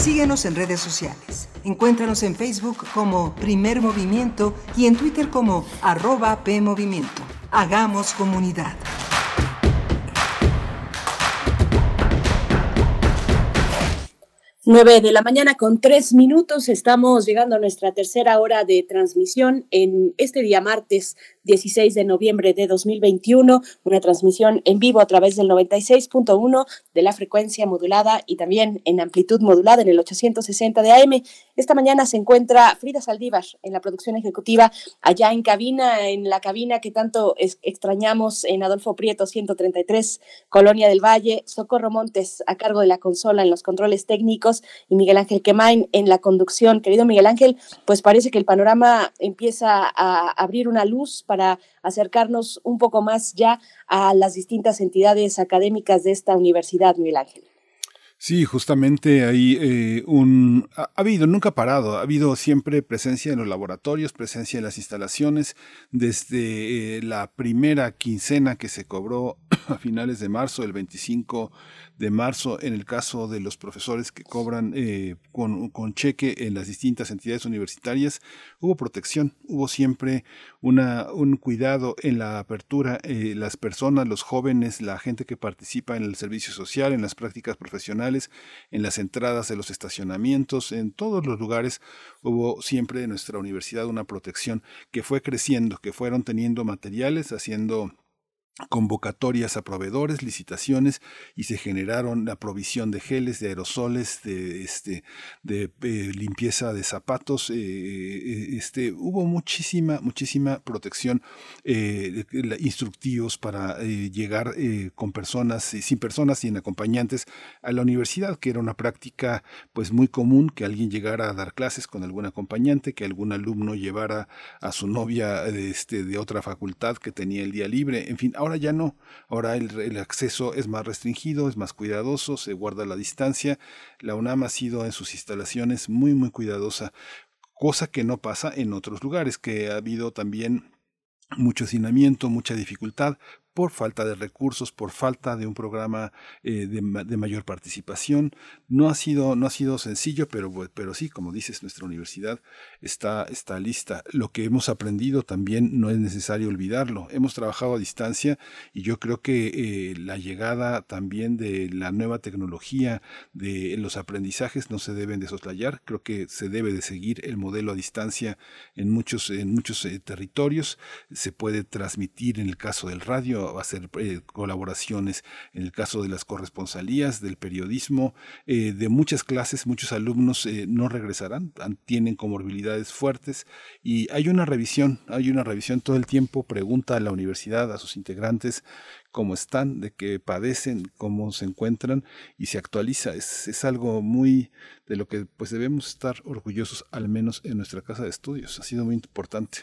Síguenos en redes sociales. Encuéntranos en Facebook como Primer Movimiento y en Twitter como arroba PMovimiento. Hagamos comunidad. 9 de la mañana con tres minutos. Estamos llegando a nuestra tercera hora de transmisión en este día martes 16 de noviembre de 2021. Una transmisión en vivo a través del 96.1 de la frecuencia modulada y también en amplitud modulada en el 860 de AM. Esta mañana se encuentra Frida Saldívar en la producción ejecutiva allá en cabina, en la cabina que tanto extrañamos en Adolfo Prieto 133, Colonia del Valle. Socorro Montes a cargo de la consola en los controles técnicos y Miguel Ángel Quemain en la conducción. Querido Miguel Ángel, pues parece que el panorama empieza a abrir una luz para acercarnos un poco más ya a las distintas entidades académicas de esta universidad, Miguel Ángel. Sí, justamente hay eh, un... Ha, habido, nunca parado, ha habido siempre presencia en los laboratorios, presencia en las instalaciones, desde eh, la primera quincena que se cobró a finales de marzo, el 25 de marzo en el caso de los profesores que cobran eh, con, cheque en las distintas entidades universitarias, hubo protección, hubo siempre una, un cuidado en la apertura, eh, las personas, los jóvenes, la gente que participa en el servicio social, en las prácticas profesionales, en las entradas de los estacionamientos, en todos los lugares hubo siempre en nuestra universidad una protección que fue creciendo, que fueron teniendo materiales, haciendo convocatorias a proveedores, licitaciones y se generaron la provisión de geles, de aerosoles, de este, de eh, limpieza de zapatos, eh, eh, este, hubo muchísima, muchísima protección, instructivos para llegar con personas, sin personas, sin acompañantes a la universidad, que era una práctica pues muy común que alguien llegara a dar clases con algún acompañante, que algún alumno llevara a su novia este, de otra facultad que tenía el día libre, en fin, Ahora ya no, ahora el, acceso es más restringido, es más cuidadoso, se guarda la distancia. La UNAM ha sido en sus instalaciones muy, muy cuidadosa, cosa que no pasa en otros lugares, que ha habido también mucho hacinamiento, mucha dificultad por falta de recursos, por falta de un programa eh, de, mayor participación. No ha sido, no ha sido sencillo, pero, pero sí, como dices, nuestra universidad está, está lista. Lo que hemos aprendido también no es necesario olvidarlo. Hemos trabajado a distancia y yo creo que eh, la llegada también de la nueva tecnología, de los aprendizajes, no se deben de soslayar. Creo que se debe de seguir el modelo a distancia en muchos, en muchos eh, territorios. Se puede transmitir en el caso del radio a hacer eh, colaboraciones en el caso de las corresponsalías, del periodismo, eh, de muchas clases, muchos alumnos eh, no regresarán, tienen comorbilidades fuertes y hay una revisión, hay una revisión todo el tiempo, pregunta a la universidad, a sus integrantes cómo están, de qué padecen, cómo se encuentran y se actualiza. Es, es algo muy de lo que pues debemos estar orgullosos, al menos en nuestra casa de estudios. Ha sido muy importante.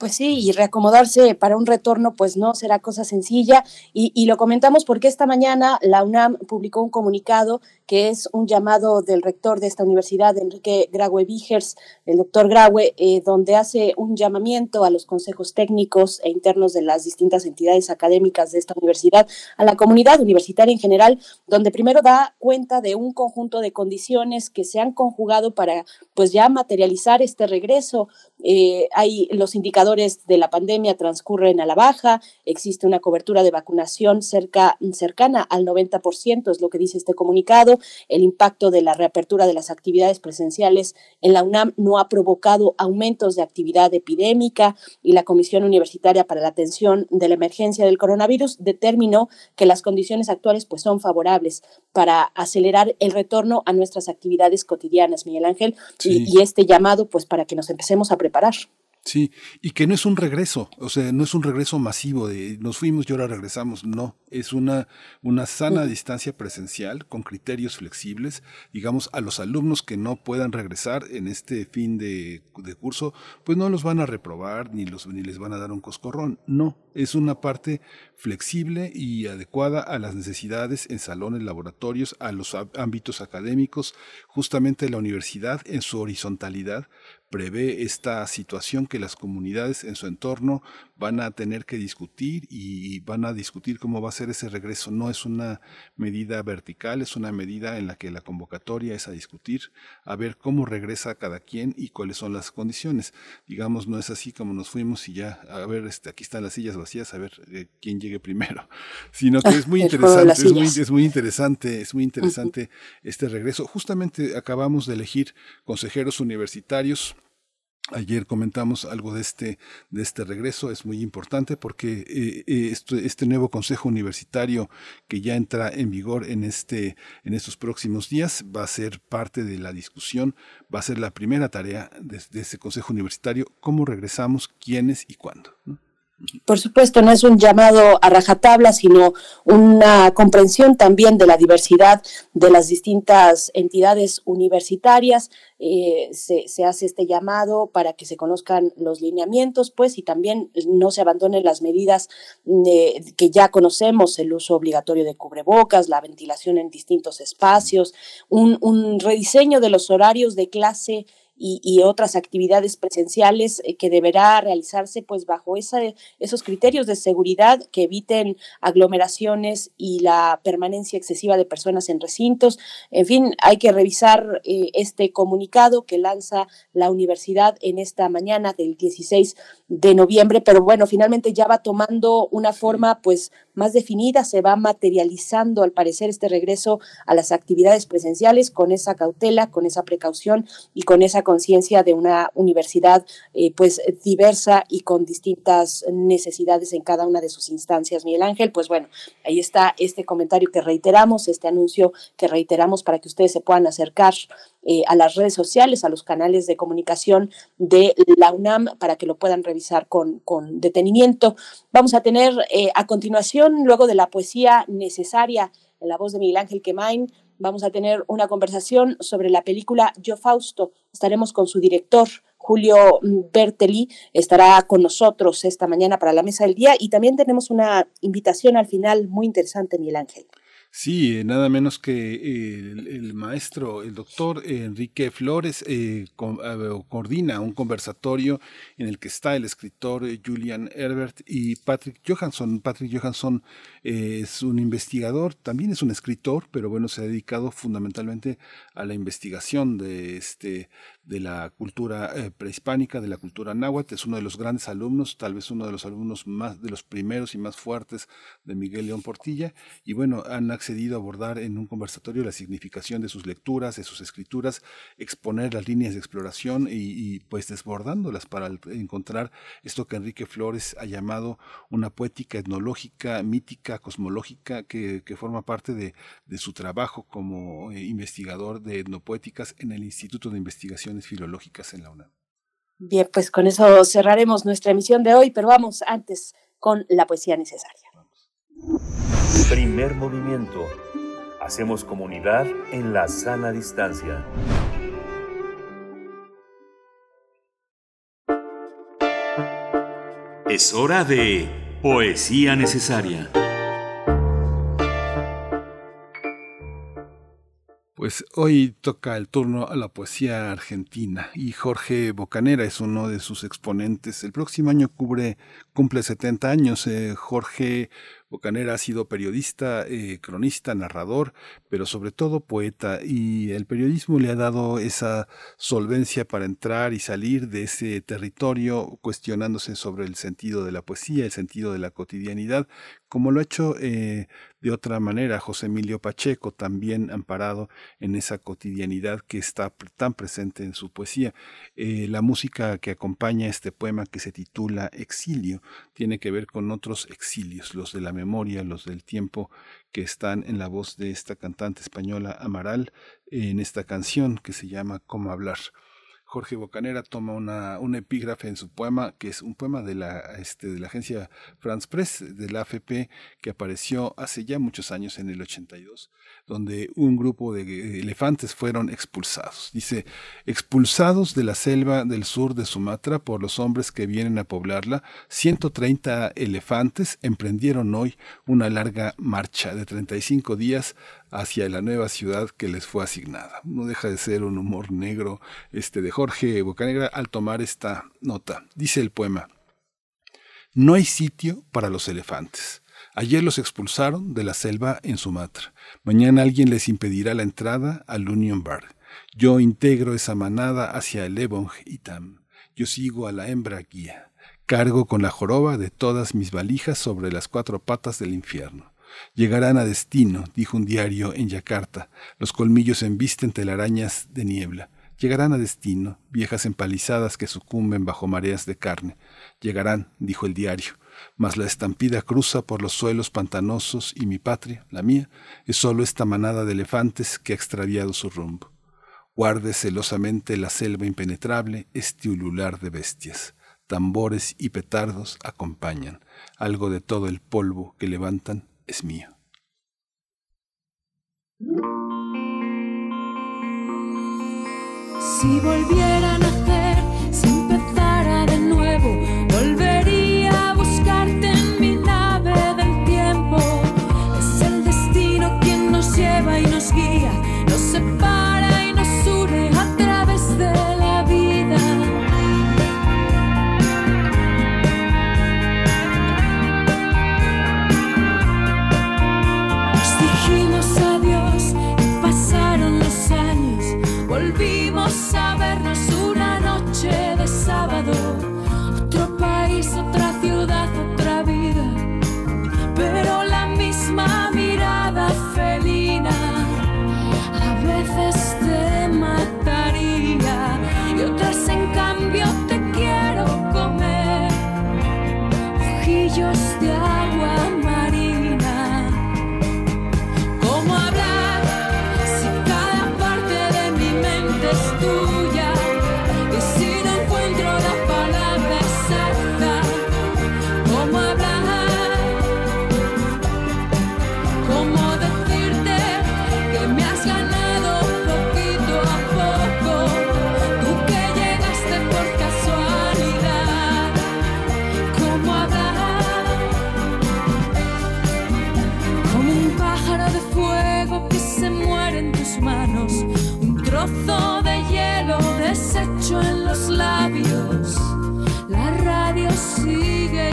Pues sí, y reacomodarse para un retorno, pues no será cosa sencilla. Y, y, lo comentamos porque esta mañana la UNAM publicó un comunicado que es un llamado del rector de esta universidad, Enrique Graue Vigers, el doctor Graue, eh, donde hace un llamamiento a los consejos técnicos e internos de las distintas entidades académicas de esta universidad, a la comunidad universitaria en general, donde primero da cuenta de un conjunto de condiciones que se han conjugado para pues ya materializar este regreso. Eh, hay los indicadores de la pandemia transcurren a la baja, existe una cobertura de vacunación cerca, cercana al 90%, es lo que dice este comunicado el impacto de la reapertura de las actividades presenciales en la UNAM no ha provocado aumentos de actividad epidémica y la Comisión Universitaria para la Atención de la Emergencia del Coronavirus determinó que las condiciones actuales pues son favorables para acelerar el retorno a nuestras actividades cotidianas, Miguel Ángel, y, y este llamado pues para que nos empecemos a preparar. Sí, y que no es un regreso, o sea, no es un regreso masivo de nos fuimos y ahora regresamos, no, es una, una sana distancia presencial con criterios flexibles, digamos, a los alumnos que no puedan regresar en este fin de, de curso, pues no los van a reprobar ni, los, ni les van a dar un coscorrón, no, es una parte flexible y adecuada a las necesidades en salones, laboratorios, a los ámbitos académicos, justamente la universidad en su horizontalidad prevé esta situación que las comunidades en su entorno van a tener que discutir y van a discutir cómo va a ser ese regreso. No es una medida vertical, es una medida en la que la convocatoria es a discutir, a ver cómo regresa cada quien y cuáles son las condiciones. Digamos, no es así como nos fuimos y ya, a ver, este, aquí están las sillas vacías, a ver eh, quién llegue primero, sino que es muy interesante, es muy, es muy, interesante, es muy interesante este regreso. Justamente acabamos de elegir consejeros universitarios Ayer comentamos algo de este, de este regreso, es muy importante porque eh, eh, este, este, nuevo Consejo Universitario que ya entra en vigor en, este, en estos próximos días va a ser parte de la discusión, va a ser la primera tarea de, de ese Consejo Universitario, cómo regresamos, quiénes y cuándo. Por supuesto, no es un llamado a rajatabla, sino una comprensión también de la diversidad de las distintas entidades universitarias. Eh, se, hace este llamado para que se conozcan los lineamientos, pues, y también no se abandonen las medidas eh, que ya conocemos, el uso obligatorio de cubrebocas, la ventilación en distintos espacios, un, un rediseño de los horarios de clase y, otras actividades presenciales eh, que deberá realizarse pues bajo esa, esos criterios de seguridad que eviten aglomeraciones y la permanencia excesiva de personas en recintos. En fin, hay que revisar eh, este comunicado que lanza la universidad en esta mañana del 16 de noviembre, pero bueno, finalmente ya va tomando una forma pues más definida, se va materializando al parecer este regreso a las actividades presenciales con esa cautela, con esa precaución y con esa conciencia de una universidad eh, pues diversa y con distintas necesidades en cada una de sus instancias. Miguel Ángel, pues bueno, ahí está este comentario que reiteramos, este anuncio que reiteramos para que ustedes se puedan acercar eh, a las redes sociales, a los canales de comunicación de la UNAM para que lo puedan revisar con, con detenimiento. Vamos a tener eh, a continuación, luego de la poesía necesaria en la voz de Miguel Ángel Quemain, vamos a tener una conversación sobre la película Yo Fausto. Estaremos con su director, Julio Berteli, estará con nosotros esta mañana para la mesa del día y también tenemos una invitación al final muy interesante, Miguel Ángel. Sí, eh, nada menos que el, maestro, el doctor Enrique Flores, eh, coordina un conversatorio en el que está el escritor eh, Julian Herbert y Patrick Johansson. Patrick Johansson es un investigador, también es un escritor, pero bueno, se ha dedicado fundamentalmente a la investigación de este de la cultura eh, prehispánica, de la cultura náhuatl. Es uno de los grandes alumnos, tal vez uno de los alumnos más, de los primeros y más fuertes de Miguel León Portilla. Y bueno, han accedido a abordar en un conversatorio la significación de sus lecturas, de sus escrituras, exponer las líneas de exploración y, pues desbordándolas para encontrar esto que Enrique Flores ha llamado una poética etnológica, mítica, cosmológica, que, forma parte de, su trabajo como eh, investigador de etnopoéticas en el Instituto de Investigaciones filológicas en la UNAM. Bien, pues con eso cerraremos nuestra emisión de hoy, pero vamos antes con la poesía necesaria. Primer movimiento. Hacemos comunidad en la sana distancia. Es hora de poesía necesaria. Pues hoy toca el turno a la poesía argentina y Jorge Bocanera es uno de sus exponentes. El próximo año cubre, cumple 70 años. Eh, Jorge Bocanera ha sido periodista, eh, cronista, narrador, pero sobre todo poeta, y el periodismo le ha dado esa solvencia para entrar y salir de ese territorio cuestionándose sobre el sentido de la poesía, el sentido de la cotidianidad, como lo ha hecho eh, de otra manera José Emilio Pacheco, también amparado en esa cotidianidad que está tan presente en su poesía. Eh, la música que acompaña este poema que se titula Exilio tiene que ver con otros exilios, los de la memoria, los del tiempo, que están en la voz de esta cantante española Amaral en esta canción que se llama Cómo hablar. Jorge Bocanera toma una, un epígrafe en su poema, que es un poema de la, este, de la agencia France Press, de la AFP, que apareció hace ya muchos años, en el 82, donde un grupo de elefantes fueron expulsados. Dice, expulsados de la selva del sur de Sumatra por los hombres que vienen a poblarla, 130 elefantes emprendieron hoy una larga marcha de 35 días hacia la nueva ciudad que les fue asignada. No deja de ser un humor negro este de Jorge Bocanegra al tomar esta nota. Dice el poema: No hay sitio para los elefantes. Ayer los expulsaron de la selva en Sumatra. Mañana alguien les impedirá la entrada al Union Bar. Yo integro esa manada hacia el Ebong Itam. Yo sigo a la hembra guía. Cargo con la joroba de todas mis valijas sobre las cuatro patas del infierno. Llegarán a destino, dijo un diario en Yakarta. Los colmillos embisten telarañas de niebla. Llegarán a destino, viejas empalizadas que sucumben bajo mareas de carne. Llegarán, dijo el diario, mas la estampida cruza por los suelos pantanosos y mi patria, la mía, es sólo esta manada de elefantes que ha extraviado su rumbo. Guarde celosamente la selva impenetrable este ulular de bestias. Tambores y petardos acompañan. Algo de todo el polvo que levantan es mío. Si volviera a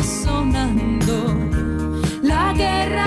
sonando, la guerra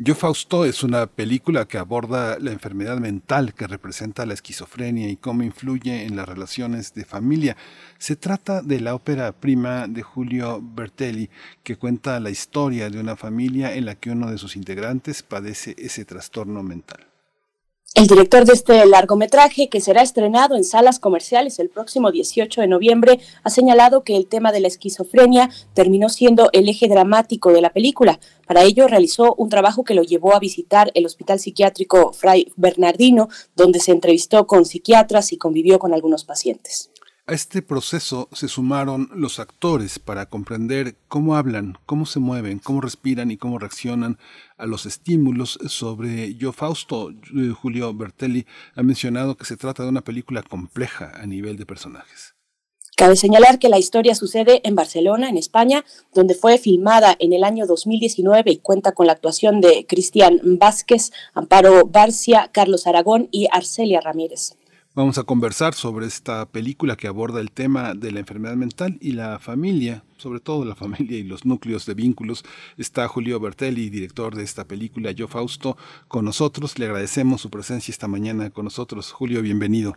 Yo Fausto es una película que aborda la enfermedad mental que representa la esquizofrenia y cómo influye en las relaciones de familia. Se trata de la ópera prima de Julio Bertelli, que cuenta la historia de una familia en la que uno de sus integrantes padece ese trastorno mental. El director de este largometraje, que será estrenado en salas comerciales el próximo 18 de noviembre, ha señalado que el tema de la esquizofrenia terminó siendo el eje dramático de la película. Para ello realizó un trabajo que lo llevó a visitar el Hospital Psiquiátrico Fray Bernardino, donde se entrevistó con psiquiatras y convivió con algunos pacientes. A este proceso se sumaron los actores para comprender cómo hablan, cómo se mueven, cómo respiran y cómo reaccionan a los estímulos sobre Yo Fausto. Eh, Julio Bertelli ha mencionado que se trata de una película compleja a nivel de personajes. Cabe señalar que la historia sucede en Barcelona, en España, donde fue filmada en el año 2019 y cuenta con la actuación de Cristian Vázquez, Amparo Barcia, Carlos Aragón y Arcelia Ramírez. Vamos a conversar sobre esta película que aborda el tema de la enfermedad mental y la familia, sobre todo la familia y los núcleos de vínculos. Está Julio Bertelli, director de esta película, Yo Fausto, con nosotros. Le agradecemos su presencia esta mañana con nosotros. Julio, bienvenido.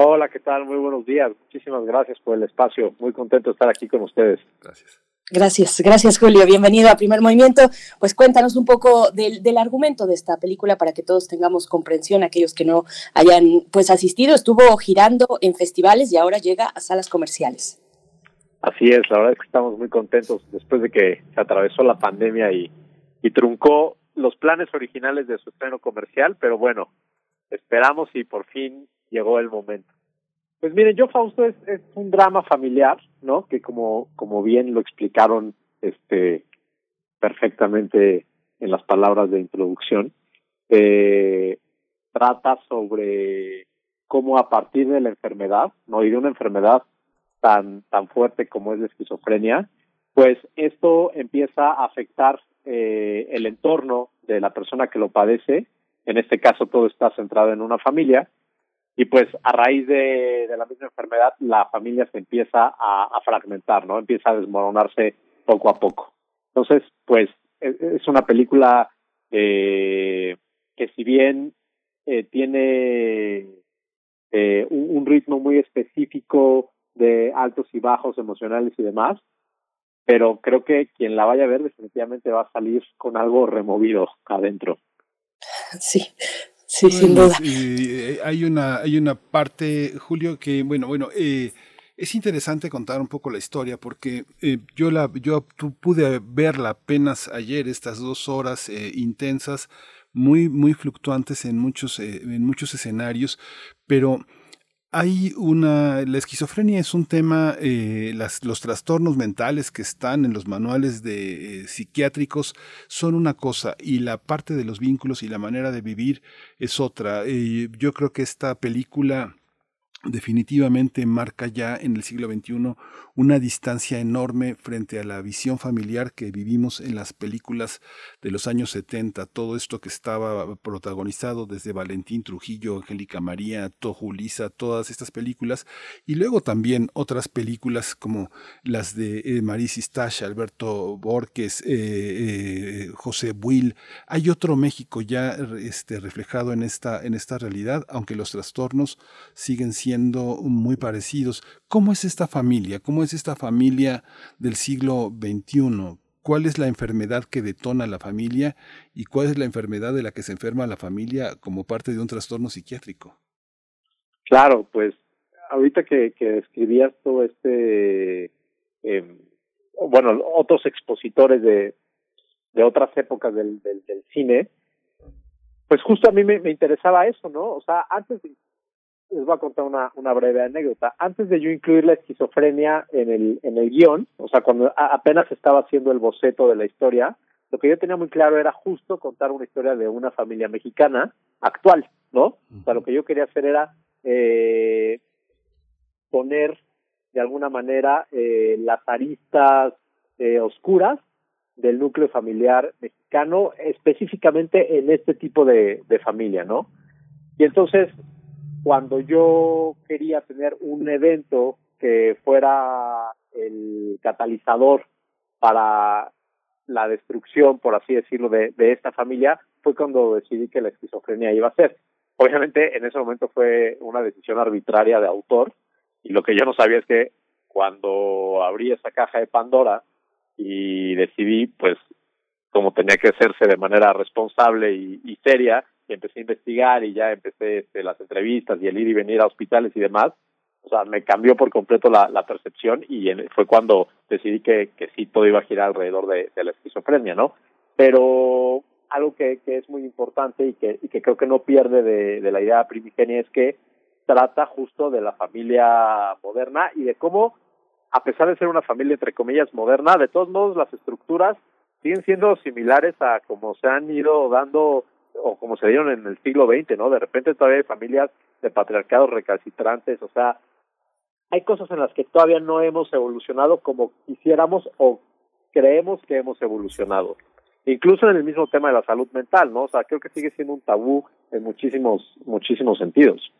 Hola, ¿qué tal? Muy buenos días. Muchísimas gracias por el espacio. Muy contento de estar aquí con ustedes. Gracias. Gracias, gracias Julio. Bienvenido a Primer Movimiento. Pues cuéntanos un poco del, del, argumento de esta película para que todos tengamos comprensión, aquellos que no hayan pues asistido. Estuvo girando en festivales y ahora llega a salas comerciales. Así es, la verdad es que estamos muy contentos después de que se atravesó la pandemia y, y truncó los planes originales de su estreno comercial, pero bueno, esperamos y por fin llegó el momento. Pues miren, yo Fausto es, un drama familiar, ¿no? Que como, como bien lo explicaron este perfectamente en las palabras de introducción, eh, trata sobre cómo a partir de la enfermedad, ¿no? Y de una enfermedad tan, tan fuerte como es la esquizofrenia, pues esto empieza a afectar eh, el entorno de la persona que lo padece. En este caso todo está centrado en una familia y pues a raíz de, la misma enfermedad la familia se empieza a, fragmentar, ¿no? Empieza a desmoronarse poco a poco. Entonces, pues es una película eh, que si bien eh, tiene eh, un, un, ritmo muy específico de altos y bajos emocionales y demás, pero creo que quien la vaya a ver definitivamente va a salir con algo removido adentro. Sí, Sí, sin duda. Eh, hay, una, hay una parte, Julio, que, bueno, bueno, eh, es interesante contar un poco la historia porque eh, yo, la, yo pude verla apenas ayer, estas dos horas eh, intensas, muy, muy fluctuantes en muchos, eh, en muchos escenarios, pero hay una, la esquizofrenia es un tema, eh, las, los trastornos mentales que están en los manuales de eh, psiquiátricos son una cosa y la parte de los vínculos y la manera de vivir es otra. Yo creo que esta película definitivamente marca ya en el siglo XXI una distancia enorme frente a la visión familiar que vivimos en las películas de los años 70, todo esto que estaba protagonizado desde Valentín Trujillo, Angélica María, Tojo Lisa, todas estas películas, y luego también otras películas como las de eh, Maris Alberto Borges, eh, eh, José Buil. Hay otro México ya este, reflejado en esta, en esta realidad, aunque los trastornos siguen siendo muy parecidos. ¿Cómo es esta familia? ¿Cómo es esta familia del siglo XXI? ¿Cuál es la enfermedad que detona la familia y cuál es la enfermedad de la que se enferma la familia como parte de un trastorno psiquiátrico? Claro, pues ahorita que, describías todo este, eh, bueno, otros expositores de, de otras épocas del, cine, pues justo a mí me, me, interesaba eso, ¿no? O sea, antes les voy a contar una, una breve anécdota. Antes de yo incluir la esquizofrenia en el, en el guion, o sea, cuando apenas estaba haciendo el boceto de la historia, lo que yo tenía muy claro era justo contar una historia de una familia mexicana actual, ¿no? O sea, lo que yo quería hacer era eh, poner de alguna manera eh, las aristas eh, oscuras del núcleo familiar mexicano, específicamente en este tipo de, de familia, ¿no? Y entonces cuando yo quería tener un evento que fuera el catalizador para la destrucción, por así decirlo, de, de esta familia, fue cuando decidí que la esquizofrenia iba a ser. Obviamente, en ese momento fue una decisión arbitraria de autor, y lo que yo no sabía es que cuando abrí esa caja de Pandora y decidí, pues, como tenía que hacerse de manera responsable y, y seria, y empecé a investigar y ya empecé este, las entrevistas y el ir y venir a hospitales y demás, o sea, me cambió por completo la, la percepción y en, fue cuando decidí que, sí todo iba a girar alrededor de, de la esquizofrenia, ¿no? Pero algo que, que es muy importante y que, y que creo que no pierde de, de la idea primigenia es que trata justo de la familia moderna y de cómo, a pesar de ser una familia entre comillas moderna, de todos modos las estructuras siguen siendo similares a como se han ido dando o como se dieron en el siglo XX, ¿no? De repente todavía hay familias de patriarcados recalcitrantes, o sea, hay cosas en las que todavía no hemos evolucionado como quisiéramos o creemos que hemos evolucionado. Incluso en el mismo tema de la salud mental, ¿no? O sea, creo que sigue siendo un tabú en muchísimos, muchísimos sentidos.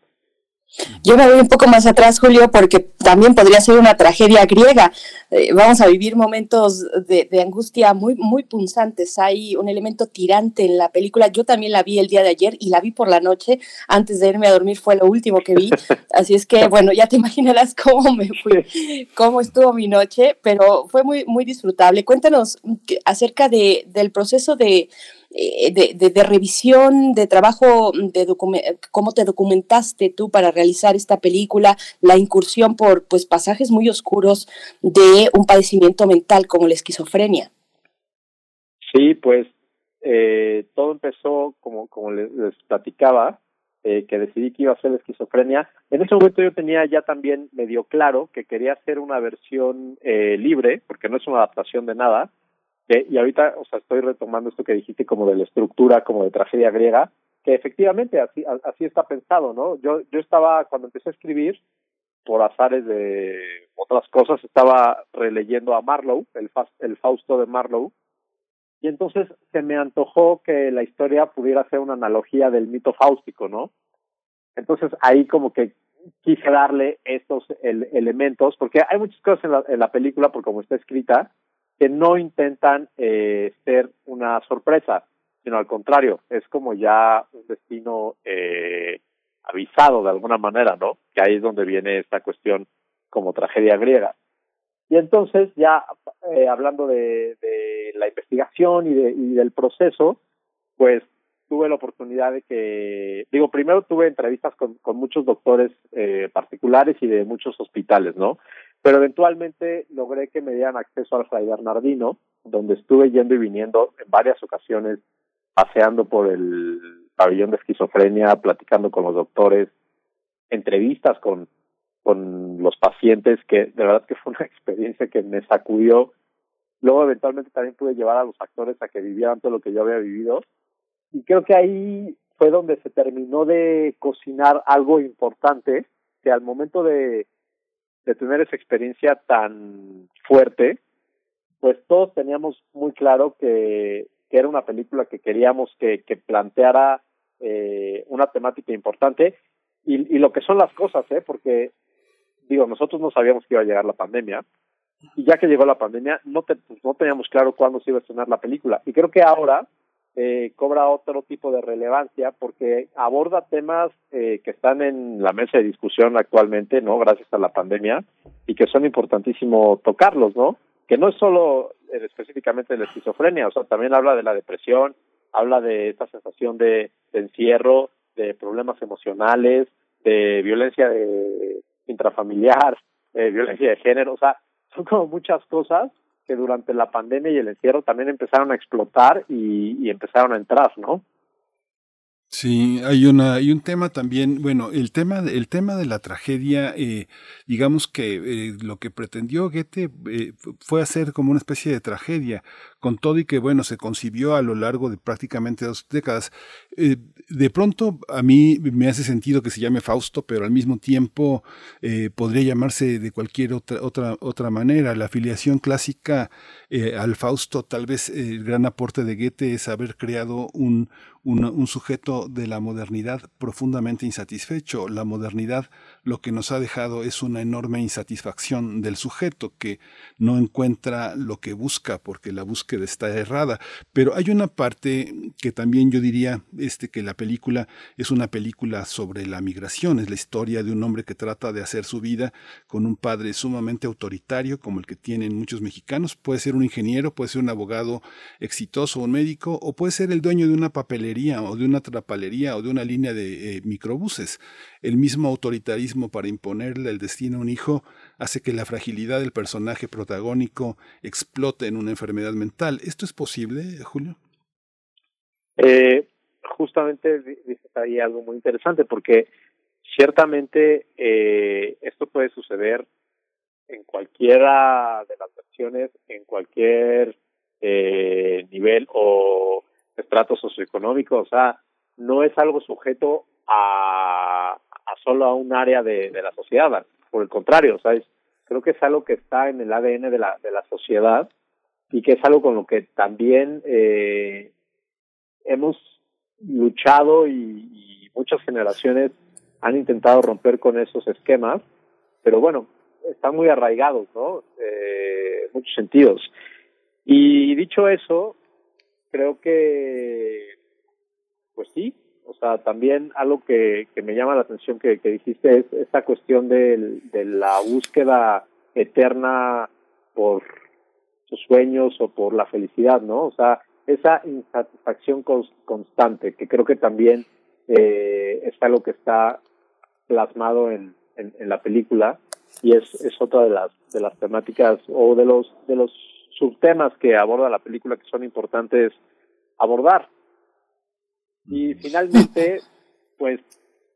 Yo me voy un poco más atrás, Julio, porque también podría ser una tragedia griega. Eh, vamos a vivir momentos de, angustia muy, muy punzantes. Hay un elemento tirante en la película. Yo también la vi el día de ayer y la vi por la noche. Antes de irme a dormir fue lo último que vi. Así es que, bueno, ya te imaginarás cómo me fui, cómo estuvo mi noche, pero fue muy, muy disfrutable. Cuéntanos acerca de, del proceso de eh, de, de, revisión, de trabajo, de cómo te documentaste tú para realizar esta película, la incursión por pues pasajes muy oscuros de un padecimiento mental como la esquizofrenia. Sí, pues eh, todo empezó como, como les, platicaba, eh, que decidí que iba a ser esquizofrenia. En ese momento yo tenía ya también medio claro que quería hacer una versión eh, libre, porque no es una adaptación de nada, y ahorita, o sea, estoy retomando esto que dijiste como de la estructura, como de tragedia griega, que efectivamente así, así está pensado, ¿no? Yo, yo estaba, cuando empecé a escribir, por azares de otras cosas, estaba releyendo a Marlowe, el, el Fausto de Marlowe, y entonces se me antojó que la historia pudiera ser una analogía del mito fáustico, ¿no? Entonces ahí como que quise darle estos elementos, porque hay muchas cosas en la, en la película, por como está escrita, que no intentan eh, ser una sorpresa, sino al contrario, es como ya un destino eh, avisado de alguna manera, ¿no? Que ahí es donde viene esta cuestión como tragedia griega. Y entonces, ya eh, hablando de, de, la investigación y, de, y del proceso, pues tuve la oportunidad de que, digo, primero tuve entrevistas con, con muchos doctores eh, particulares y de muchos hospitales, ¿no? Pero eventualmente logré que me dieran acceso al Fray Bernardino, donde estuve yendo y viniendo en varias ocasiones, paseando por el pabellón de esquizofrenia, platicando con los doctores, entrevistas con, con los pacientes, que de verdad que fue una experiencia que me sacudió. Luego eventualmente también pude llevar a los actores a que vivieran todo lo que yo había vivido. Y creo que ahí fue donde se terminó de cocinar algo importante, que al momento de de tener esa experiencia tan fuerte, pues todos teníamos muy claro que, que era una película que queríamos que, que planteara eh, una temática importante y, y lo que son las cosas, ¿eh? porque digo, nosotros no sabíamos que iba a llegar la pandemia y ya que llegó la pandemia no, te, pues, no teníamos claro cuándo se iba a estrenar la película y creo que ahora eh, cobra otro tipo de relevancia porque aborda temas eh, que están en la mesa de discusión actualmente, ¿no? Gracias a la pandemia y que son importantísimo tocarlos, ¿no? Que no es solo eh, específicamente de la esquizofrenia, o sea, también habla de la depresión, habla de esta sensación de, encierro, de problemas emocionales, de violencia de intrafamiliar, de violencia de género, o sea, son como muchas cosas que durante la pandemia y el encierro también empezaron a explotar y, empezaron a entrar, ¿no? Sí, hay una, hay un tema también, bueno, el tema, el tema de la tragedia, eh, digamos que eh, lo que pretendió Goethe eh, fue hacer como una especie de tragedia, con todo y que, bueno, se concibió a lo largo de prácticamente dos décadas. Eh, de pronto a mí me hace sentido que se llame Fausto, pero al mismo tiempo eh, podría llamarse de cualquier otra, otra, otra manera. La afiliación clásica eh, al Fausto, tal vez el gran aporte de Goethe es haber creado un, un, sujeto de la modernidad profundamente insatisfecho. La modernidad lo que nos ha dejado es una enorme insatisfacción del sujeto que no encuentra lo que busca porque la búsqueda está errada. Pero hay una parte que también yo diría este, que la película es una película sobre la migración, es la historia de un hombre que trata de hacer su vida con un padre sumamente autoritario como el que tienen muchos mexicanos. Puede ser un ingeniero, puede ser un abogado exitoso, un médico, o puede ser el dueño de una papelería o de una trapalería o de una línea de eh, microbuses. El mismo autoritarismo para imponerle el destino a un hijo hace que la fragilidad del personaje protagónico explote en una enfermedad mental. ¿Esto es posible, Julio? Eh, justamente dices ahí algo muy interesante porque ciertamente eh, esto puede suceder en cualquiera de las versiones, en cualquier eh, nivel o estrato socioeconómico, o sea, no es algo sujeto a, a solo a un área de, de la sociedad, por el contrario, o sea, es, creo que es algo que está en el ADN de la, de la sociedad y que es algo con lo que también eh, hemos luchado y, muchas generaciones han intentado romper con esos esquemas, pero bueno, están muy arraigados, ¿no? Eh, en muchos sentidos. Y dicho eso, creo que, pues sí, o sea, también algo que, que me llama la atención que, que dijiste es esta cuestión de, de la búsqueda eterna por sus sueños o por la felicidad, ¿no? O sea, esa insatisfacción constante, que creo que también eh, es algo que está plasmado en, en, en la película y es, es otra de las de las temáticas o de los de los subtemas que aborda la película que son importantes abordar y finalmente pues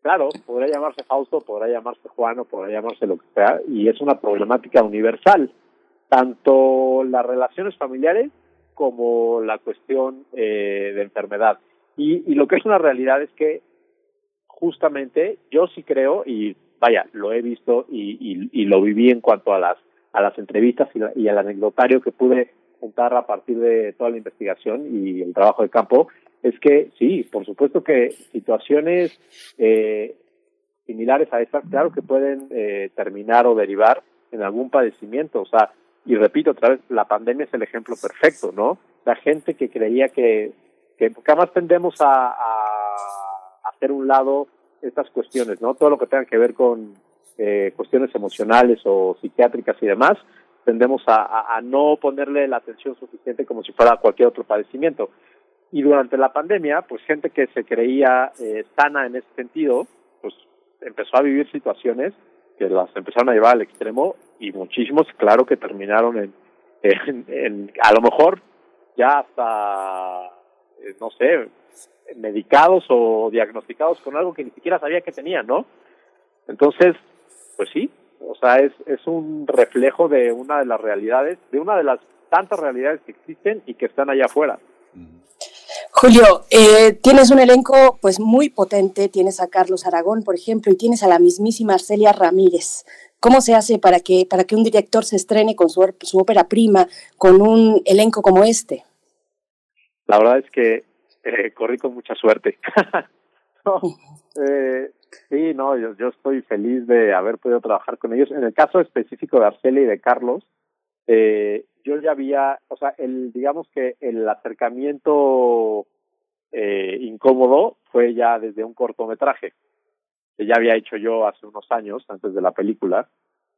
claro podrá llamarse Fausto podrá llamarse Juan o podrá llamarse lo que sea y es una problemática universal tanto las relaciones familiares como la cuestión eh, de enfermedad. Y, lo que es una realidad es que justamente yo sí creo y vaya, lo he visto y, y, y lo viví en cuanto a las a las entrevistas y, la, y al anecdotario que pude juntar a partir de toda la investigación y el trabajo de campo, es que sí, por supuesto que situaciones eh, similares a estas, claro que pueden eh, terminar o derivar en algún padecimiento, o sea, y repito otra vez, la pandemia es el ejemplo perfecto, ¿no? La gente que creía que, que, que además tendemos a, hacer un lado estas cuestiones, ¿no? Todo lo que tenga que ver con eh, cuestiones emocionales o psiquiátricas y demás, tendemos a, a, no ponerle la atención suficiente como si fuera cualquier otro padecimiento. Y durante la pandemia, pues gente que se creía eh, sana en ese sentido, pues empezó a vivir situaciones que las empezaron a llevar al extremo y muchísimos, claro, que terminaron en, en, en a lo mejor ya hasta, eh, no sé, medicados o diagnosticados con algo que ni siquiera sabía que tenían, ¿no? Entonces, pues sí, o sea, es, es un reflejo de una de las realidades, de una de las tantas realidades que existen y que están allá afuera. Julio, eh, tienes un elenco pues muy potente, tienes a Carlos Aragón, por ejemplo, y tienes a la mismísima Arcelia Ramírez. ¿Cómo se hace para que, para que un director se estrene con su, su ópera prima, con un elenco como este? La verdad es que eh, corrí con mucha suerte. eh, sí, no, yo, yo estoy feliz de haber podido trabajar con ellos. En el caso específico de Arcelia y de Carlos, eh, yo ya había, o sea, el, digamos que el acercamiento eh, incómodo fue ya desde un cortometraje que ya había hecho yo hace unos años, antes de la película.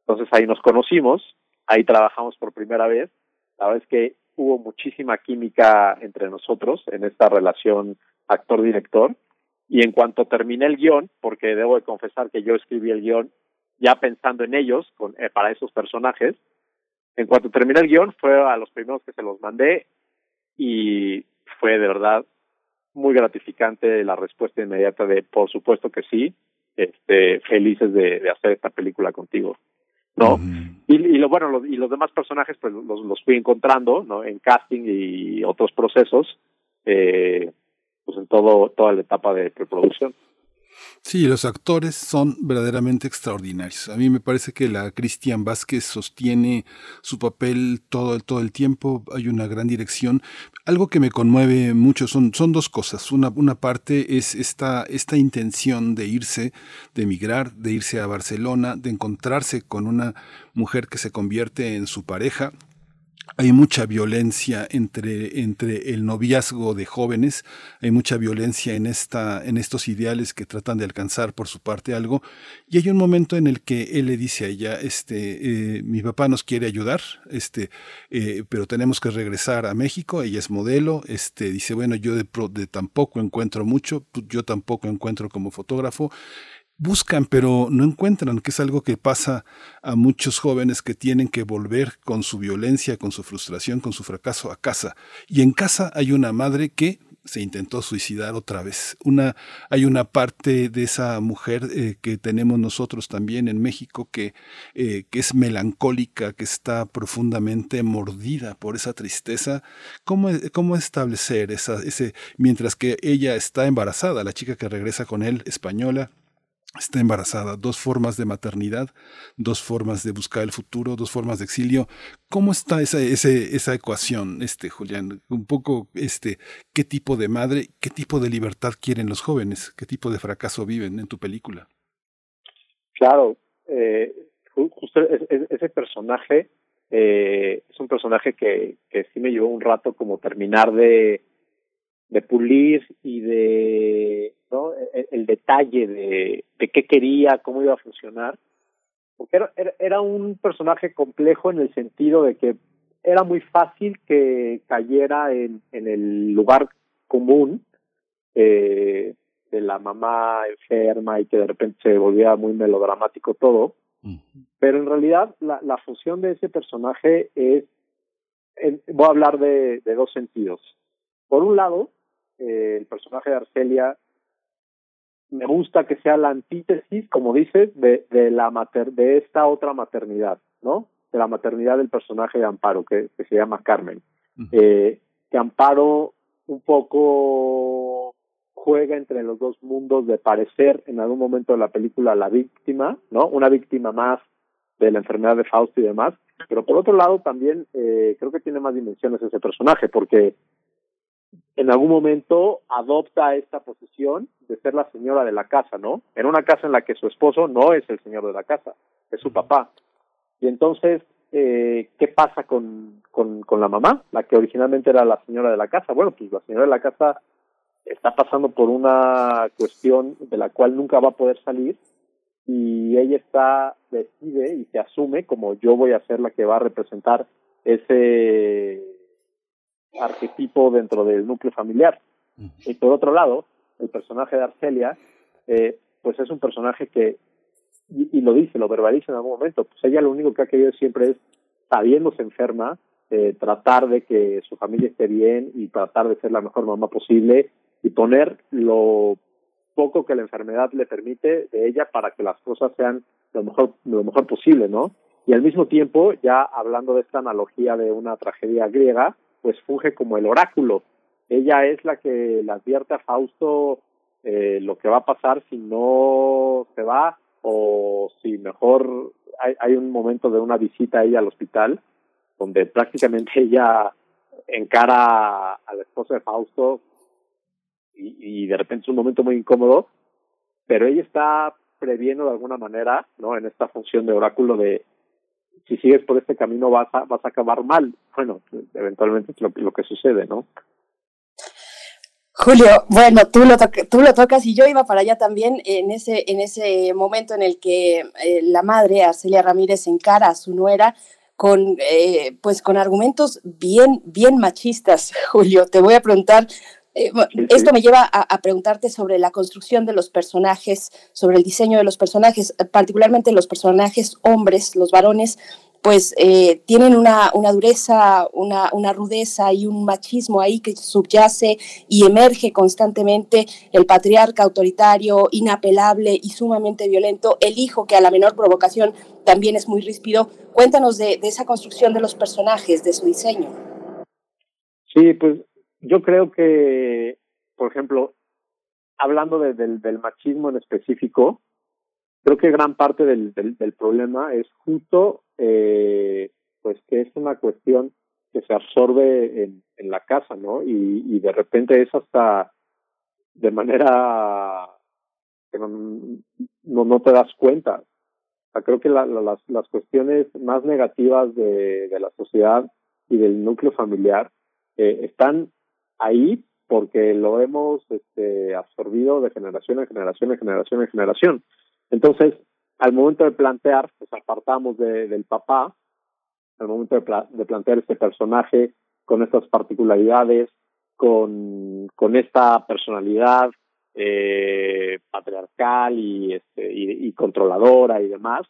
Entonces ahí nos conocimos, ahí trabajamos por primera vez. La verdad es que hubo muchísima química entre nosotros en esta relación actor-director. Y en cuanto terminé el guion, porque debo de confesar que yo escribí el guion ya pensando en ellos, con, eh, para esos personajes, en cuanto terminé el guion fue a los primeros que se los mandé y fue de verdad muy gratificante la respuesta inmediata de por supuesto que sí, este, felices de, de hacer esta película contigo. ¿no? y, y, lo bueno, lo, y los demás personajes pues los, los fui encontrando, ¿no? En casting y otros procesos, eh, pues en todo, toda la etapa de preproducción. Sí, los actores son verdaderamente extraordinarios. A mí me parece que la Cristian Vázquez sostiene su papel todo, todo el tiempo. Hay una gran dirección. Algo que me conmueve mucho son, son dos cosas. Una, una parte es esta, esta intención de irse, de emigrar, de irse a Barcelona, de encontrarse con una mujer que se convierte en su pareja hay mucha violencia entre, entre el noviazgo de jóvenes, hay mucha violencia en, esta, en estos ideales que tratan de alcanzar por su parte algo, y hay un momento en el que él le dice a ella, este, eh, mi papá nos quiere ayudar, este, eh, pero tenemos que regresar a México, ella es modelo, este, dice, bueno, yo de, de tampoco encuentro mucho, yo tampoco encuentro como fotógrafo, buscan pero no encuentran, que es algo que pasa a muchos jóvenes que tienen que volver con su violencia, con su frustración, con su fracaso a casa. Y en casa hay una madre que se intentó suicidar otra vez. Hay una parte de esa mujer eh, que tenemos nosotros también en México que, eh, que es melancólica, que está profundamente mordida por esa tristeza. ¿Cómo, cómo establecer ese, mientras que ella está embarazada, la chica que regresa con él, española, está embarazada, dos formas de maternidad, dos formas de buscar el futuro, dos formas de exilio. ¿Cómo está esa, ese, esa ecuación, este, Julián? Un poco, este, ¿qué tipo de madre, qué tipo de libertad quieren los jóvenes? ¿Qué tipo de fracaso viven en tu película? Claro, eh, ese personaje eh, es un personaje que, que sí me llevó un rato como terminar de, de pulir y de ¿no? el, e, el detalle de, de qué quería, cómo iba a funcionar, porque era, era, era un personaje complejo en el sentido de que era muy fácil que cayera en, en el lugar común eh, de la mamá enferma y que de repente se volvía muy melodramático todo, pero en realidad la, la función de ese personaje es, en, voy a hablar de, de dos sentidos. Por un lado, eh, el personaje de Arcelia me gusta que sea la antítesis, como dices, de, de la mater de esta otra maternidad, ¿no? De la maternidad del personaje de Amparo, que, que se llama Carmen. eh, que Amparo un poco juega entre los dos mundos de parecer en algún momento de la película la víctima, ¿no? Una víctima más de la enfermedad de Fausto y demás, pero por otro lado también eh, creo que tiene más dimensiones ese personaje, porque en algún momento adopta esta posición de ser la señora de la casa, ¿no? En una casa en la que su esposo no es el señor de la casa, es su papá. Y entonces, eh, ¿qué pasa con, con, con la mamá, la que originalmente era la señora de la casa? Bueno, pues la señora de la casa está pasando por una cuestión de la cual nunca va a poder salir y ella está, decide y se asume como yo voy a ser la que va a representar ese arquetipo dentro del núcleo familiar. Y por otro lado, el personaje de Arcelia, eh, pues es un personaje que, y, y, lo dice, lo verbaliza en algún momento, pues ella lo único que ha querido siempre es, sabiéndose enferma, eh, tratar de que su familia esté bien y tratar de ser la mejor mamá posible y poner lo poco que la enfermedad le permite de ella para que las cosas sean lo mejor, lo mejor posible, ¿no? Y al mismo tiempo, ya hablando de esta analogía de una tragedia griega, pues funge como el oráculo. Ella es la que le advierte a Fausto eh, lo que va a pasar si no se va o si mejor hay, hay un momento de una visita a ella al hospital donde prácticamente ella encara a la esposa de Fausto y, y de repente es un momento muy incómodo, pero ella está previendo de alguna manera, ¿no? En esta función de oráculo de si sigues por este camino vas a, vas a acabar mal. Bueno, eventualmente es lo, lo que sucede, ¿no? Julio, bueno, tú lo, tú lo tocas y yo iba para allá también en ese, en ese momento en el que eh, la madre, Arcelia Ramírez, encara a su nuera con, eh, pues, con argumentos bien, bien machistas. Julio, te voy a preguntar eh, esto me lleva a, a, preguntarte sobre la construcción de los personajes, sobre el diseño de los personajes, particularmente los personajes hombres, los varones, pues eh, tienen una, una dureza, una, una, rudeza y un machismo ahí que subyace y emerge constantemente el patriarca autoritario, inapelable y sumamente violento, el hijo que a la menor provocación también es muy ríspido. Cuéntanos de, de esa construcción de los personajes, de su diseño. Sí, pues yo creo que, por ejemplo, hablando de, del, machismo en específico, creo que gran parte del, del, del problema es justo, eh, pues que es una cuestión que se absorbe en, la casa, ¿no? Y, de repente es hasta de manera que no, no, no te das cuenta. Creo que la, la, las, las cuestiones más negativas de, de la sociedad y del núcleo familiar eh, están ahí porque lo hemos este, absorbido de generación en generación en generación en generación. Entonces, al momento de plantear, pues apartamos de, del papá, al momento de, pla de plantear este personaje con estas particularidades, con, con esta personalidad eh, patriarcal y, este, y controladora y demás,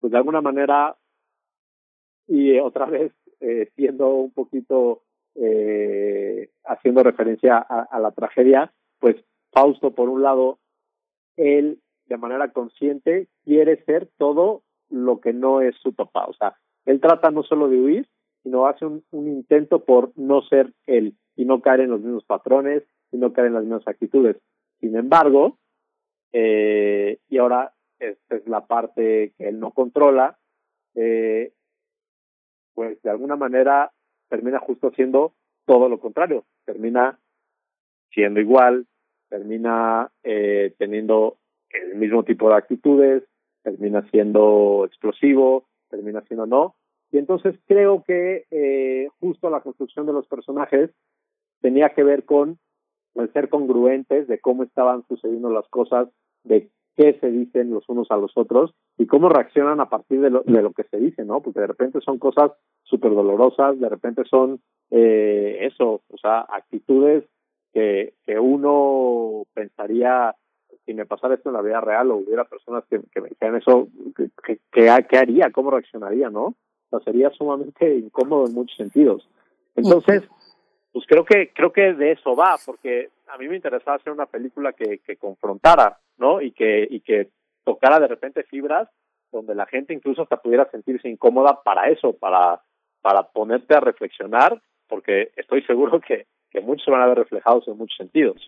pues de alguna manera, y otra vez eh, siendo un poquito eh, haciendo referencia a, la tragedia, pues Fausto, por un lado, él de manera consciente quiere ser todo lo que no es su papá. O sea, él trata no solo de huir, sino hace un, un intento por no ser él y no caer en los mismos patrones y no caer en las mismas actitudes. Sin embargo, eh, y ahora esta es la parte que él no controla, eh, pues de alguna manera termina justo siendo todo lo contrario, termina siendo igual, termina eh, teniendo el mismo tipo de actitudes, termina siendo explosivo, termina siendo no. Y entonces creo que eh, justo la construcción de los personajes tenía que ver con el ser congruentes de cómo estaban sucediendo las cosas, de qué se dicen los unos a los otros y cómo reaccionan a partir de lo, de lo que se dice, ¿no? Porque de repente son cosas súper dolorosas, de repente son eh, eso, o sea, actitudes que, que uno pensaría, si me pasara esto en la vida real o hubiera personas que, que me dijeran eso, ¿qué, qué, haría? ¿Cómo reaccionaría? ¿No? O sea, sería sumamente incómodo en muchos sentidos. Entonces, pues creo que creo que de eso va, porque a mí me interesaba hacer una película que, que confrontara, ¿no? Y que y que tocara de repente fibras donde la gente incluso hasta pudiera sentirse incómoda para eso, para para ponerte a reflexionar, porque estoy seguro que, que muchos se van a ver reflejados en muchos sentidos.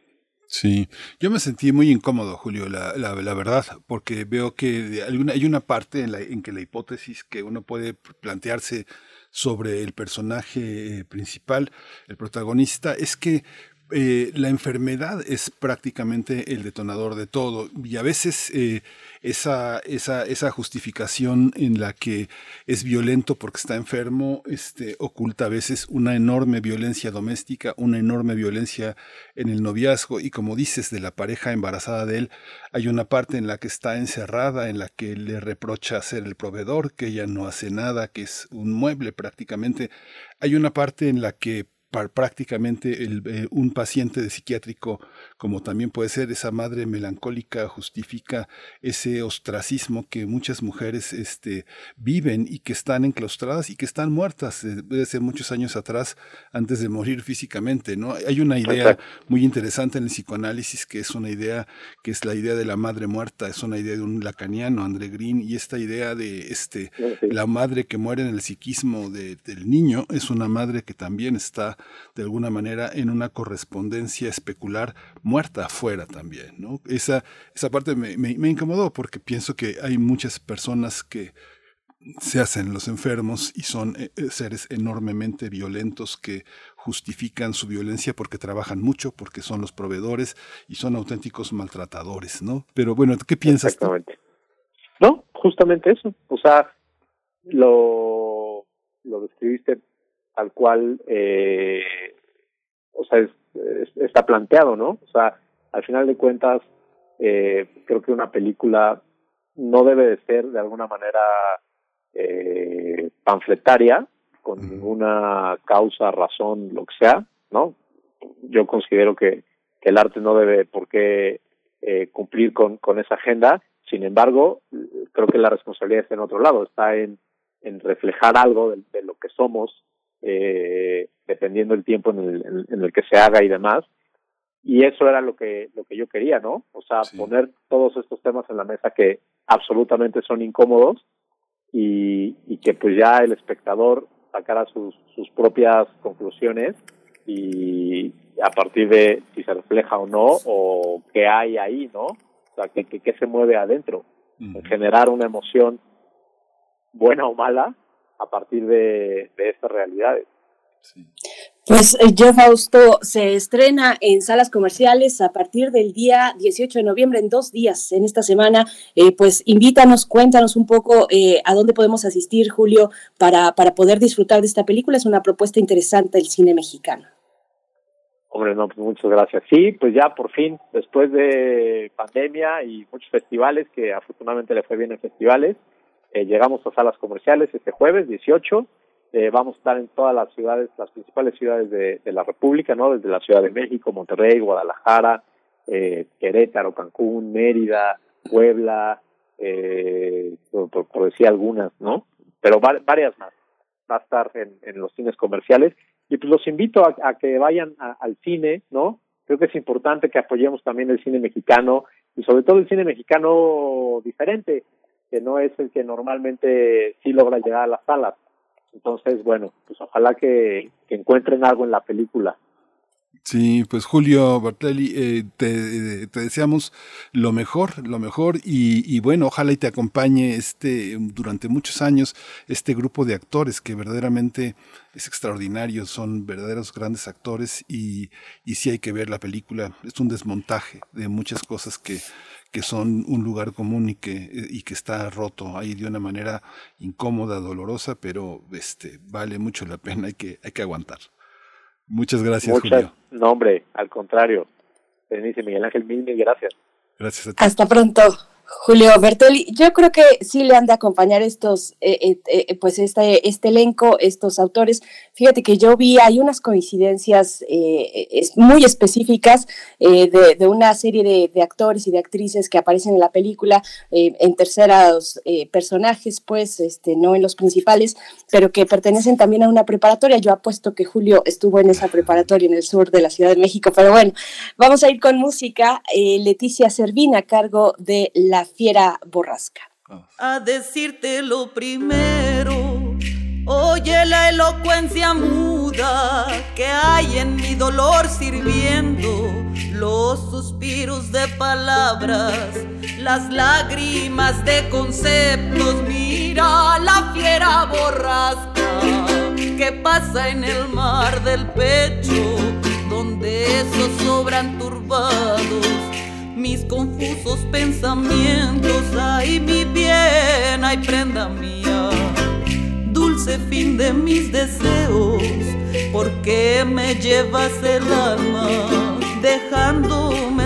Sí, yo me sentí muy incómodo, Julio, la, la, verdad, porque veo que hay una, hay una parte en, la, en que la hipótesis que uno puede plantearse sobre el personaje principal, el protagonista, es que eh, la enfermedad es prácticamente el detonador de todo y a veces eh, esa, esa, esa justificación en la que es violento porque está enfermo este, oculta a veces una enorme violencia doméstica, una enorme violencia en el noviazgo y como dices de la pareja embarazada de él, hay una parte en la que está encerrada, en la que le reprocha ser el proveedor, que ella no hace nada, que es un mueble prácticamente. Hay una parte en la que prácticamente el, eh, un paciente de psiquiátrico, como también puede ser esa madre melancólica, justifica ese ostracismo que muchas mujeres este, viven y que están enclaustradas y que están muertas eh, desde muchos años atrás antes de morir físicamente. ¿no? Hay una idea muy interesante en el psicoanálisis que es una idea que es la idea de la madre muerta, es una idea de un lacaniano, André Green, y esta idea de este, la madre que muere en el psiquismo de, del niño es una madre que también está de alguna manera en una correspondencia especular muerta afuera también, ¿no? Esa, esa parte me, me, incomodó porque pienso que hay muchas personas que se hacen los enfermos y son eh, eh, seres enormemente violentos que justifican su violencia porque trabajan mucho, porque son los proveedores y son auténticos maltratadores, ¿no? Pero bueno, ¿qué piensas? Exactamente. No, justamente eso. O sea, lo, lo describiste tal cual, eh, o sea, es, está planteado, ¿no? O sea, al final de cuentas, eh, creo que una película no debe de ser de alguna manera eh, panfletaria, con ninguna causa, razón, lo que sea, ¿no? Yo considero que, que el arte no debe por qué eh, cumplir con, con esa agenda, sin embargo, creo que la responsabilidad está en otro lado, está en, en reflejar algo de, de lo que somos eh, dependiendo el tiempo en el, en el que se haga y demás. Y eso era lo que, lo que yo quería, ¿no? O sea, poner todos estos temas en la mesa que absolutamente son incómodos y, y que pues ya el espectador sacara sus, sus propias conclusiones y a partir de si se refleja o no o qué hay ahí, ¿no? O sea, que, que, se mueve adentro. Generar una emoción buena o mala a partir de, de estas realidades. Pues yo, eh, Fausto, se estrena en salas comerciales a partir del día 18 de noviembre, en dos días, en esta semana. Eh, pues invítanos, cuéntanos un poco eh, a dónde podemos asistir, Julio, para, para poder disfrutar de esta película. Es una propuesta interesante del cine mexicano. Hombre, no, pues muchas gracias. Sí, pues ya por fin, después de pandemia y muchos festivales, que afortunadamente le fue bien en festivales, eh, llegamos a salas comerciales este jueves 18. Eh, vamos a estar en todas las ciudades, las principales ciudades de, la República, ¿no? Desde la Ciudad de México, Monterrey, Guadalajara, eh, Querétaro, Cancún, Mérida, Puebla, por, decir algunas, ¿no? Pero varias más. Va a estar en, los cines comerciales y pues los invito a, que vayan al cine, ¿no? Creo que es importante que apoyemos también el cine mexicano y sobre todo el cine mexicano diferente, que no es el que normalmente sí logra llegar a las salas. Entonces, bueno, pues ojalá que, que encuentren algo en la película. Sí, pues Julio Bartelli, eh, te, te, deseamos lo mejor, lo mejor y, bueno, ojalá y te acompañe este durante muchos años este grupo de actores que verdaderamente es extraordinario, son verdaderos grandes actores y, y sí hay que ver la película, es un desmontaje de muchas cosas que, que son un lugar común y que, y que está roto ahí de una manera incómoda, dolorosa, pero este vale mucho la pena, hay que, hay que aguantar. Muchas gracias, Julio. No, hombre, al contrario. Denise Miguel Ángel, mil, mil gracias. Gracias a ti. Hasta pronto. Julio Bertelli, yo creo que sí le han de acompañar estos, eh, eh, eh, pues este, este elenco, estos autores. Fíjate que yo vi, hay unas coincidencias muy específicas de, una serie de, actores y de actrices que aparecen en la película en terceros personajes, pues, este, no en los principales, pero que pertenecen también a una preparatoria. Yo apuesto que Julio estuvo en esa preparatoria en el sur de la Ciudad de México, pero bueno, vamos a ir con música. Leticia Servina, a cargo de la la fiera borrasca. A decirte lo primero, oye la elocuencia muda que hay en mi dolor sirviendo los suspiros de palabras, las lágrimas de conceptos. Mira la fiera borrasca que pasa en el mar del pecho, donde esos sobran turbados mis confusos pensamientos. Ay, mi bien, ay, prenda mía, dulce fin de mis deseos, ¿por qué me llevas el alma dejándome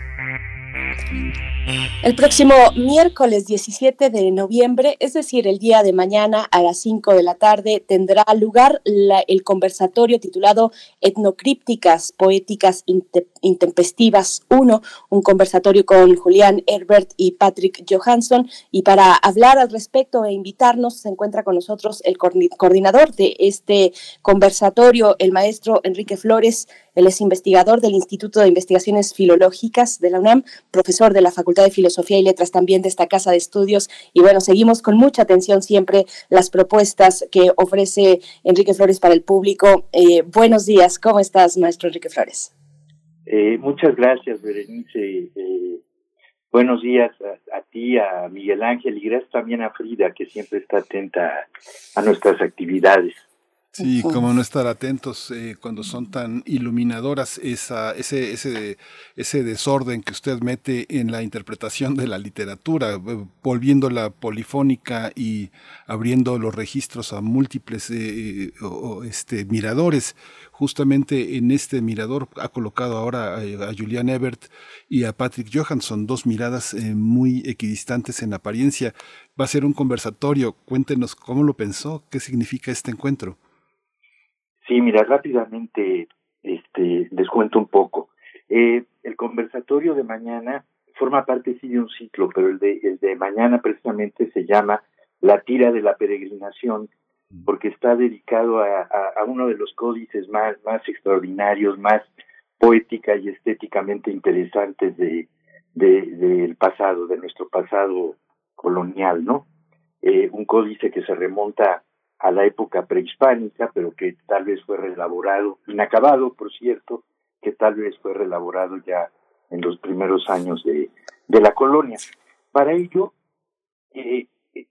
El próximo miércoles 17 de noviembre, es decir, el día de mañana a las 5 de la tarde, tendrá lugar el conversatorio titulado Etnocrípticas Poéticas Intempestivas 1, un conversatorio con Julián Herbert y Patrick Johansson. Y para hablar al respecto e invitarnos, se encuentra con nosotros el coordinador de este conversatorio, el maestro Enrique Flores. Él es investigador del Instituto de Investigaciones Filológicas de la UNAM, profesor de la Facultad de Filosofía y Letras también de esta casa de estudios. Y bueno, seguimos con mucha atención siempre las propuestas que ofrece Enrique Flores para el público. Eh, buenos días, ¿cómo estás, maestro Enrique Flores? Eh, muchas gracias, Berenice. Eh, Buenos días a, a, ti, a Miguel Ángel y gracias también a Frida, que siempre está atenta a nuestras actividades. Sí, como no estar atentos eh, cuando son tan iluminadoras esa, ese, ese, ese desorden que usted mete en la interpretación de la literatura, eh, volviéndola polifónica y abriendo los registros a múltiples eh, o, este, miradores. Justamente en este mirador ha colocado ahora a, a Julian Ebert y a Patrick Johansson, dos miradas muy equidistantes en apariencia. Va a ser un conversatorio. Cuéntenos cómo lo pensó, qué significa este encuentro. Sí, mira, rápidamente este, les cuento un poco. Eh, el conversatorio de mañana forma parte sí de un ciclo, pero el de, el de mañana precisamente se llama La tira de la peregrinación, porque está dedicado a, a, a uno de los códices más, más extraordinarios, más poética y estéticamente interesantes de, de, del pasado, de nuestro pasado colonial, ¿no? Eh, un códice que se remonta a la época prehispánica, pero que tal vez fue relaborado, inacabado, por cierto, que tal vez fue relaborado ya en los primeros años de, de la colonia. Para ello, eh, eh,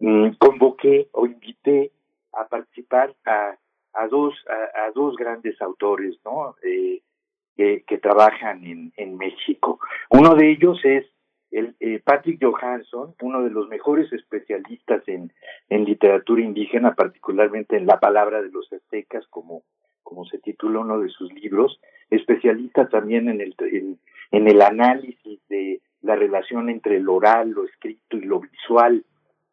eh, convoqué o invité a participar a, a dos a, a, dos grandes autores, ¿no? Que, que trabajan en, en México. Uno de ellos es el, eh, Patrick Johansson, uno de los mejores especialistas en, literatura indígena, particularmente en la palabra de los aztecas, como, se titula uno de sus libros, especialista también en el, en, en el análisis de la relación entre lo oral, lo escrito y lo visual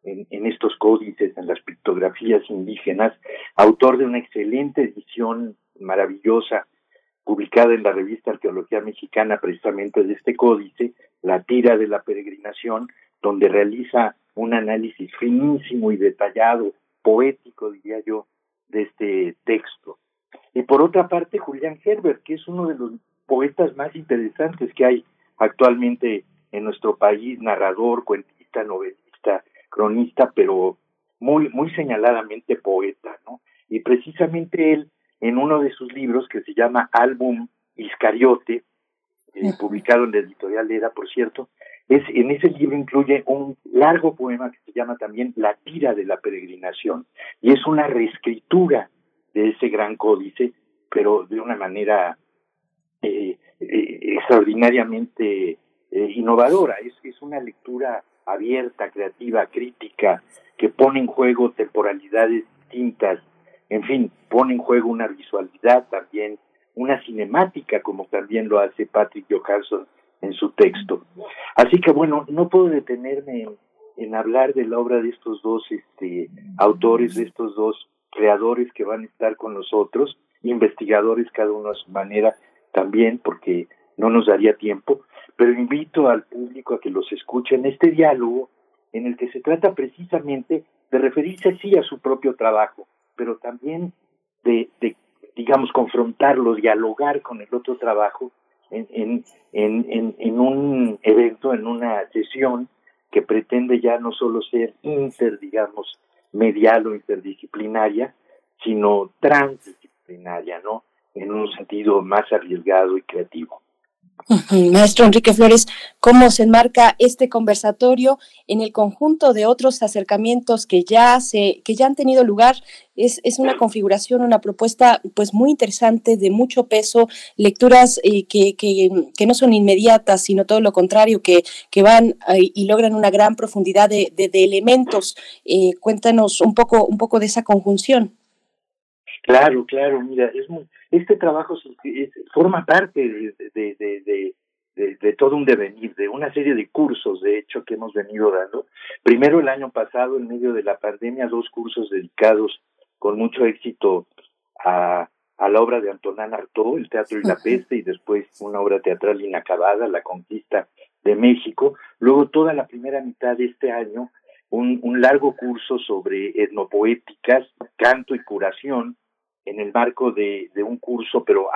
en estos códices, en las pictografías indígenas, autor de una excelente edición maravillosa publicada en la revista Arqueología Mexicana precisamente de este códice, La tira de la peregrinación, donde realiza un análisis finísimo y detallado, poético, diría yo, de este texto. Y por otra parte, Julián Herbert, que es uno de los poetas más interesantes que hay actualmente en nuestro país, narrador, cuentista, novelista, cronista, pero muy, muy señaladamente poeta, ¿no? Y precisamente él en uno de sus libros que se llama Álbum Iscariote, eh, publicado en la editorial Leda, por cierto, es, en ese libro incluye un largo poema que se llama también La tira de la peregrinación, y es una reescritura de ese gran códice, pero de una manera eh, eh, extraordinariamente innovadora. Es, es una lectura abierta, creativa, crítica, que pone en juego temporalidades distintas, en fin, pone en juego una visualidad también, una cinemática, como también lo hace Patrick Johansson en su texto. Así que bueno, no puedo detenerme en, hablar de la obra de estos dos este, autores, de estos dos creadores que van a estar con nosotros, investigadores cada uno a su manera también, porque no nos daría tiempo, pero invito al público a que los escuche en este diálogo en el que se trata precisamente de referirse sí a su propio trabajo, pero también de, digamos, confrontarlo, dialogar con el otro trabajo en, en, un evento, en una sesión que pretende ya no solo ser inter, digamos, medial o interdisciplinaria, sino transdisciplinaria, ¿no? En un sentido más arriesgado y creativo. Maestro Enrique Flores, ¿cómo se enmarca este conversatorio en el conjunto de otros acercamientos que ya se, que ya han tenido lugar? Es, es una configuración, una propuesta pues muy interesante, de mucho peso, lecturas eh, que, que, no son inmediatas, sino todo lo contrario, que, que van eh, y logran una gran profundidad de, de, de elementos. Eh, cuéntanos un poco, un poco de esa conjunción. Claro, claro, mira, es muy, este trabajo es, forma parte de, de, de, de, de todo un devenir, de una serie de cursos, de hecho, que hemos venido dando. Primero el año pasado, en medio de la pandemia, dos cursos dedicados con mucho éxito a, a la obra de Antonán Artaud, El Teatro y la Peste, y después una obra teatral inacabada, La Conquista de México. Luego toda la primera mitad de este año, un, un largo curso sobre etnopoéticas, canto y curación, en el marco de, un curso, pero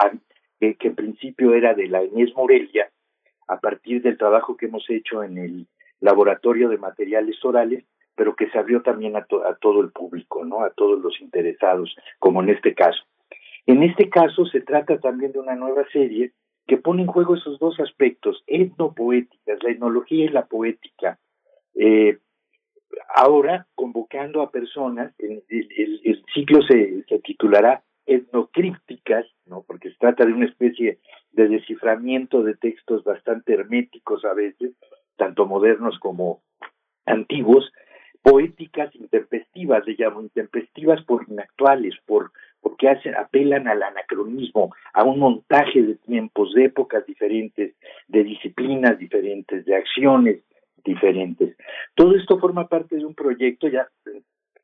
que, en principio era de la Inés Morelia, a partir del trabajo que hemos hecho en el laboratorio de materiales orales, pero que se abrió también a, a todo el público, ¿no? A todos los interesados, como en este caso. En este caso se trata también de una nueva serie que pone en juego esos dos aspectos, etnopoéticas, la etnología y la poética. Eh, ahora, convocando a personas, el, el, ciclo se, se, titulará Etnocrípticas, ¿no? porque se trata de una especie de desciframiento de textos bastante herméticos a veces, tanto modernos como antiguos, poéticas intempestivas, le llamo intempestivas por inactuales, por porque hacen, apelan al anacronismo, a un montaje de tiempos, de épocas diferentes, de disciplinas diferentes, de acciones diferentes. Todo esto forma parte de un proyecto, ya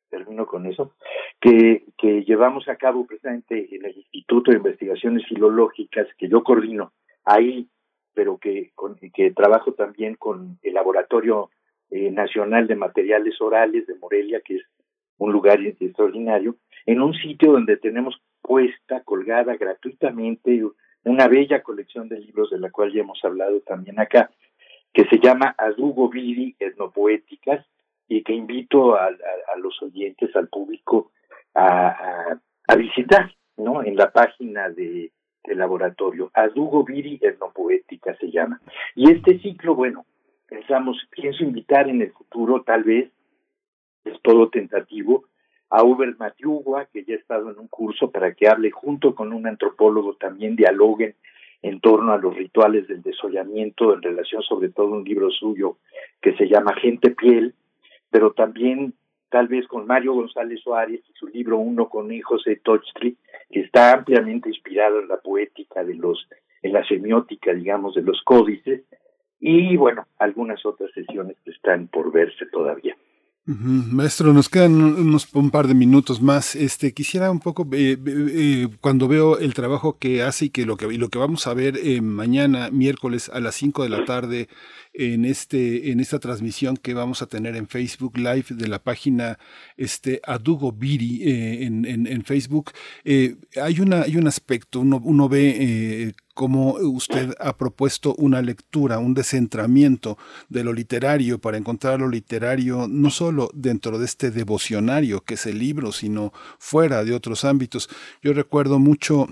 termino con eso, que, que llevamos a cabo precisamente en el Instituto de Investigaciones Filológicas, que yo coordino ahí, pero que, con, que trabajo también con el Laboratorio eh, Nacional de Materiales Orales de Morelia, que es un lugar extraordinario, en un sitio donde tenemos puesta, colgada gratuitamente, una bella colección de libros de la cual ya hemos hablado también acá, que se llama Adugo Viri Etnopoéticas y que invito a, los oyentes, al público, a, a, visitar, ¿no? En la página de, del laboratorio. Adugo Viri Etnopoética se llama. Y este ciclo, bueno, pensamos, pienso invitar en el futuro, tal vez, es todo tentativo, a Uber Matiugua, que ya ha estado en un curso para que hable junto con un antropólogo, también dialoguen en torno a los rituales del desollamiento en relación sobre todo a un libro suyo que se llama Gente Piel, pero también tal vez con Mario González Suárez y su libro Uno con hijos de que está ampliamente inspirado en la poética de los, en la semiótica, digamos, de los códices, y bueno, algunas otras sesiones que están por verse todavía. Maestro, nos quedan unos un par de minutos más. Este quisiera un poco eh, eh, cuando veo el trabajo que hace y que lo que lo que vamos a ver eh, mañana miércoles a las 5 de la tarde en este en esta transmisión que vamos a tener en Facebook Live de la página este Adugo Biri en, en, en, Facebook hay una hay un aspecto uno uno ve cómo usted ha propuesto una lectura, un descentramiento de lo literario para encontrar lo literario no solo dentro de este devocionario que es el libro, sino fuera de otros ámbitos. Yo recuerdo mucho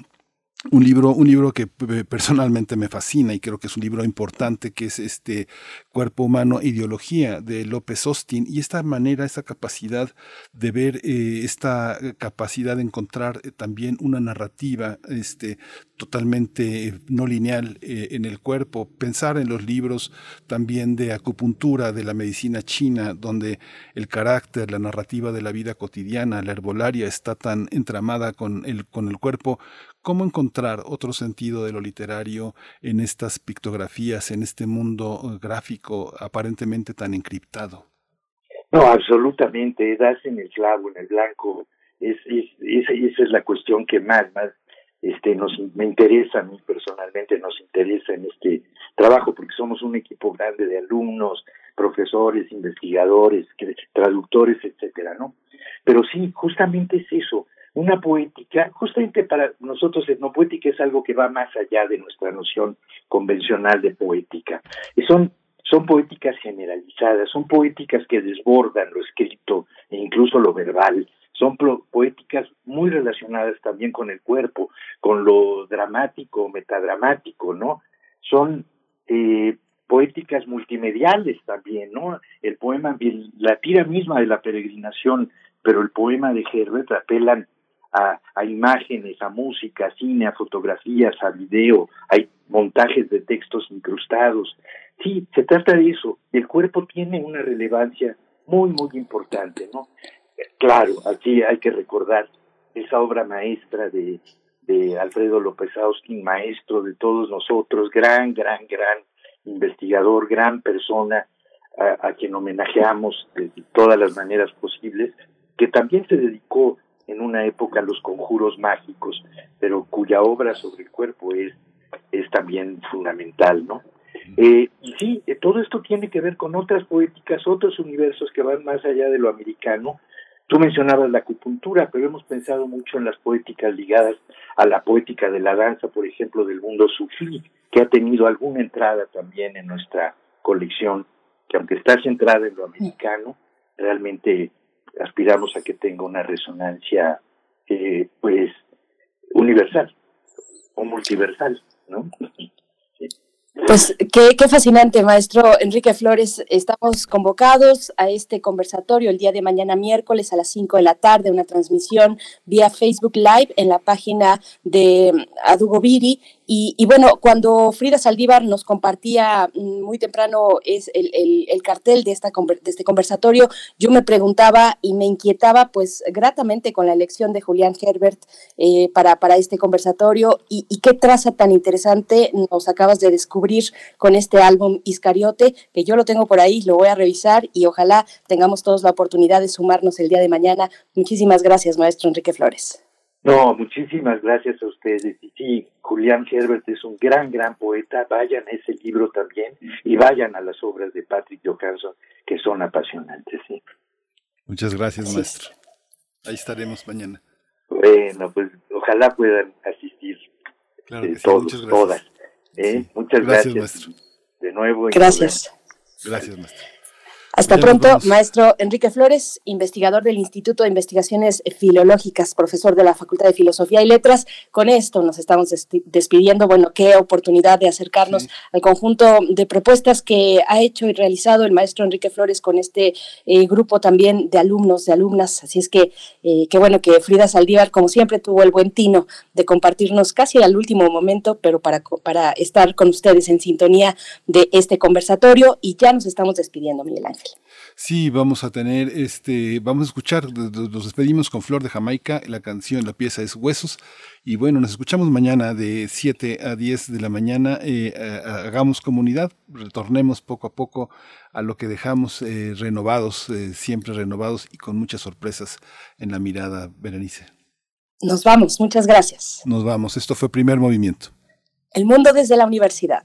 un libro, un libro que eh, personalmente me fascina y creo que es un libro importante, que es este Cuerpo Humano, Ideología de López Austin, y esta manera, esta capacidad de ver, eh, esta capacidad de encontrar eh, también una narrativa este, totalmente no lineal en el cuerpo, pensar en los libros también de acupuntura, de la medicina china, donde el carácter, la narrativa de la vida cotidiana, la herbolaria está tan entramada con el, con el cuerpo, ¿Cómo encontrar otro sentido de lo literario en estas pictografías, en este mundo gráfico aparentemente tan encriptado? No, absolutamente, das en el clavo, en el blanco. Es, esa es la cuestión que más, más este, nos, me interesa a mí personalmente, nos interesa en este trabajo, porque somos un equipo grande de alumnos, profesores, investigadores, traductores, etcétera, ¿no? Pero sí, justamente es eso, una poética, justamente para nosotros etnopoética es algo que va más allá de nuestra noción convencional de poética. Y son, son poéticas generalizadas, son poéticas que desbordan lo escrito e incluso lo verbal, son poéticas muy relacionadas también con el cuerpo, con lo dramático, metadramático, ¿no? Son eh, poéticas multimediales también, ¿no? El poema, la tira misma de la peregrinación, pero el poema de Herbert apelan a, imágenes, a música, a cine, a fotografías, a video, hay montajes de textos incrustados. Sí, se trata de eso. El cuerpo tiene una relevancia muy, muy importante, ¿no? Claro, aquí hay que recordar esa obra maestra de, de Alfredo López Austin, maestro de todos nosotros, gran, gran, gran investigador, gran persona, a, a quien homenajeamos de todas las maneras posibles, que también se dedicó en una época los conjuros mágicos, pero cuya obra sobre el cuerpo es, es también fundamental, ¿no? Eh, y sí, eh, todo esto tiene que ver con otras poéticas, otros universos que van más allá de lo americano. Tú mencionabas la acupuntura, pero hemos pensado mucho en las poéticas ligadas a la poética de la danza, por ejemplo, del mundo sufí, que ha tenido alguna entrada también en nuestra colección, que aunque está centrada en lo americano, realmente aspiramos a que tenga una resonancia eh, pues universal o multiversal. ¿no? Pues qué, qué, fascinante, maestro Enrique Flores. Estamos convocados a este conversatorio el día de mañana miércoles a las 5 de la tarde, una transmisión vía Facebook Live en la página de Adugo Viri y, bueno, cuando Frida Saldívar nos compartía mm, muy temprano es el, el, cartel de, esta, de este conversatorio, yo me preguntaba y me inquietaba pues gratamente con la elección de Julián Herbert eh, para, para este conversatorio y, y, qué traza tan interesante nos acabas de descubrir con este álbum Iscariote, que yo lo tengo por ahí, lo voy a revisar y ojalá tengamos todos la oportunidad de sumarnos el día de mañana. Muchísimas gracias, maestro Enrique Flores. No, muchísimas gracias a ustedes. Y sí, Julián Herbert es un gran, gran poeta. Vayan a ese libro también y vayan a las obras de Patrick Johansson, que son apasionantes. ¿sí? Muchas gracias, maestro. Ahí estaremos mañana. Bueno, pues ojalá puedan asistir claro eh, todos, muchas todas. ¿eh? Muchas gracias, gracias, maestro. de nuevo. Gracias. Gracias, maestro. Hasta pronto, maestro Enrique Flores, investigador del Instituto de Investigaciones Filológicas, profesor de la Facultad de Filosofía y Letras. Con esto nos estamos despidiendo. Bueno, qué oportunidad de acercarnos sí. al conjunto de propuestas que ha hecho y realizado el maestro Enrique Flores con este eh, grupo también de alumnos, de alumnas. Así es que eh, qué bueno que Frida Saldívar, como siempre, tuvo el buen tino de compartirnos casi al último momento, pero para, para estar con ustedes en sintonía de este conversatorio. Y ya nos estamos despidiendo, Miguel Ángel. Sí, vamos a tener este, vamos a escuchar, nos despedimos con Flor de Jamaica, la canción, la pieza es Huesos, y bueno, nos escuchamos mañana de 7 a 10 de la mañana, eh, hagamos comunidad, retornemos poco a poco a lo que dejamos eh, renovados, eh, siempre renovados y con muchas sorpresas en la mirada, Berenice. Nos vamos, muchas gracias. Nos vamos, esto fue primer movimiento. El mundo desde la universidad.